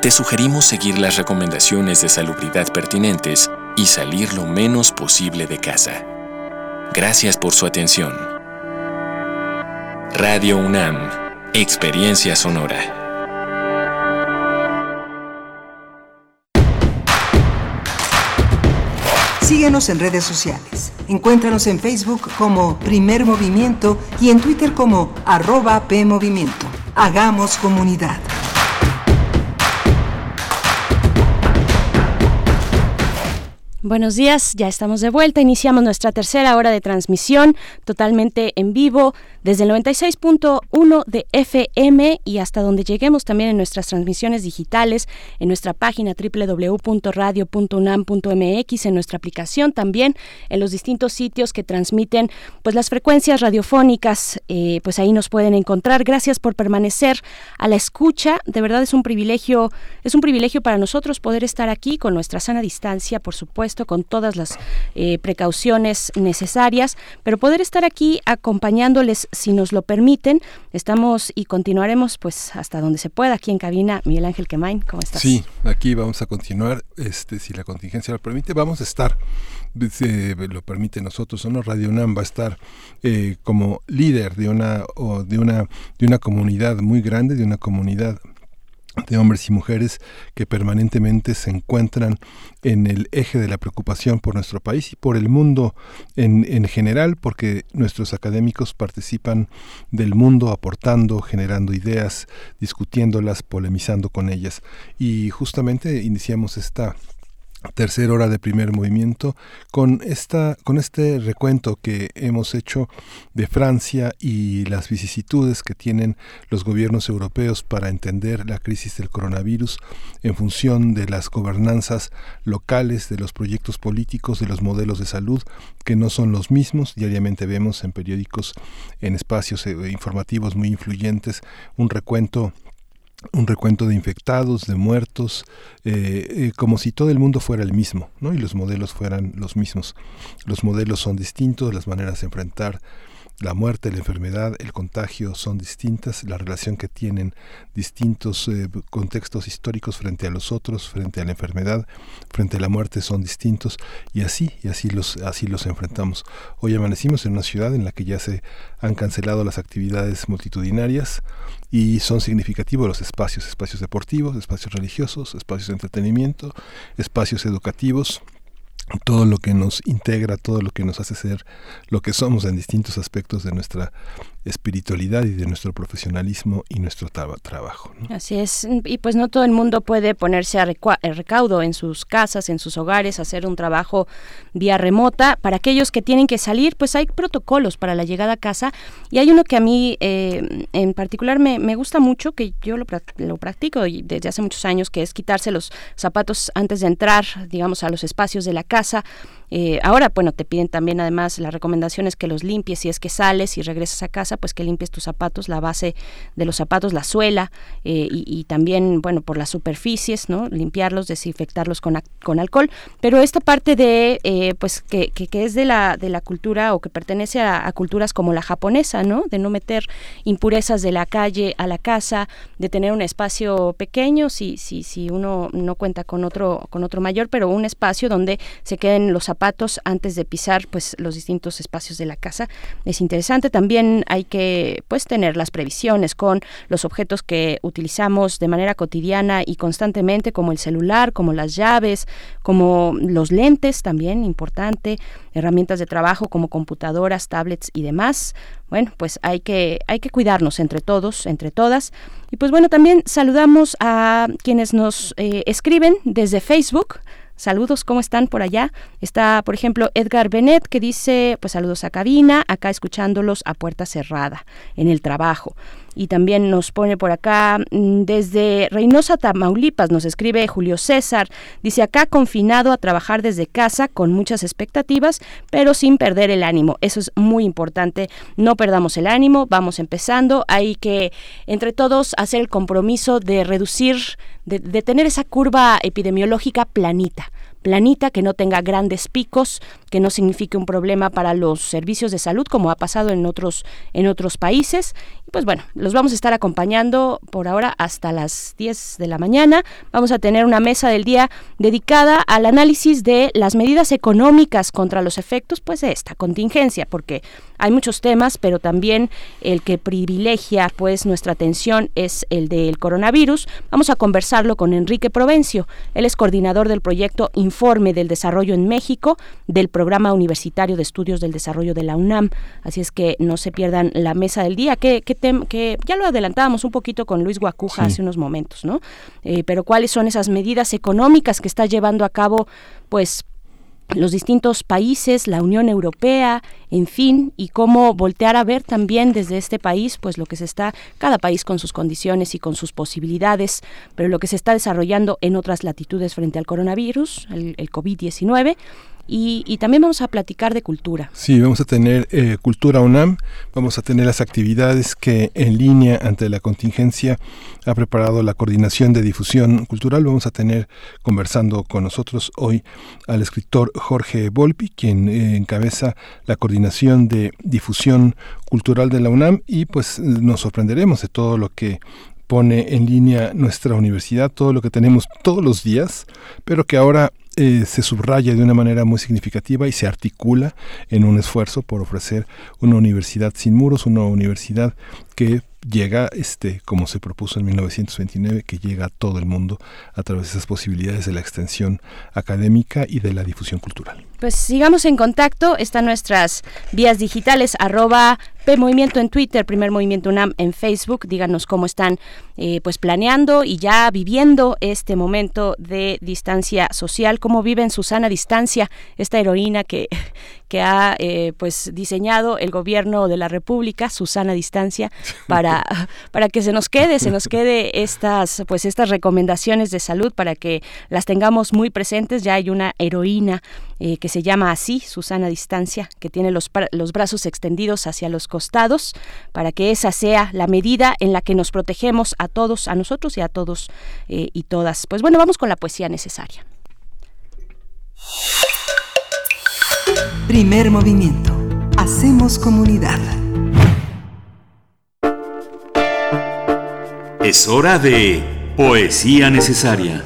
Te sugerimos seguir las recomendaciones de salubridad pertinentes y salir lo menos posible de casa. Gracias por su atención. Radio UNAM, Experiencia Sonora. Síguenos en redes sociales. Encuéntranos en Facebook como Primer Movimiento y en Twitter como arroba PMovimiento. Hagamos comunidad. Buenos días, ya estamos de vuelta. Iniciamos nuestra tercera hora de transmisión totalmente en vivo desde el 96.1 de FM y hasta donde lleguemos también en nuestras transmisiones digitales, en nuestra página www.radio.unam.mx, en nuestra aplicación también, en los distintos sitios que transmiten pues las frecuencias radiofónicas, eh, pues ahí nos pueden encontrar. Gracias por permanecer a la escucha. De verdad es un privilegio, es un privilegio para nosotros poder estar aquí con nuestra sana distancia, por supuesto, con todas las eh, precauciones necesarias, pero poder estar aquí acompañándoles si nos lo permiten. Estamos y continuaremos pues hasta donde se pueda aquí en cabina. Miguel Ángel Quemain, ¿cómo estás? Sí, aquí vamos a continuar, este, si la contingencia lo permite, vamos a estar si lo permite nosotros o no Radio UNAM va a estar eh, como líder de una o de una de una comunidad muy grande de una comunidad de hombres y mujeres que permanentemente se encuentran en el eje de la preocupación por nuestro país y por el mundo en, en, general, porque nuestros académicos participan del mundo aportando, generando ideas, discutiéndolas, polemizando con ellas. Y justamente iniciamos esta tercera hora de primer movimiento con esta con este recuento que hemos hecho de Francia y las vicisitudes que tienen los gobiernos europeos para entender la crisis del coronavirus en función de las gobernanzas locales de los proyectos políticos de los modelos de salud que no son los mismos. Diariamente vemos en periódicos en espacios eh, informativos muy influyentes un recuento un recuento de infectados, de muertos, eh, eh, como si todo el mundo fuera el mismo, ¿no? Y los modelos fueran los mismos. Los modelos son distintos, las maneras de enfrentar la muerte, la enfermedad, el contagio son distintas, la relación que tienen distintos eh, contextos históricos frente a los otros, frente a la enfermedad, frente a la muerte son distintos y así y así los así los enfrentamos. Hoy amanecimos en una ciudad en la que ya se han cancelado las actividades multitudinarias y son significativos los espacios, espacios deportivos, espacios religiosos, espacios de entretenimiento, espacios educativos, todo lo que nos integra, todo lo que nos hace ser lo que somos en distintos aspectos de nuestra espiritualidad y de nuestro profesionalismo y nuestro trabajo. Así es, y pues no todo el mundo puede ponerse a recaudo en sus casas, en sus hogares, hacer un trabajo vía remota. Para aquellos que tienen que salir, pues hay protocolos para la llegada a casa y hay uno que a mí eh, en particular me, gusta mucho, que yo lo, lo practico desde hace muchos años, que es quitarse los zapatos antes de entrar, digamos, a los espacios de la casa eh, ahora, bueno, te piden también además la recomendación es que los limpies si es que sales y regresas a casa, pues que limpies tus zapatos, la base de los zapatos, la suela eh, y, también, bueno, por las superficies, ¿no? Limpiarlos, desinfectarlos con, con alcohol. Pero esta parte de, eh, pues, que, que, es de la, de la cultura o que pertenece a, culturas como la japonesa, ¿no? De no meter impurezas de la calle a la casa, de tener un espacio pequeño, si, si, si uno no cuenta con otro, con otro mayor, pero un espacio donde se queden los zapatos antes de pisar pues los distintos espacios de la casa. Es interesante. También hay que pues tener las previsiones con los objetos que utilizamos de manera cotidiana y constantemente, como el celular, como las llaves, como los lentes, también importante, herramientas de trabajo como computadoras, tablets y demás. Bueno, pues hay que, hay que cuidarnos entre todos, entre todas. Y pues bueno, también saludamos a quienes nos eh, escriben desde Facebook. Saludos, ¿cómo están por allá? Está, por ejemplo, Edgar Benet que dice, pues saludos a cabina, acá escuchándolos a puerta cerrada, en el trabajo. Y también nos pone por acá, mm, desde Reynosa, Tamaulipas, nos escribe Julio César, dice acá confinado a trabajar desde casa con muchas expectativas, pero sin perder el ánimo. Eso es muy importante, no perdamos el ánimo, vamos empezando, hay que entre todos hacer el compromiso de reducir, de, tener esa curva epidemiológica planita planita, que no tenga grandes picos, que no signifique un problema para los servicios de salud como ha pasado en otros en otros países pues bueno, los vamos a estar acompañando por ahora hasta las 10 de la mañana. Vamos a tener una mesa del día dedicada al análisis de las medidas económicas contra los efectos pues de esta contingencia, porque hay muchos temas, pero también el que privilegia pues nuestra atención es el del coronavirus. Vamos a conversarlo con Enrique Provencio. Él es coordinador del proyecto del Desarrollo en México del Programa Universitario de Estudios del Desarrollo de la UNAM. Así es que no se pierdan la mesa del día. ¿Qué, qué que ya lo adelantábamos un poquito con Luis Guacuja hace unos momentos, ¿no? Eh, pero cuáles son esas medidas económicas que está llevando a cabo, pues, los distintos países, la Unión Europea, en fin, y cómo voltear a ver también desde este país, pues lo que se está, cada país con sus condiciones y con sus posibilidades, pero lo que se está desarrollando en otras latitudes frente al coronavirus, el, el COVID-19 y, también vamos a platicar de cultura. Sí, vamos a tener eh, Cultura UNAM, vamos a tener las actividades que en línea ante la contingencia ha preparado la Coordinación de Difusión Cultural. Vamos a tener conversando con nosotros hoy al escritor Jorge Volpi, quien eh, encabeza la Coordinación de Difusión Cultural de la UNAM y pues nos sorprenderemos de todo lo que pone en línea nuestra universidad, todo lo que tenemos todos los días, pero que ahora eh, se subraya de una manera muy significativa y se articula en un esfuerzo por ofrecer una universidad sin muros, una universidad que llega, este, como se propuso en 1929, que llega a todo el mundo a través de esas posibilidades de la extensión académica y de la difusión cultural. Pues sigamos en contacto, están nuestras vías digitales, arroba Movimiento en Twitter, Primer Movimiento UNAM en Facebook. Díganos cómo están eh, pues planeando y ya viviendo este momento de distancia social, cómo viven Susana Distancia, esta heroína que, que ha eh, pues diseñado el gobierno de la República, Susana Distancia, para, para que se nos quede, se nos quede estas pues estas recomendaciones de salud para que las tengamos muy presentes. Ya hay una heroína eh, que se llama así, Susana Distancia, que tiene los, los brazos extendidos hacia los costados, para que esa sea la medida en la que nos protegemos a todos, a nosotros y a todos eh, y todas. Pues bueno, vamos con la poesía necesaria. Primer movimiento. Hacemos comunidad. Es hora de poesía necesaria.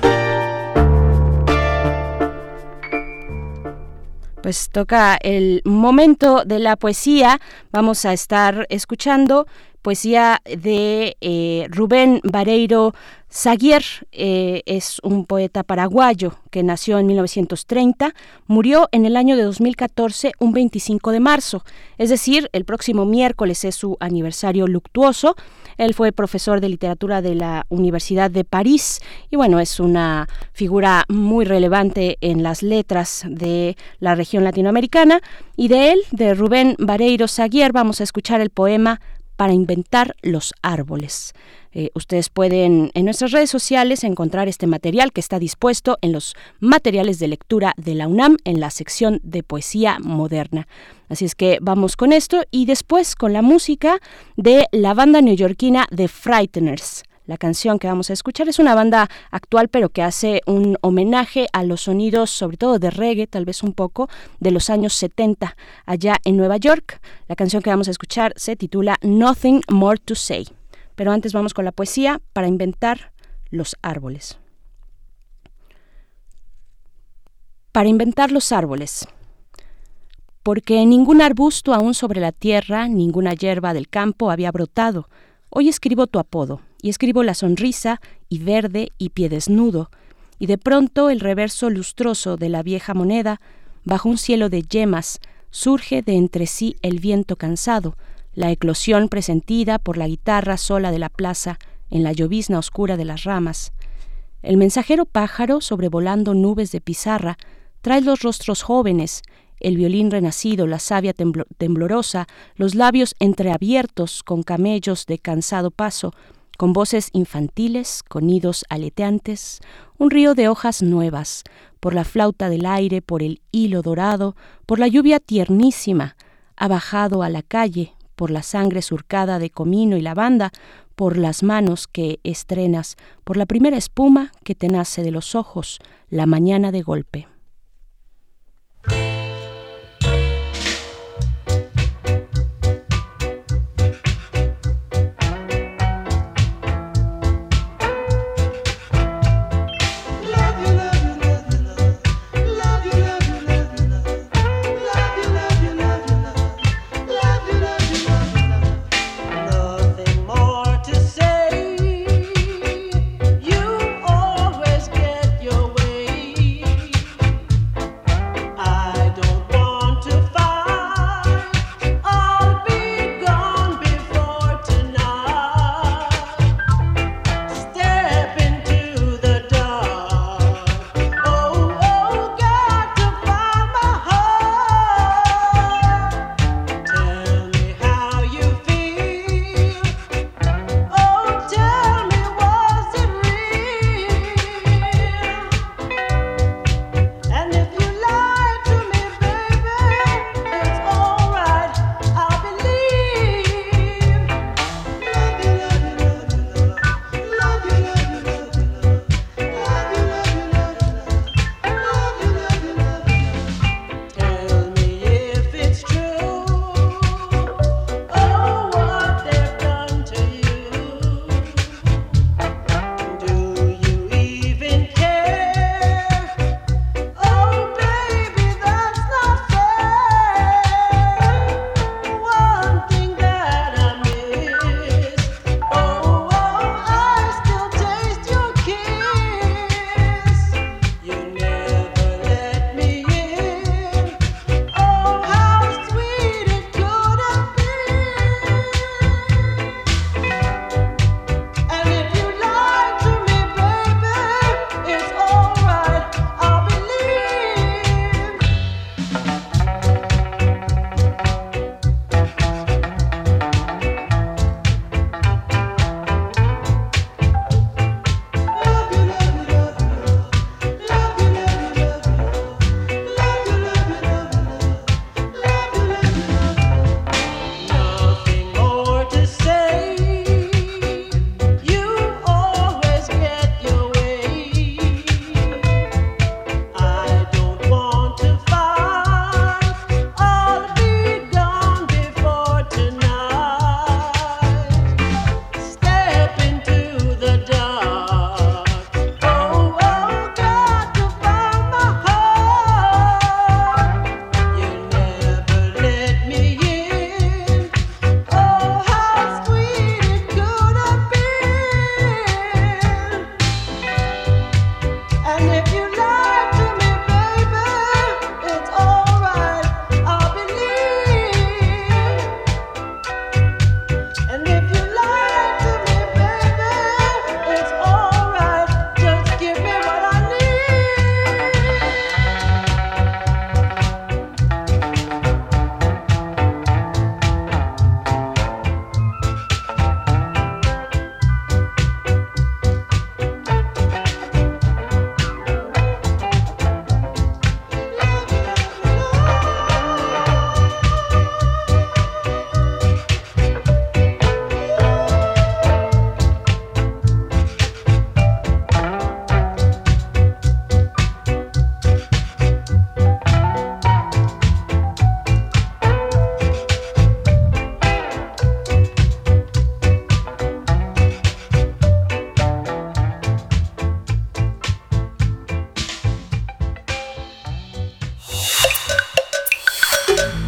Pues toca el momento de la poesía. Vamos a estar escuchando poesía de eh, Rubén Vareiro Zaguier eh, es un poeta paraguayo que nació en 1930, murió en el año de 2014, un 25 de marzo, es decir, el próximo miércoles es su aniversario luctuoso. Él fue profesor de literatura de la Universidad de París y bueno, es una figura muy relevante en las letras de la región latinoamericana. Y de él, de Rubén Vareiro Zaguier, vamos a escuchar el poema Para inventar los árboles. Eh, ustedes pueden en nuestras redes sociales encontrar este material que está dispuesto en los materiales de lectura de la UNAM en la sección de poesía moderna. Así es que vamos con esto y después con la música de la banda neoyorquina The Frighteners. La canción que vamos a escuchar es una banda actual, pero que hace un homenaje a los sonidos, sobre todo de reggae, tal vez un poco, de los años 70 allá en Nueva York. La canción que vamos a escuchar se titula Nothing More to Say. Pero antes vamos con la poesía para inventar los árboles. Para inventar los árboles. Porque ningún arbusto aún sobre la tierra, ninguna hierba del campo había brotado. Hoy escribo tu apodo, y escribo la sonrisa, y verde, y pie desnudo, y de pronto el reverso lustroso de la vieja moneda, bajo un cielo de yemas, surge de entre sí el viento cansado, la eclosión presentida por la guitarra sola de la plaza en la llovizna oscura de las ramas. El mensajero pájaro, sobrevolando nubes de pizarra, trae los rostros jóvenes, el violín renacido, la savia temblorosa, los labios entreabiertos con camellos de cansado paso, con voces infantiles, con nidos aleteantes, un río de hojas nuevas, por la flauta del aire, por el hilo dorado, por la lluvia tiernísima, ha bajado a la calle, por la sangre surcada de comino y lavanda, por las manos que estrenas, por la primera espuma que te nace de los ojos, la mañana de golpe.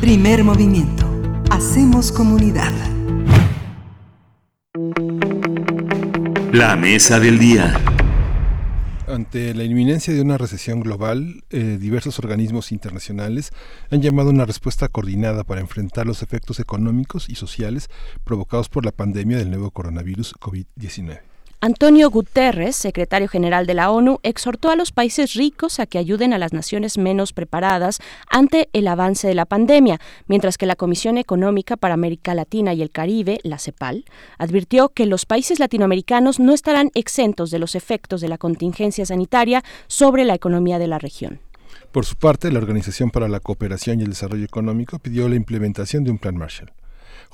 Primer movimiento. Hacemos comunidad. La mesa del día. Ante la inminencia de una recesión global, eh, diversos organismos internacionales han llamado a una respuesta coordinada para enfrentar los efectos económicos y sociales provocados por la pandemia del nuevo coronavirus COVID-19. Antonio Guterres, secretario general de la ONU, exhortó a los países ricos a que ayuden a las naciones menos preparadas ante el avance de la pandemia, mientras que la Comisión Económica para América Latina y el Caribe, la CEPAL, advirtió que los países latinoamericanos no estarán exentos de los efectos de la contingencia sanitaria sobre la economía de la región. Por su parte, la Organización para la Cooperación y el Desarrollo Económico pidió la implementación de un plan Marshall.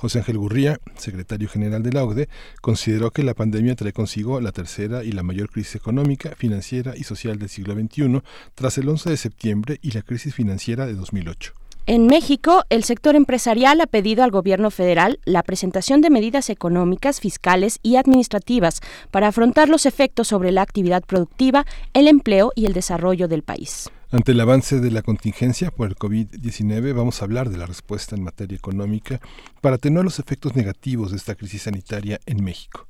José Ángel Gurría, secretario general de la OCDE, consideró que la pandemia trae consigo la tercera y la mayor crisis económica, financiera y social del siglo XXI tras el 11 de septiembre y la crisis financiera de 2008. En México, el sector empresarial ha pedido al gobierno federal la presentación de medidas económicas, fiscales y administrativas para afrontar los efectos sobre la actividad productiva, el empleo y el desarrollo del país. Ante el avance de la contingencia por el COVID-19, vamos a hablar de la respuesta en materia económica para atenuar los efectos negativos de esta crisis sanitaria en México.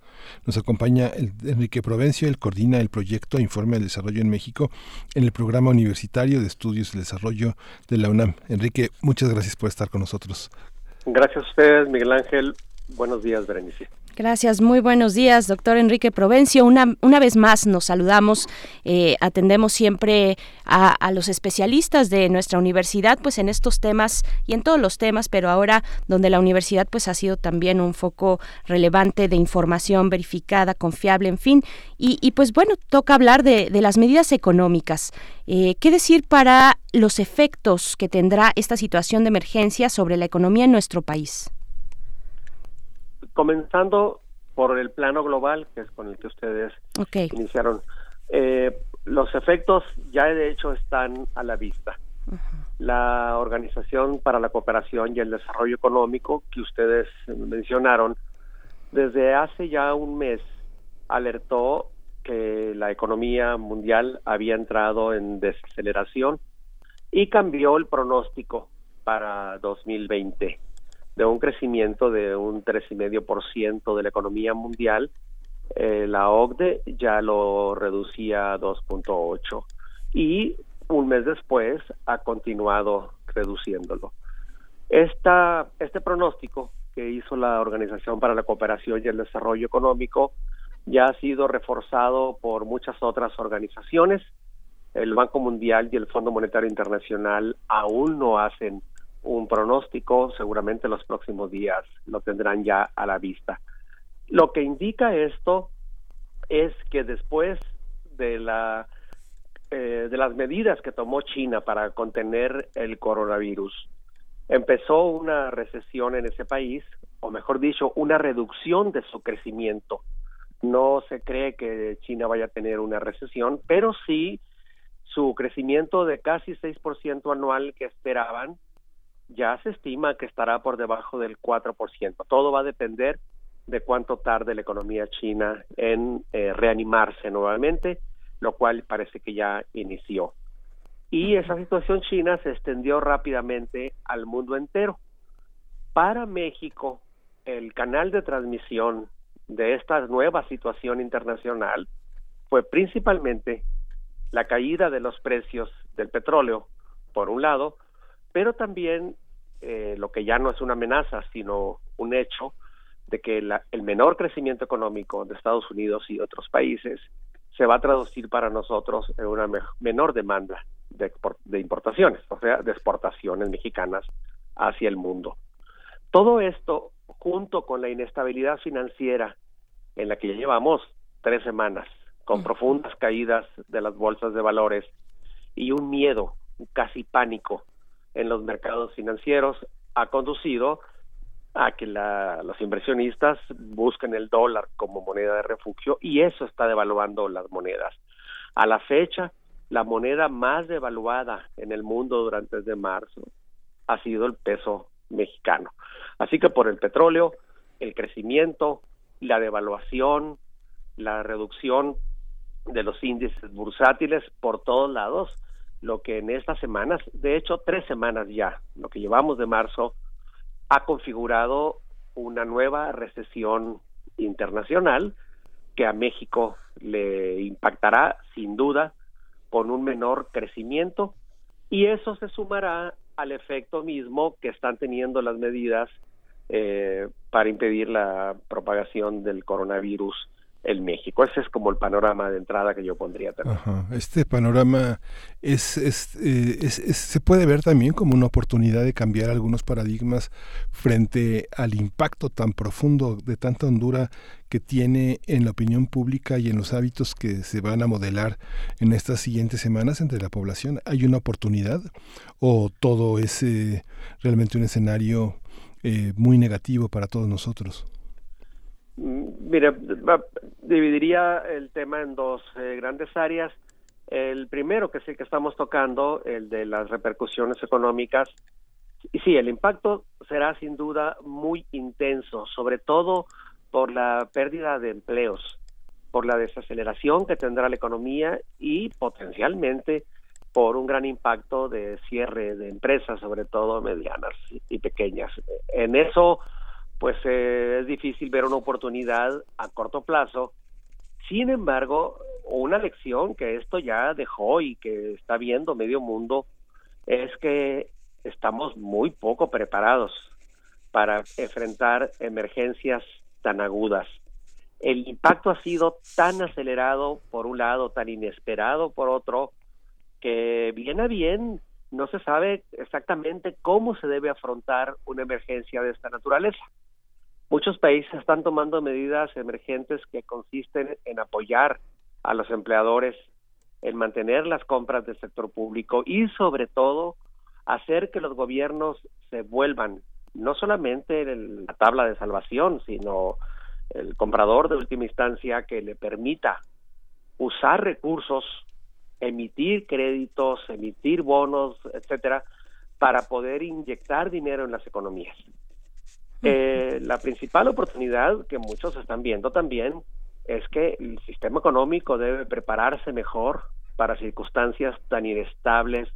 Nos acompaña Enrique Provencio, él coordina el proyecto Informe del Desarrollo en México en el Programa Universitario de Estudios del Desarrollo de la UNAM. Enrique, muchas gracias por estar con nosotros. Gracias a ustedes, Miguel Ángel. Buenos días, Berenice. Gracias, muy buenos días, doctor Enrique Provencio. Una, una vez más nos saludamos, eh, atendemos siempre a, a, los especialistas de nuestra universidad, pues en estos temas y en todos los temas, pero ahora donde la universidad pues ha sido también un foco relevante de información verificada, confiable, en fin. Y, y pues bueno, toca hablar de, de las medidas económicas. Eh, ¿Qué decir para los efectos que tendrá esta situación de emergencia sobre la economía en nuestro país? Comenzando por el plano global, que es con el que ustedes okay. iniciaron, eh, los efectos ya de hecho están a la vista. Uh -huh. La Organización para la Cooperación y el Desarrollo Económico, que ustedes mencionaron, desde hace ya un mes alertó que la economía mundial había entrado en desaceleración y cambió el pronóstico para 2020 de un crecimiento de un 3,5% de la economía mundial, eh, la OCDE ya lo reducía a 2.8 y un mes después ha continuado reduciéndolo. Esta, este pronóstico que hizo la Organización para la Cooperación y el Desarrollo Económico ya ha sido reforzado por muchas otras organizaciones. El Banco Mundial y el Fondo Monetario Internacional aún no hacen un pronóstico, seguramente los próximos días lo tendrán ya a la vista. Lo que indica esto es que después de la eh, de las medidas que tomó China para contener el coronavirus, empezó una recesión en ese país, o mejor dicho, una reducción de su crecimiento. No se cree que China vaya a tener una recesión, pero sí su crecimiento de casi 6% anual que esperaban, ya se estima que estará por debajo del 4%. Todo va a depender de cuánto tarde la economía china en eh, reanimarse nuevamente, lo cual parece que ya inició. Y esa situación china se extendió rápidamente al mundo entero. Para México, el canal de transmisión de esta nueva situación internacional fue principalmente la caída de los precios del petróleo, por un lado, pero también eh, lo que ya no es una amenaza, sino un hecho de que la, el menor crecimiento económico de Estados Unidos y otros países se va a traducir para nosotros en una me menor demanda de, de importaciones, o sea, de exportaciones mexicanas hacia el mundo. Todo esto, junto con la inestabilidad financiera en la que ya llevamos tres semanas, con profundas caídas de las bolsas de valores y un miedo casi pánico en los mercados financieros ha conducido a que la, los inversionistas busquen el dólar como moneda de refugio y eso está devaluando las monedas. A la fecha, la moneda más devaluada en el mundo durante el de marzo ha sido el peso mexicano. Así que por el petróleo, el crecimiento, la devaluación, la reducción de los índices bursátiles por todos lados, lo que en estas semanas, de hecho tres semanas ya, lo que llevamos de marzo, ha configurado una nueva recesión internacional que a México le impactará sin duda con un menor crecimiento. Y eso se sumará al efecto mismo que están teniendo las medidas eh, para impedir la propagación del coronavirus en México. Ese es como el panorama de entrada que yo pondría también. Este panorama es, eh, es, es, se puede ver también como una oportunidad de cambiar algunos paradigmas frente al impacto tan profundo de tanta hondura que tiene en la opinión pública y en los hábitos que se van a modelar en estas siguientes semanas entre la población. ¿Hay una oportunidad o todo es eh, realmente un escenario eh, muy negativo para todos nosotros? Mire, dividiría el tema en dos eh, grandes áreas. El primero, que sí que estamos tocando, el de las repercusiones económicas. Y sí, el impacto será sin duda muy intenso, sobre todo por la pérdida de empleos, por la desaceleración que tendrá la economía y potencialmente por un gran impacto de cierre de empresas, sobre todo medianas y pequeñas. En eso pues eh, es difícil ver una oportunidad a corto plazo. Sin embargo, una lección que esto ya dejó y que está viendo medio mundo es que estamos muy poco preparados para enfrentar emergencias tan agudas. El impacto ha sido tan acelerado por un lado, tan inesperado por otro, que bien a bien no se sabe exactamente cómo se debe afrontar una emergencia de esta naturaleza. Muchos países están tomando medidas emergentes que consisten en apoyar a los empleadores, en mantener las compras del sector público y sobre todo hacer que los gobiernos se vuelvan no solamente en la tabla de salvación, sino el comprador de última instancia que le permita usar recursos, emitir créditos, emitir bonos, etcétera, para poder inyectar dinero en las economías. Eh, la principal oportunidad que muchos están viendo también es que el sistema económico debe prepararse mejor para circunstancias tan inestables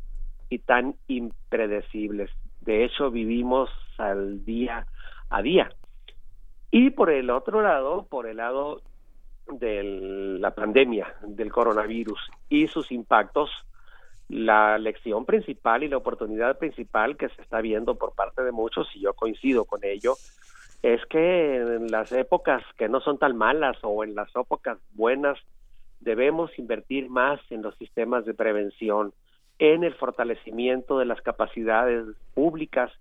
y tan impredecibles. De hecho, vivimos al día a día. Y por el otro lado, por el lado de la pandemia del coronavirus y sus impactos, la lección principal y la oportunidad principal que se está viendo por parte de muchos, y yo coincido con ello, es que en las épocas que no son tan malas o en las épocas buenas debemos invertir más en los sistemas de prevención, en el fortalecimiento de las capacidades públicas,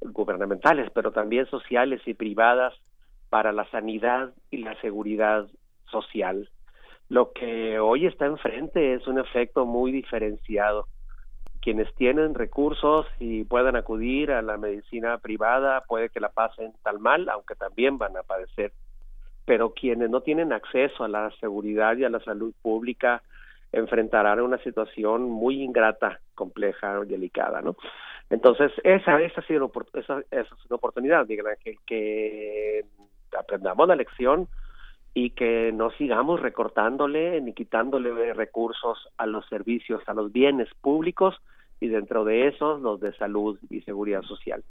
gubernamentales, pero también sociales y privadas para la sanidad y la seguridad social. Lo que hoy está enfrente es un efecto muy diferenciado. Quienes tienen recursos y puedan acudir a la medicina privada puede que la pasen tal mal, aunque también van a padecer. Pero quienes no tienen acceso a la seguridad y a la salud pública enfrentarán una situación muy ingrata, compleja y delicada, ¿no? Entonces, esa, esa, ha sido, es una oportunidad, Miguel que aprendamos la lección y que no sigamos recortándole ni quitándole recursos a los servicios, a los bienes públicos y dentro de esos los de salud y seguridad social.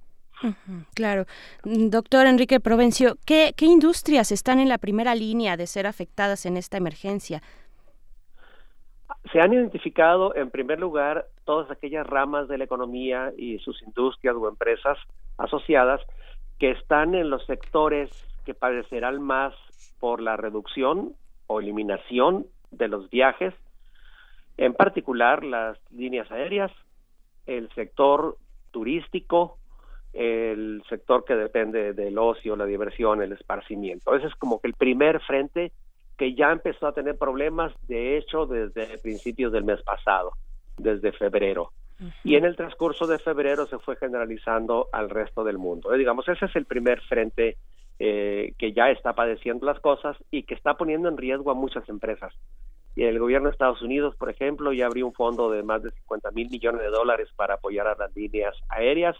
Claro. Doctor Enrique Provencio, ¿qué, ¿qué industrias están en la primera línea de ser afectadas en esta emergencia? Se han identificado, en primer lugar, todas aquellas ramas de la economía y sus industrias o empresas asociadas que están en los sectores que padecerán más por la reducción o eliminación de los viajes, en particular las líneas aéreas, el sector turístico, el sector que depende del ocio, la diversión, el esparcimiento. Ese es como que el primer frente que ya empezó a tener problemas, de hecho, desde principios del mes pasado, desde febrero. Y en el transcurso de febrero se fue generalizando al resto del mundo. digamos, ese es el primer frente eh, que ya está padeciendo las cosas y que está poniendo en riesgo a muchas empresas. Y el gobierno de Estados Unidos, por ejemplo, ya abrió un fondo de más de 50 mil millones de dólares para apoyar a las líneas aéreas.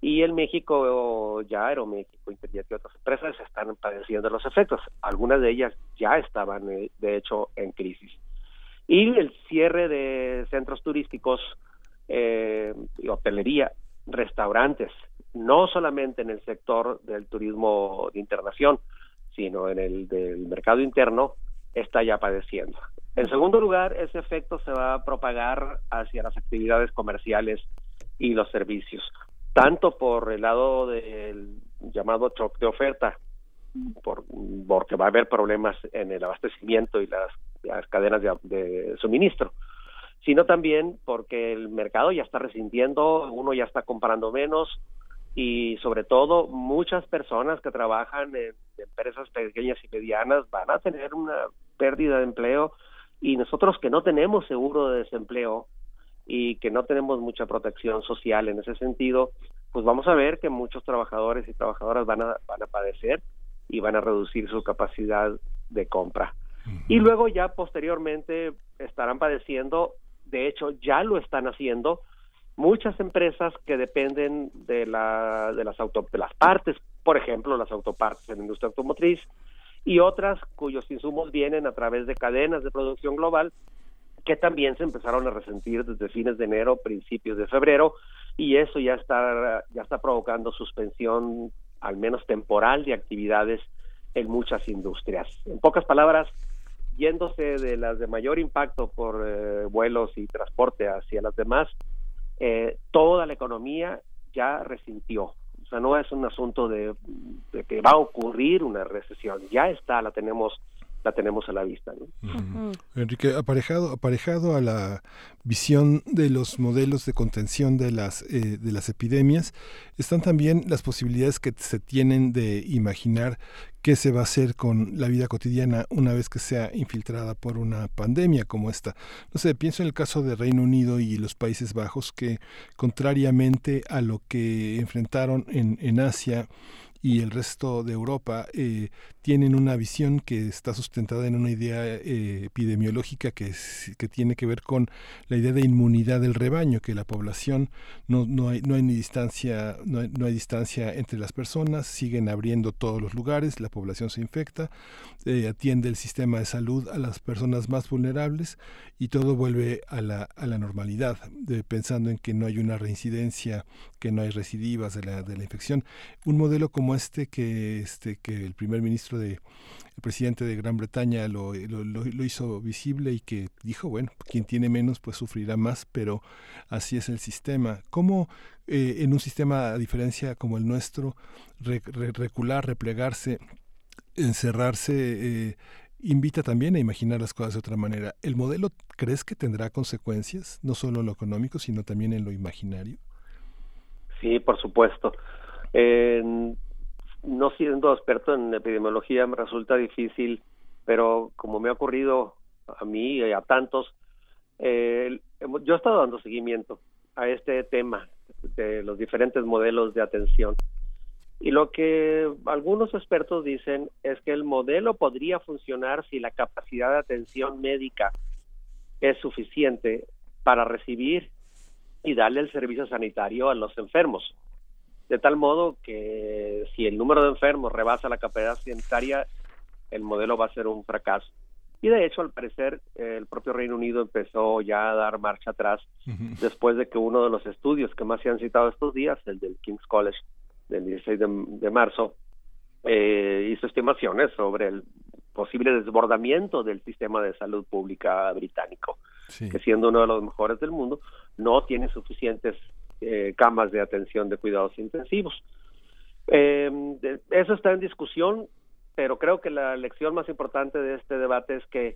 Y en México, ya Aeroméxico, Interjet y otras empresas están padeciendo los efectos. Algunas de ellas ya estaban, eh, de hecho, en crisis. y el cierre de centros turísticos eh, hotelería, restaurantes, no solamente en el sector del turismo de internación, sino en el del mercado interno, está ya padeciendo. En segundo lugar, ese efecto se va a propagar hacia las actividades comerciales y los servicios, tanto por el lado del llamado shock de oferta, por, porque va a haber problemas en el abastecimiento y las, cadenas de, suministro, sino también porque el mercado ya está resintiendo, uno ya está comprando menos y sobre todo muchas personas que trabajan en empresas pequeñas y medianas van a tener una pérdida de empleo y nosotros que no tenemos seguro de desempleo y que no tenemos mucha protección social en ese sentido, pues vamos a ver que muchos trabajadores y trabajadoras van a, van a padecer y van a reducir su capacidad de compra. Y luego ya posteriormente estarán padeciendo, de hecho ya lo están haciendo, muchas empresas que dependen de, la, de, las, auto, de las partes, por ejemplo, las autopartes en la industria automotriz, y otras cuyos insumos vienen a través de cadenas de producción global que también se empezaron a resentir desde fines de enero, principios de febrero, y eso ya está, ya está provocando suspensión, al menos temporal, de actividades en muchas industrias. En pocas palabras, yéndose de las de mayor impacto por eh, vuelos y transporte hacia las demás, eh, toda la economía ya resintió. O sea, no es un asunto de, de, que va a ocurrir una recesión, ya está, la tenemos la tenemos a la vista. Enrique, aparejado, aparejado a la visión de los modelos de contención de las, eh, de las epidemias, están también las posibilidades que se tienen de imaginar qué se va a hacer con la vida cotidiana una vez que sea infiltrada por una pandemia como esta. No sé, pienso en el caso de Reino Unido y los Países Bajos que, contrariamente a lo que enfrentaron en, en Asia, y el resto de Europa eh, tienen una visión que está sustentada en una idea eh, epidemiológica que, tiene que ver con la idea de inmunidad del rebaño, que la población no, no, hay, no hay ni distancia, no hay, no hay, distancia entre las personas, siguen abriendo todos los lugares, la población se infecta, eh, atiende el sistema de salud a las personas más vulnerables y todo vuelve a la, a la normalidad, pensando en que no hay una reincidencia, que no hay recidivas de la, de la infección. Un modelo como este que, este, que el primer ministro de el presidente de Gran Bretaña lo, hizo visible y que dijo, bueno, quien tiene menos pues sufrirá más, pero así es el sistema. ¿Cómo eh, en un sistema a diferencia como el nuestro, recular, replegarse, encerrarse, eh, invita también a imaginar las cosas de otra manera? ¿El modelo crees que tendrá consecuencias, no solo en lo económico, sino también en lo imaginario? Sí, por supuesto no siendo experto en epidemiología me resulta difícil, pero como me ha ocurrido a mí y a tantos, eh, yo he estado dando seguimiento a este tema de los diferentes modelos de atención. Y lo que algunos expertos dicen es que el modelo podría funcionar si la capacidad de atención médica es suficiente para recibir y darle el servicio sanitario a los enfermos de tal modo que si el número de enfermos rebasa la capacidad sanitaria, el modelo va a ser un fracaso. Y de hecho, al parecer, el propio Reino Unido empezó ya a dar marcha atrás después de que uno de los estudios que más se han citado estos días, el del King's College del 16 de, marzo, eh, hizo estimaciones sobre el posible desbordamiento del sistema de salud pública británico, que siendo uno de los mejores del mundo, no tiene suficientes eh, camas de atención de cuidados intensivos. Eh, eso está en discusión, pero creo que la lección más importante de este debate es que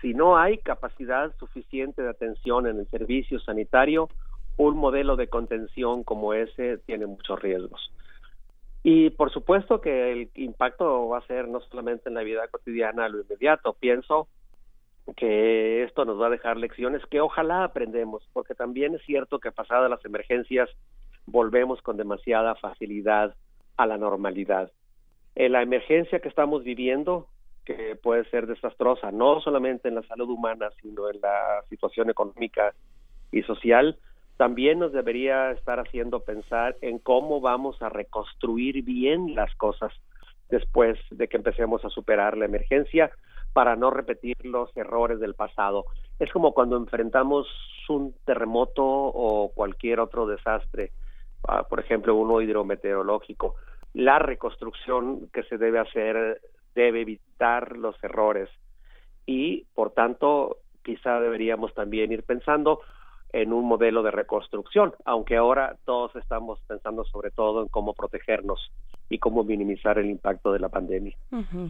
si no hay capacidad suficiente de atención en el servicio sanitario, un modelo de contención como ese tiene muchos riesgos. Y por supuesto que el impacto va a ser no solamente en la vida cotidiana, lo inmediato. Pienso que esto nos va a dejar lecciones que ojalá aprendemos, porque también es cierto que pasadas las emergencias volvemos con demasiada facilidad a la normalidad. En la emergencia que estamos viviendo, que puede ser desastrosa, no solamente en la salud humana, sino en la situación económica y social, también nos debería estar haciendo pensar en cómo vamos a reconstruir bien las cosas después de que empecemos a superar la emergencia, para no repetir los errores del pasado. Es como cuando enfrentamos un terremoto o cualquier otro desastre, ah, por ejemplo, uno hidrometeorológico. La reconstrucción que se debe hacer debe evitar los errores y, por tanto, quizá deberíamos también ir pensando en un modelo de reconstrucción, aunque ahora todos estamos pensando sobre todo en cómo protegernos y cómo minimizar el impacto de la pandemia.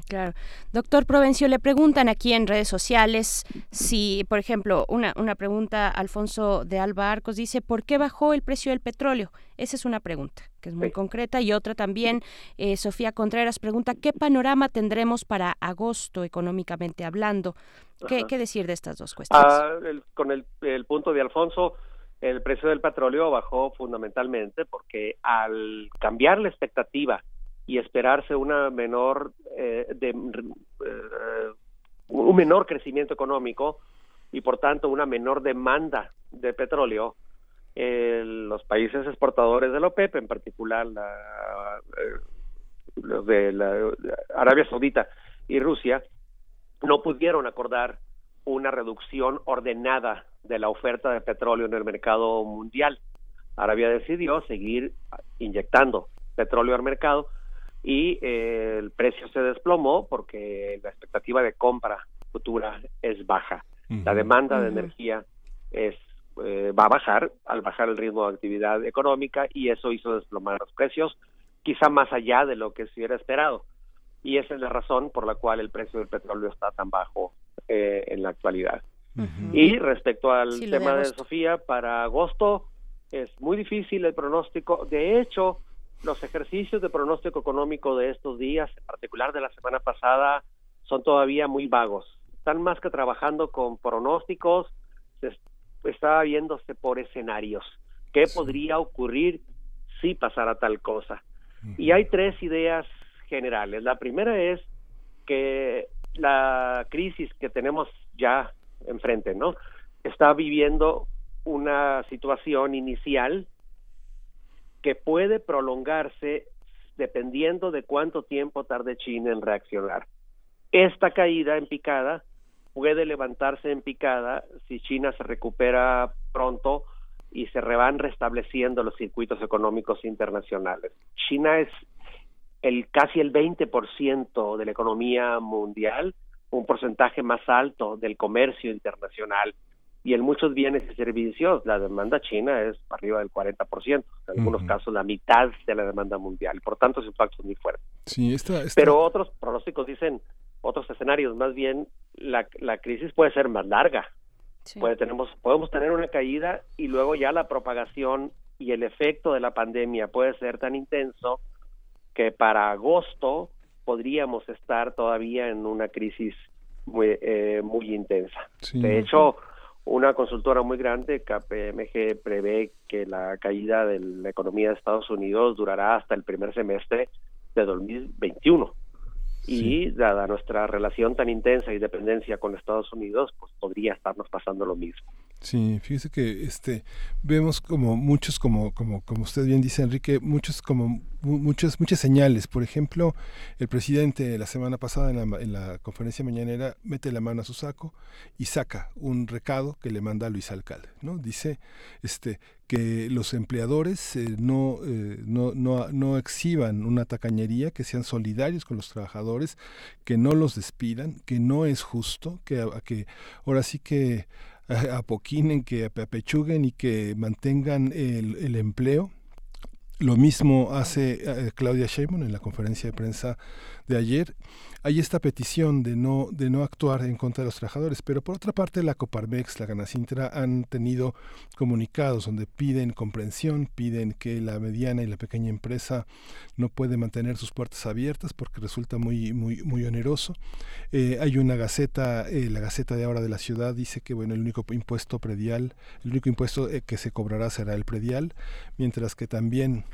claro. Doctor Provencio, le preguntan aquí en redes sociales si, por ejemplo, una, una pregunta, Alfonso de Alba Arcos dice, ¿por qué bajó el precio del petróleo? Esa es una pregunta que es muy concreta. Y otra también, eh, Sofía Contreras pregunta, ¿qué panorama tendremos para agosto económicamente hablando? ¿Qué, decir de estas dos cuestiones? Ah, con el, el punto de Alfonso, el precio del petróleo bajó fundamentalmente porque al cambiar la expectativa y esperarse una menor eh, de, eh, un menor crecimiento económico y por tanto una menor demanda de petróleo eh, los países exportadores de la OPEP en particular la, los de la Arabia Saudita y Rusia no pudieron acordar una reducción ordenada de la oferta de petróleo en el mercado mundial. Arabia decidió seguir inyectando petróleo al mercado y eh, el precio se desplomó porque la expectativa de compra futura es baja. La demanda de energía es eh, va a bajar al bajar el ritmo de actividad económica y eso hizo desplomar los precios quizá más allá de lo que se hubiera esperado. Y esa es la razón por la cual el precio del petróleo está tan bajo eh, en la actualidad. Y respecto al tema de Sofía, para agosto es muy difícil el pronóstico. De hecho, los ejercicios de pronóstico económico de estos días, en particular de la semana pasada, son todavía muy vagos. Están más que trabajando con pronósticos, se está viéndose por escenarios. ¿Qué podría ocurrir si pasara tal cosa? Y hay tres ideas generales. La primera es que la crisis que tenemos ya enfrente, ¿no? Está viviendo una situación inicial que puede prolongarse dependiendo de cuánto tiempo tarde China en reaccionar. Esta caída en picada puede levantarse en picada si China se recupera pronto y se van restableciendo los circuitos económicos internacionales. China es el casi el 20% de la economía mundial, un porcentaje más alto del comercio internacional y en muchos bienes y servicios la demanda china es arriba del 40%, en algunos casos la mitad de la demanda mundial, por tanto su impacto es muy fuerte. Sí, Pero otros pronósticos dicen, otros escenarios, más bien la, la crisis puede ser más larga. Puede, tenemos, podemos tener una caída y luego ya la propagación y el efecto de la pandemia puede ser tan intenso que para agosto podríamos estar todavía en una crisis muy, eh, muy intensa. De hecho, una consultora muy grande, KPMG, prevé que la caída de la economía de Estados Unidos durará hasta el primer semestre de 2021. Y dada nuestra relación tan intensa y dependencia con Estados Unidos, pues podría estarnos pasando lo mismo. Sí, fíjese que este vemos como muchos como como como usted bien dice Enrique, muchos como muchas muchas señales. Por ejemplo, el presidente la semana pasada en la, en la conferencia mañanera mete la mano a su saco y saca un recado que le manda a Luis Alcalde, ¿no? Dice este que los empleadores eh, no, eh, no, no, no exhiban una tacañería, que sean solidarios con los trabajadores, que no los despidan, que no es justo, que, que ahora sí que apoquinen, que apechuguen y que mantengan el, empleo. Lo mismo hace eh, Claudia Sheinbaum en la conferencia de prensa de ayer hay esta petición de no, de no actuar en contra de los trabajadores, pero por otra parte la Coparmex, la Ganacintra han tenido comunicados donde piden comprensión, piden que la mediana y la pequeña empresa no puede mantener sus puertas abiertas porque resulta muy, muy, muy oneroso. Eh, hay una gaceta, eh, la Gaceta de ahora de la ciudad dice que bueno, el único impuesto predial, el único impuesto eh, que se cobrará será el predial, mientras que también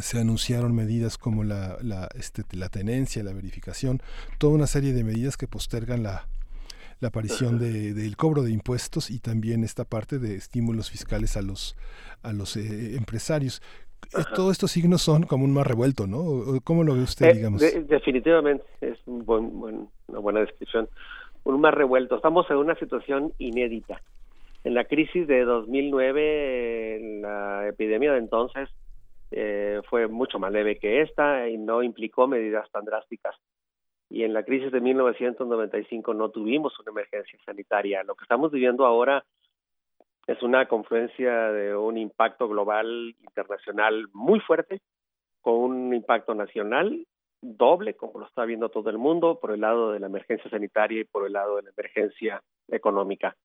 se anunciaron medidas como la, la, este, la tenencia, la verificación, toda una serie de medidas que postergan la, la aparición de, del cobro de impuestos y también esta parte de estímulos fiscales a los, a los eh, empresarios. Eh, todos estos signos son como un mar revuelto, ¿no? ¿Cómo lo ve usted, eh, digamos? definitivamente, es un buen, una buena descripción. un mar revuelto. Estamos en una situación inédita. En la crisis de 2009, en la epidemia de entonces, eh, fue mucho más leve que esta y no implicó medidas tan drásticas. Y en la crisis de 1995 no tuvimos una emergencia sanitaria. Lo que estamos viviendo ahora es una confluencia de un impacto global internacional muy fuerte, con un impacto nacional doble, como lo está viendo todo el mundo, por el lado de la emergencia sanitaria y por el lado de la emergencia económica.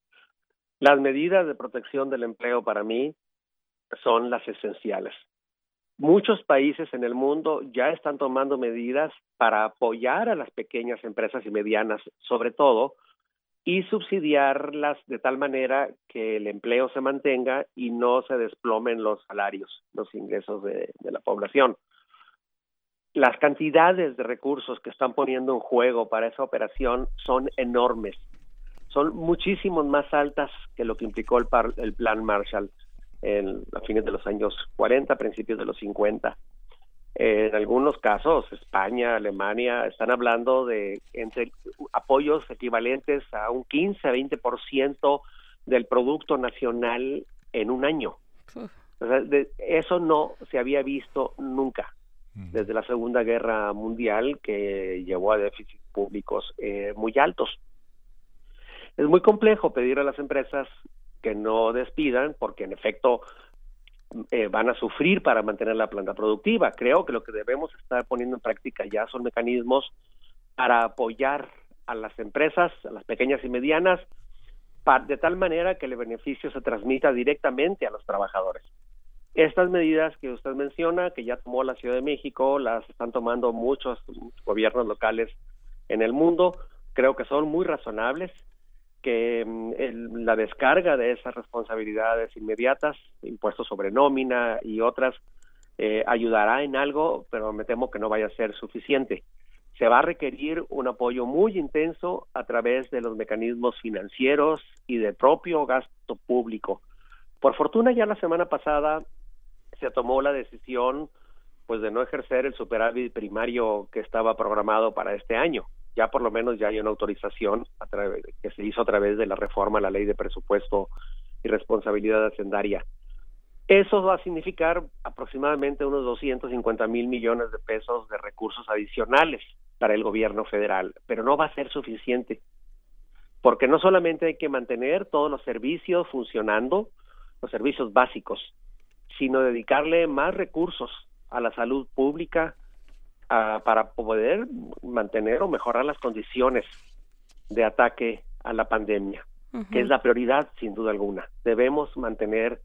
Las medidas de protección del empleo para mí son las esenciales. Muchos países en el mundo ya están tomando medidas para apoyar a las pequeñas empresas y medianas, sobre todo, y subsidiarlas de tal manera que el empleo se mantenga y no se desplomen los salarios, los ingresos de, la población. Las cantidades de recursos que están poniendo en juego para esa operación son enormes son muchísimos más altas que lo que implicó el, el plan Marshall en, a fines de los años 40, principios de los 50. En algunos casos, España, Alemania, están hablando de entre apoyos equivalentes a un 15 a 20% del Producto Nacional en un año. eso no se había visto nunca desde la Segunda Guerra Mundial, que llevó a déficits públicos eh, muy altos. Es muy complejo pedir a las empresas que no despidan porque en efecto eh, van a sufrir para mantener la planta productiva. Creo que lo que debemos estar poniendo en práctica ya son mecanismos para apoyar a las empresas, a las pequeñas y medianas, de tal manera que el beneficio se transmita directamente a los trabajadores. Estas medidas que usted menciona, que ya tomó la Ciudad de México, las están tomando muchos gobiernos locales en el mundo, creo que son muy razonables, que mm, la descarga de esas responsabilidades inmediatas, impuestos sobre nómina y otras, eh, ayudará en algo, pero me temo que no vaya a ser suficiente. Se va a requerir un apoyo muy intenso a través de los mecanismos financieros y del propio gasto público. Por fortuna ya la semana pasada se tomó la decisión pues de no ejercer el superávit primario que estaba programado para este año ya por lo menos ya hay una autorización que se hizo a través de la reforma a la ley de presupuesto y responsabilidad hacendaria. Eso va a significar aproximadamente unos 250 mil millones de pesos de recursos adicionales para el gobierno federal, pero no va a ser suficiente, porque no solamente hay que mantener todos los servicios funcionando, los servicios básicos, sino dedicarle más recursos a la salud pública, para poder mantener o mejorar las condiciones de ataque a la pandemia, que es la prioridad sin duda alguna. Debemos mantener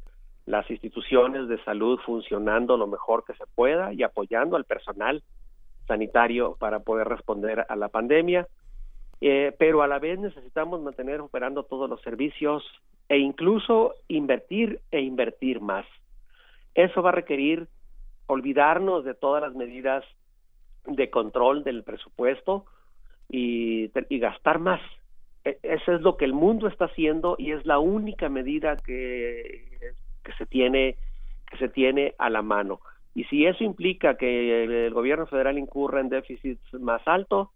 las instituciones de salud funcionando lo mejor que se pueda y apoyando al personal sanitario para poder responder a la pandemia, eh, pero a la vez necesitamos mantener operando todos los servicios e incluso invertir e invertir más. Eso va a requerir olvidarnos de todas las medidas de control del presupuesto y, gastar más. E, eso es lo que el mundo está haciendo y es la única medida que, que se tiene que se tiene a la mano. Y si eso implica que el, gobierno federal incurra en déficits más altos,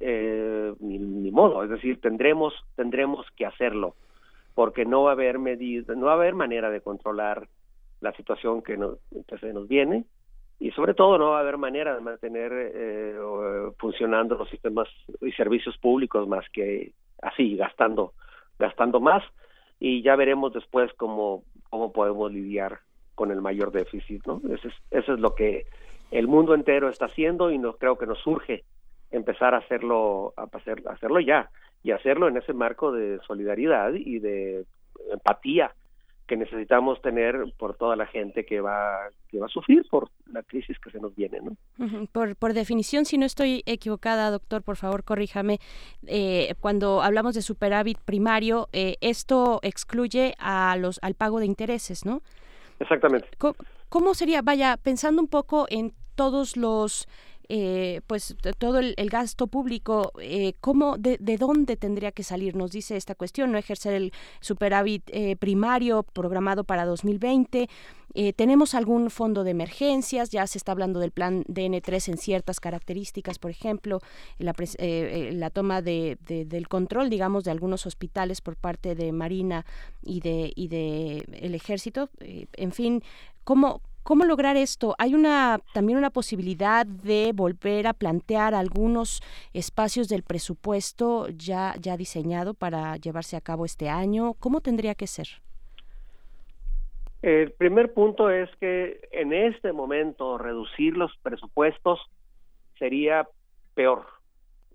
eh, ni, modo, es decir, tendremos tendremos que hacerlo, porque no va a haber medidas, no va a haber manera de controlar la situación que, nos, que se nos viene y sobre todo no va a haber manera de mantener eh, funcionando los sistemas y servicios públicos más que así gastando gastando más. Y ya veremos después cómo cómo podemos lidiar con el mayor déficit no eso es, eso es lo que el mundo entero está haciendo y no creo que nos surge empezar a hacerlo a hacer, hacerlo ya y hacerlo en ese marco de solidaridad y de empatía que necesitamos tener por toda la gente que va que va a sufrir por la crisis que se nos viene, ¿no? por, por definición, si no estoy equivocada, doctor, por favor, corríjame. Eh, cuando hablamos de superávit primario, eh, esto excluye a los al pago de intereses, ¿no? Exactamente. ¿Cómo, sería? Vaya, pensando un poco en todos los eh, pues todo el, gasto público, eh, ¿cómo, de, de, dónde tendría que salir? Nos dice esta cuestión, no ejercer el superávit eh, primario programado para 2020. Eh, ¿Tenemos algún fondo de emergencias? Ya se está hablando del plan DN3 en ciertas características, por ejemplo, la, eh, eh, la toma de, del control, digamos, de algunos hospitales por parte de Marina y de, y de el Ejército. en fin, ¿cómo, ¿Cómo lograr esto? ¿Hay una también una posibilidad de volver a plantear algunos espacios del presupuesto ya, ya diseñado para llevarse a cabo este año? ¿Cómo tendría que ser? El primer punto es que en este momento reducir los presupuestos sería peor,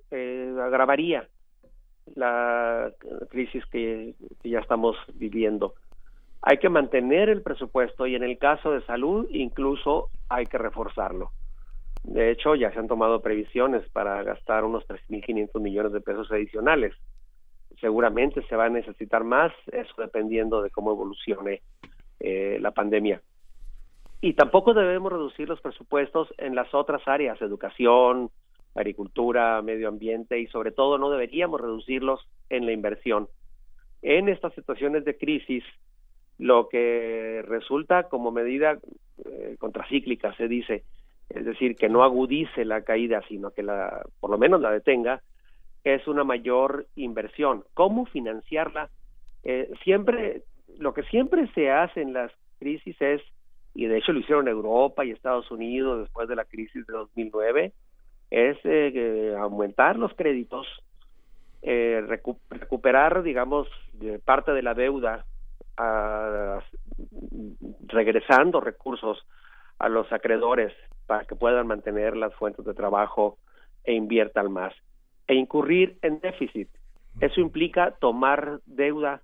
eh, agravaría la crisis que, ya estamos viviendo. Hay que mantener el presupuesto y en el caso de salud incluso hay que reforzarlo. De hecho, ya se han tomado previsiones para gastar unos 3.500 millones de pesos adicionales. Seguramente se va a necesitar más, eso dependiendo de cómo evolucione eh, la pandemia. Y tampoco debemos reducir los presupuestos en las otras áreas, educación, agricultura, medio ambiente y sobre todo no deberíamos reducirlos en la inversión. En estas situaciones de crisis, lo que resulta como medida eh, contracíclica, se dice, es decir, que no agudice la caída, sino que la, por lo menos la detenga, es una mayor inversión. ¿Cómo financiarla? Eh, siempre lo que siempre se hace en las crisis es, y de hecho lo hicieron Europa y Estados Unidos después de la crisis de 2009, es eh, aumentar los créditos, eh, recuperar, digamos, parte de la deuda, regresando recursos a los acreedores para que puedan mantener las fuentes de trabajo e inviertan más. E incurrir en déficit. Eso implica tomar deuda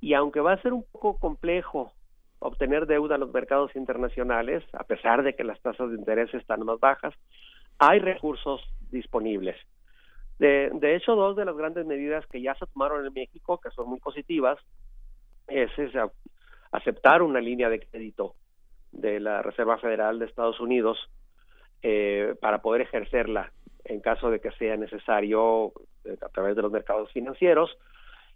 y aunque va a ser un poco complejo obtener deuda en los mercados internacionales, a pesar de que las tasas de interés están más bajas, hay recursos disponibles. De, de hecho, dos de las grandes medidas que ya se tomaron en México, que son muy positivas, es, aceptar una línea de crédito de la Reserva Federal de Estados Unidos eh, para poder ejercerla en caso de que sea necesario eh, a través de los mercados financieros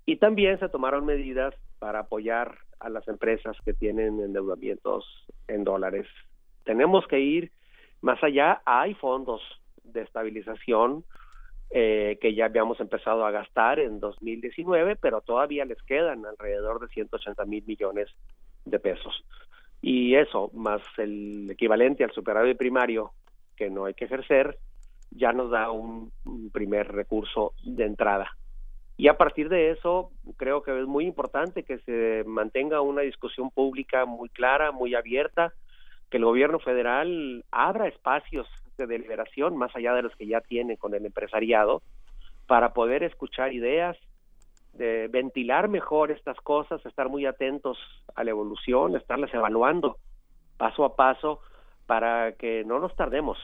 y también se tomaron medidas para apoyar a las empresas que tienen endeudamientos en dólares. Tenemos que ir más allá. Hay fondos de estabilización eh, que ya habíamos empezado a gastar en 2019, pero todavía les quedan alrededor de 180 mil millones de pesos. Y eso, más el equivalente al superávit primario que no hay que ejercer, ya nos da un primer recurso de entrada. Y a partir de eso, creo que es muy importante que se mantenga una discusión pública muy clara, muy abierta, que el gobierno federal abra espacios de deliberación más allá de los que ya tiene con el empresariado para poder escuchar ideas, de ventilar mejor estas cosas, estar muy atentos a la evolución, estarlas evaluando paso a paso para que no nos tardemos.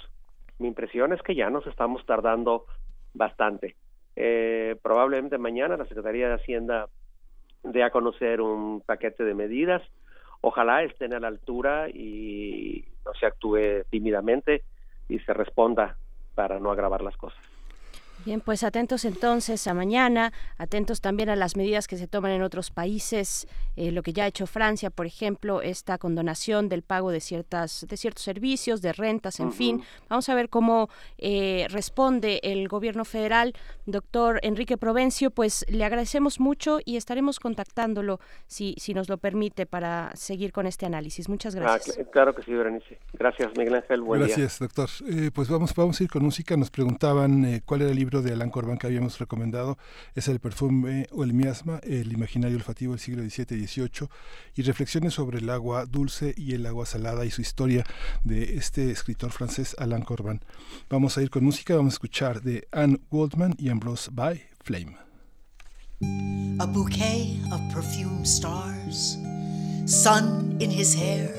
Mi impresión es que ya nos estamos tardando bastante. Eh, probablemente mañana la Secretaría de Hacienda dé a conocer un paquete de medidas. Ojalá estén a la altura y no se actúe tímidamente y se responda para no agravar las cosas. Bien, pues atentos entonces a mañana, atentos también a las medidas que se toman en otros países, eh, lo que ya ha hecho Francia, por ejemplo, esta condonación del pago de ciertas de ciertos servicios, de rentas, en fin. Vamos a ver cómo eh, responde el gobierno federal. Doctor Enrique Provencio, pues le agradecemos mucho y estaremos contactándolo si, si nos lo permite para seguir con este análisis. Muchas ah, gracias. claro que sí, Berenice. Gracias, Miguel Ángel. Buen gracias, doctor. Eh, pues vamos, vamos a ir con música. Nos preguntaban cuál era el libro de Alan Corban que habíamos recomendado es El perfume o el miasma, el imaginario olfativo del siglo XVII y XVIII, y reflexiones sobre el agua dulce y el agua salada y su historia de este escritor francés Alan Corban. Vamos a ir con música, vamos a escuchar de Anne Waldman y Ambrose by Flame. A bouquet of perfume stars, sun in his hair,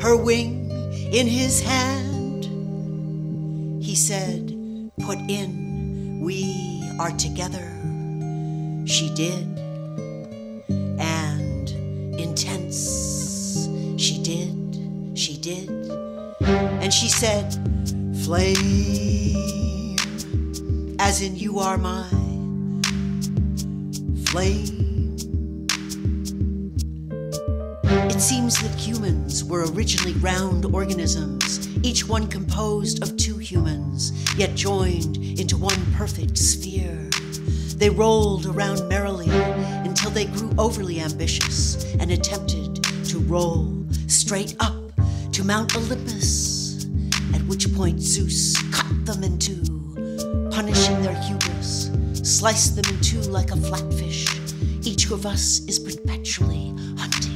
her wing in his hand. He said, put in, we are together. She did. And intense, she did, she did. And she said, Flame, as in you are my flame. It seems that humans were originally round organisms, each one composed of two humans, yet joined into one perfect sphere. They rolled around merrily until they grew overly ambitious and attempted to roll straight up to Mount Olympus, at which point Zeus cut them in two, punishing their hubris, sliced them in two like a flatfish. Each of us is perpetually hunting,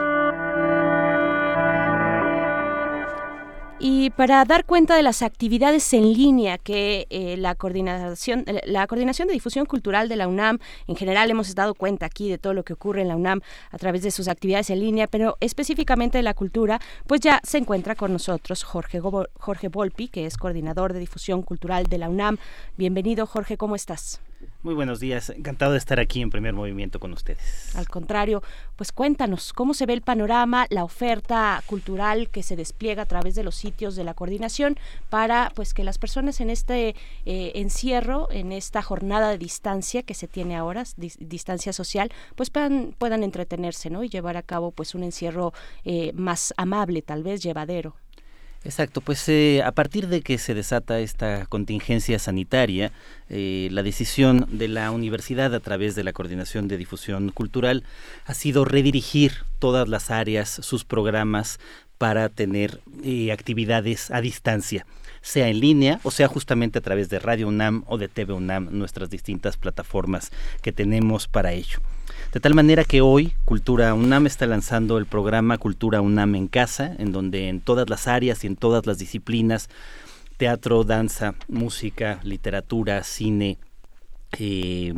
Y para dar cuenta de las actividades en línea que eh, la coordinación eh, la coordinación de difusión cultural de la UNAM en general hemos dado cuenta aquí de todo lo que ocurre en la UNAM a través de sus actividades en línea, pero específicamente de la cultura, pues ya se encuentra con nosotros Jorge Jorge Volpi, que es coordinador de difusión cultural de la UNAM. Bienvenido, Jorge, ¿cómo estás? Muy buenos días, encantado de estar aquí en primer movimiento con ustedes. Al contrario, pues cuéntanos cómo se ve el panorama, la oferta cultural que se despliega a través de los sitios de la coordinación para pues que las personas en este eh, encierro, en esta jornada de distancia que se tiene ahora, dis- distancia social, pues puedan, puedan entretenerse, ¿no? Y llevar a cabo pues un encierro eh, más amable, tal vez llevadero. Exacto, pues eh, a partir de que se desata esta contingencia sanitaria, eh, la decisión de la universidad a través de la Coordinación de Difusión Cultural ha sido redirigir todas las áreas, sus programas para tener eh, actividades a distancia, sea en línea o sea justamente a través de Radio UNAM o de TV UNAM, nuestras distintas plataformas que tenemos para ello. De tal manera que hoy Cultura UNAM está lanzando el programa Cultura UNAM en casa, en donde en todas las áreas y en todas las disciplinas, teatro, danza, música, literatura, cine, eh,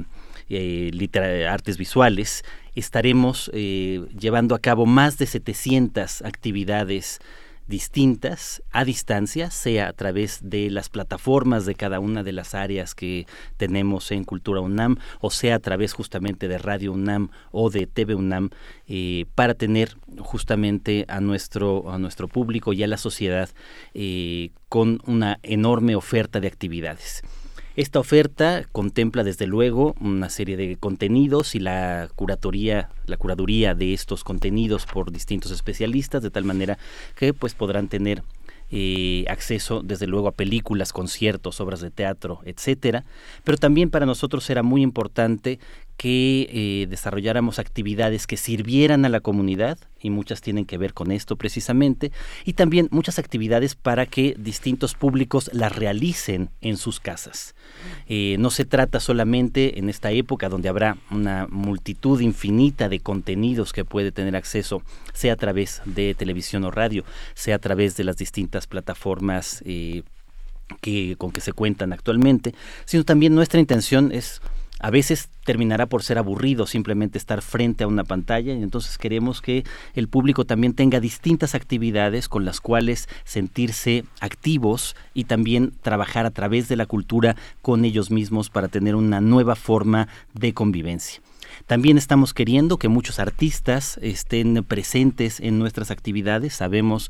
eh, artes visuales, estaremos eh, llevando a cabo más de 700 actividades distintas a distancia, sea a través de las plataformas de cada una de las áreas que tenemos en Cultura UNAM, o sea a través justamente de Radio UNAM o de TV UNAM, eh, para tener justamente a nuestro, a nuestro público y a la sociedad eh, con una enorme oferta de actividades. Esta oferta contempla desde luego una serie de contenidos y la curatoría, la curaduría de estos contenidos por distintos especialistas, de tal manera que pues podrán tener eh, acceso desde luego a películas, conciertos, obras de teatro, etcétera. Pero también para nosotros era muy importante que eh, desarrolláramos actividades que sirvieran a la comunidad y muchas tienen que ver con esto precisamente y también muchas actividades para que distintos públicos las realicen en sus casas. Eh, no se trata solamente en esta época donde habrá una multitud infinita de contenidos que puede tener acceso, sea a través de televisión o radio, sea a través de las distintas plataformas eh, que, con que se cuentan actualmente, sino también nuestra intención es a veces terminará por ser aburrido simplemente estar frente a una pantalla y entonces queremos que el público también tenga distintas actividades con las cuales sentirse activos y también trabajar a través de la cultura con ellos mismos para tener una nueva forma de convivencia. También estamos queriendo que muchos artistas estén presentes en nuestras actividades. Sabemos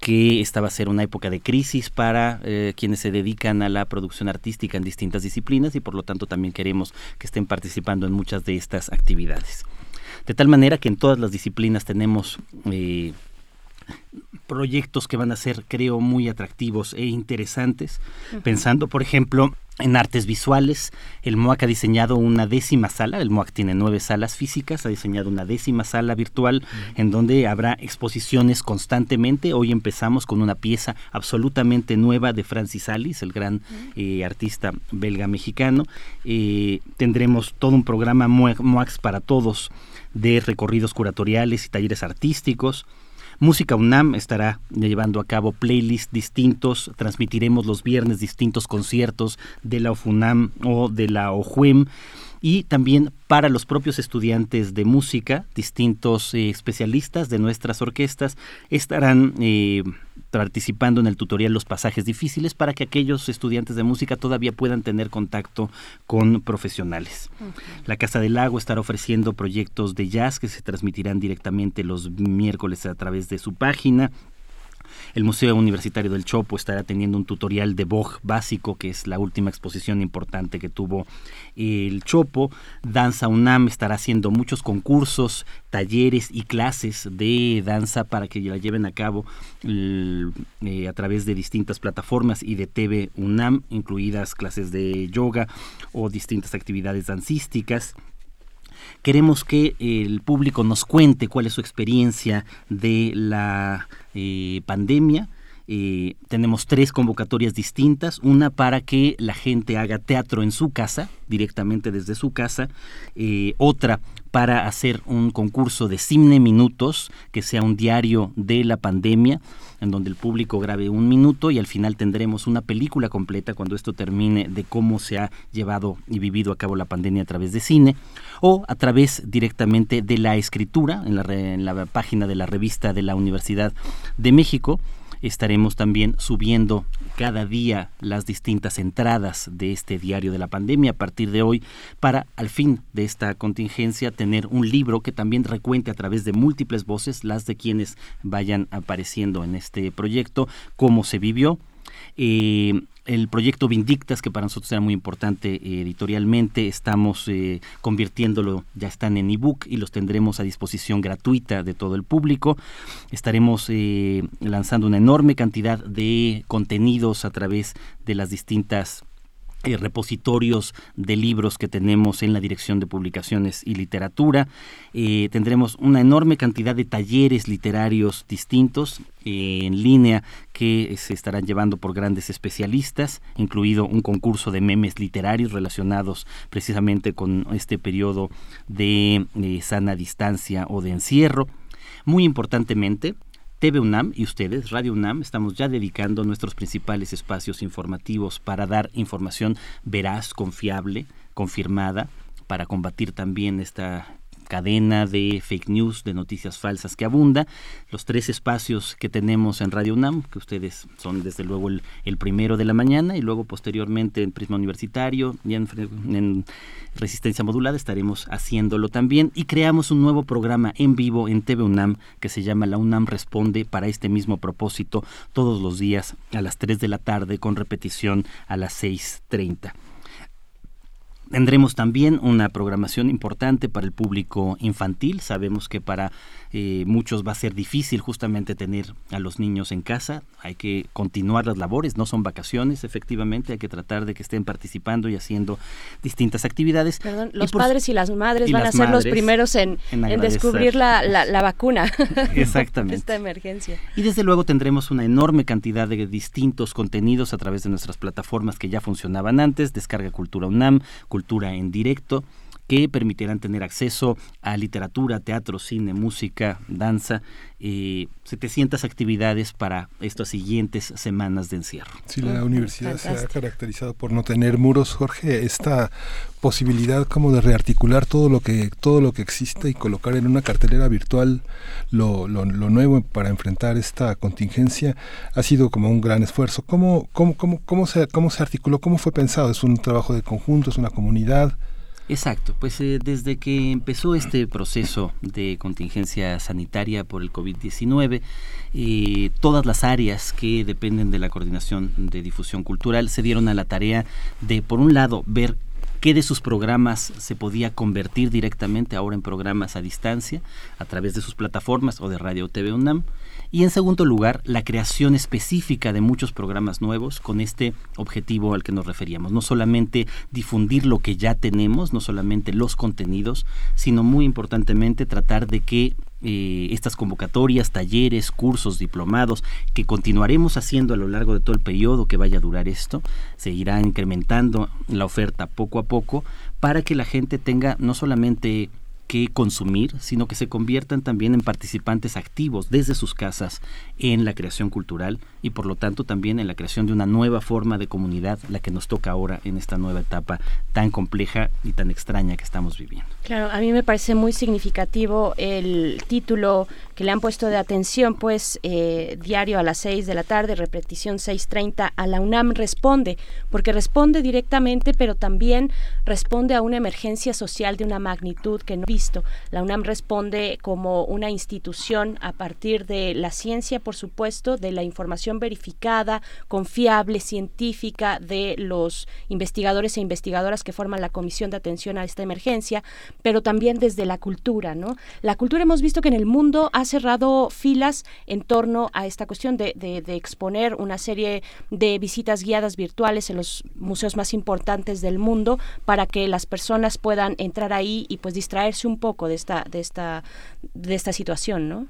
que esta va a ser una época de crisis para eh, quienes se dedican a la producción artística en distintas disciplinas y por lo tanto también queremos que estén participando en muchas de estas actividades. De tal manera que en todas las disciplinas tenemos eh, proyectos que van a ser, creo, muy atractivos e interesantes, pensando, por ejemplo, en artes visuales, el MOAC ha diseñado una décima sala, el MOAC tiene nueve salas físicas, ha diseñado una décima sala virtual en donde habrá exposiciones constantemente. Hoy empezamos con una pieza absolutamente nueva de Francis Alice, el gran eh, artista belga-mexicano. Eh, tendremos todo un programa MOAC para todos de recorridos curatoriales y talleres artísticos. Música UNAM estará llevando a cabo playlists distintos, transmitiremos los viernes distintos conciertos de la OFUNAM o de la OJUEM y también para los propios estudiantes de música, distintos eh, especialistas de nuestras orquestas estarán eh, participando en el tutorial Los pasajes difíciles para que aquellos estudiantes de música todavía puedan tener contacto con profesionales. La Casa del Lago estará ofreciendo proyectos de jazz que se transmitirán directamente los miércoles a través de su página. El Museo Universitario del Chopo estará teniendo un tutorial de Bog básico, que es la última exposición importante que tuvo el Chopo. Danza UNAM estará haciendo muchos concursos, talleres y clases de danza para que la lleven a cabo eh, a través de distintas plataformas y de TV UNAM, incluidas clases de yoga o distintas actividades dancísticas. Queremos que el público nos cuente cuál es su experiencia de la pandemia. Eh, tenemos tres convocatorias distintas, una para que la gente haga teatro en su casa, directamente desde su casa, eh, otra para hacer un concurso de cine minutos, que sea un diario de la pandemia, en donde el público grabe un minuto y al final tendremos una película completa cuando esto termine de cómo se ha llevado y vivido a cabo la pandemia a través de cine o a través directamente de la escritura en la, en la página de la revista de la Universidad de México estaremos también subiendo cada día las distintas entradas de este diario de la pandemia a partir de hoy para al fin de esta contingencia tener un libro que también recuente a través de múltiples voces las de quienes vayan apareciendo en este proyecto, cómo se vivió. Eh, el proyecto Vindictas, que para nosotros era muy importante eh, editorialmente, estamos eh, convirtiéndolo, ya están en ebook y los tendremos a disposición gratuita de todo el público. Estaremos eh, lanzando una enorme cantidad de contenidos a través de las distintas eh, repositorios de libros que tenemos en la Dirección de Publicaciones y Literatura. Eh, tendremos una enorme cantidad de talleres literarios distintos eh, en línea que se estarán llevando por grandes especialistas, incluido un concurso de memes literarios relacionados precisamente con este periodo de sana distancia o de encierro. Muy importantemente, TV UNAM y ustedes, Radio UNAM, estamos ya dedicando nuestros principales espacios informativos para dar información veraz, confiable, confirmada, para combatir también esta cadena de fake news, de noticias falsas que abunda. Los tres espacios que tenemos en Radio UNAM, que ustedes son desde luego el, primero de la mañana y luego posteriormente en Prisma Universitario y en, Resistencia Modulada estaremos haciéndolo también. Y creamos un nuevo programa en vivo en TV UNAM que se llama La UNAM Responde para este mismo propósito todos los días a las 3 de la tarde con repetición a las 6.30. Tendremos también una programación importante para el público infantil. Sabemos que para eh, muchos va a ser difícil justamente tener a los niños en casa. Hay que continuar las labores, no son vacaciones, efectivamente, hay que tratar de que estén participando y haciendo distintas actividades. Perdón, los padres y las madres van a ser los primeros en, descubrir la, la, vacuna. Exactamente. Esta emergencia. Y desde luego tendremos una enorme cantidad de distintos contenidos a través de nuestras plataformas que ya funcionaban antes, Descarga Cultura UNAM, Cultura en Directo, que permitirán tener acceso a literatura, teatro, cine, música, danza, eh, 700 actividades para estas siguientes semanas de encierro. Sí, la universidad se ha caracterizado por no tener muros, Jorge. Esta posibilidad como de rearticular todo lo que todo lo que existe y colocar en una cartelera virtual lo, lo, nuevo para enfrentar esta contingencia ha sido como un gran esfuerzo. ¿Cómo, cómo, cómo, cómo, se, cómo se articuló? ¿Cómo fue pensado? ¿Es un trabajo de conjunto? ¿Es una comunidad? Exacto, pues eh, desde que empezó este proceso de contingencia sanitaria por el COVID-19, eh, todas las áreas que dependen de la coordinación de difusión cultural se dieron a la tarea de, por un lado, ver qué de sus programas se podía convertir directamente ahora en programas a distancia a través de sus plataformas o de Radio TV UNAM. Y en segundo lugar, la creación específica de muchos programas nuevos con este objetivo al que nos referíamos. No solamente difundir lo que ya tenemos, no solamente los contenidos, sino muy importantemente tratar de que eh, estas convocatorias, talleres, cursos, diplomados, que continuaremos haciendo a lo largo de todo el periodo que vaya a durar esto, se irá incrementando la oferta poco a poco para que la gente tenga no solamente que consumir, sino que se conviertan también en participantes activos desde sus casas en la creación cultural y por lo tanto también en la creación de una nueva forma de comunidad, la que nos toca ahora en esta nueva etapa tan compleja y tan extraña que estamos viviendo. Claro, a mí me parece muy significativo el título que le han puesto de atención, pues eh, diario a las 6 de la tarde, repetición 6.30, a la UNAM responde, porque responde directamente, pero también responde a una emergencia social de una magnitud que no he visto. La UNAM responde como una institución a partir de la ciencia, supuesto, de la información verificada, confiable, científica de los investigadores e investigadoras que forman la Comisión de Atención a esta emergencia, pero también desde la cultura, ¿no? La cultura hemos visto que en el mundo ha cerrado filas en torno a esta cuestión de, de, exponer una serie de visitas guiadas virtuales en los museos más importantes del mundo para que las personas puedan entrar ahí y pues distraerse un poco de esta, de esta, de esta situación, ¿no?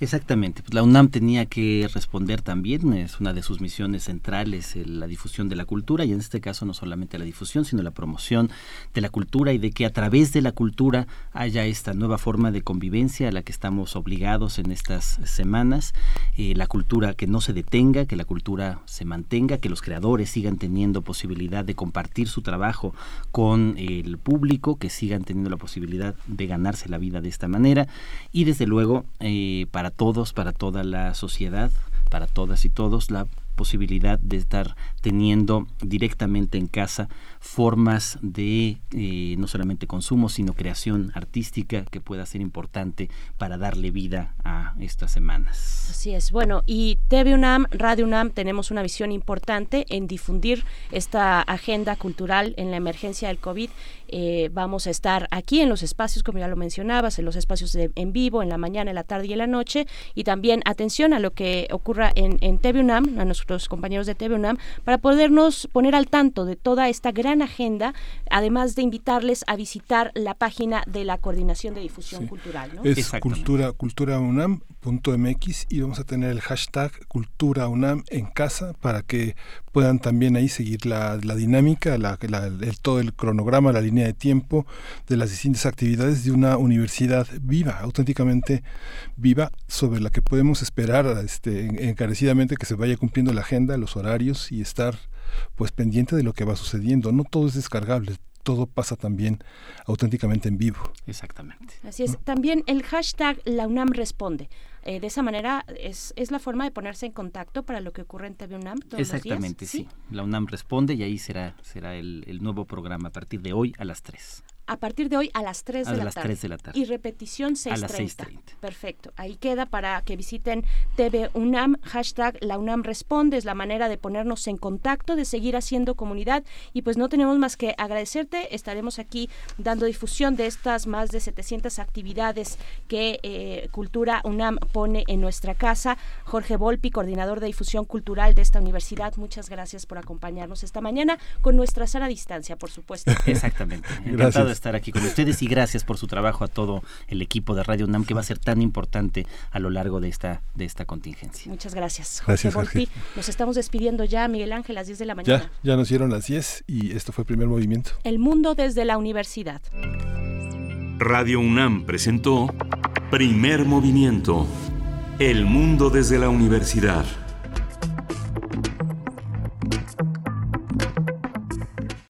Exactamente, pues la UNAM tenía que responder también, es una de sus misiones centrales, la difusión de la cultura y en este caso no solamente la difusión, sino la promoción de la cultura y de que a través de la cultura haya esta nueva forma de convivencia a la que estamos obligados en estas semanas, eh, la cultura que no se detenga, que la cultura se mantenga, que los creadores sigan teniendo posibilidad de compartir su trabajo con el público, que sigan teniendo la posibilidad de ganarse la vida de esta manera. Y desde luego eh, para todos, para toda la sociedad, para todas y todos, la posibilidad de estar teniendo directamente en casa formas de eh, no solamente consumo, sino creación artística que pueda ser importante para darle vida a estas semanas. Así es. Bueno, y TV UNAM, Radio UNAM, tenemos una visión importante en difundir esta agenda cultural en la emergencia del COVID eh, vamos a estar aquí en los espacios, como ya lo mencionabas, en los espacios en vivo, en la mañana, en la tarde y en la noche. Y también atención a lo que ocurra en, en TV UNAM, a nuestros compañeros de TV UNAM, para podernos poner al tanto de toda esta gran agenda, además de invitarles a visitar la página de la Coordinación de Difusión Cultural. Es cultura, cultura UNAM .mx y vamos a tener el hashtag Cultura UNAM en casa para que puedan también ahí seguir la, dinámica, la, el, todo el cronograma, la línea de tiempo de las distintas actividades de una universidad viva, auténticamente viva, sobre la que podemos esperar este, encarecidamente que se vaya cumpliendo la agenda, los horarios y estar pues pendiente de lo que va sucediendo. No todo es descargable, todo pasa también auténticamente en vivo. Exactamente. Así es. También el hashtag La UNAM responde. Eh, de esa manera es, es la forma de ponerse en contacto para lo que ocurre en TV UNAM todos Exactamente, los días. sí. La UNAM responde y ahí será, será el, el nuevo programa a partir de hoy a las 3 a partir de hoy a las 3 de, la, tarde. 3 de la tarde. Y repetición 6.30. Perfecto. Ahí queda para que visiten TV UNAM, hashtag la UNAM responde, es la manera de ponernos en contacto, de seguir haciendo comunidad y pues no tenemos más que agradecerte. Estaremos aquí dando difusión de estas más de 700 actividades que eh, Cultura UNAM pone en nuestra casa. Jorge Volpi, coordinador de difusión cultural de esta universidad, muchas gracias por acompañarnos esta mañana con nuestra sana distancia, por supuesto. Exactamente. Encantado estar aquí con ustedes y gracias por su trabajo a todo el equipo de Radio UNAM que va a ser tan importante a lo largo de esta, de esta contingencia. Muchas gracias. Gracias, Jorge. Nos estamos despidiendo ya, Miguel Ángel, a las 10 de la mañana. Ya, ya nos dieron las 10 y esto fue el primer movimiento. El mundo desde la universidad. Radio UNAM presentó Primer Movimiento. El mundo desde la universidad.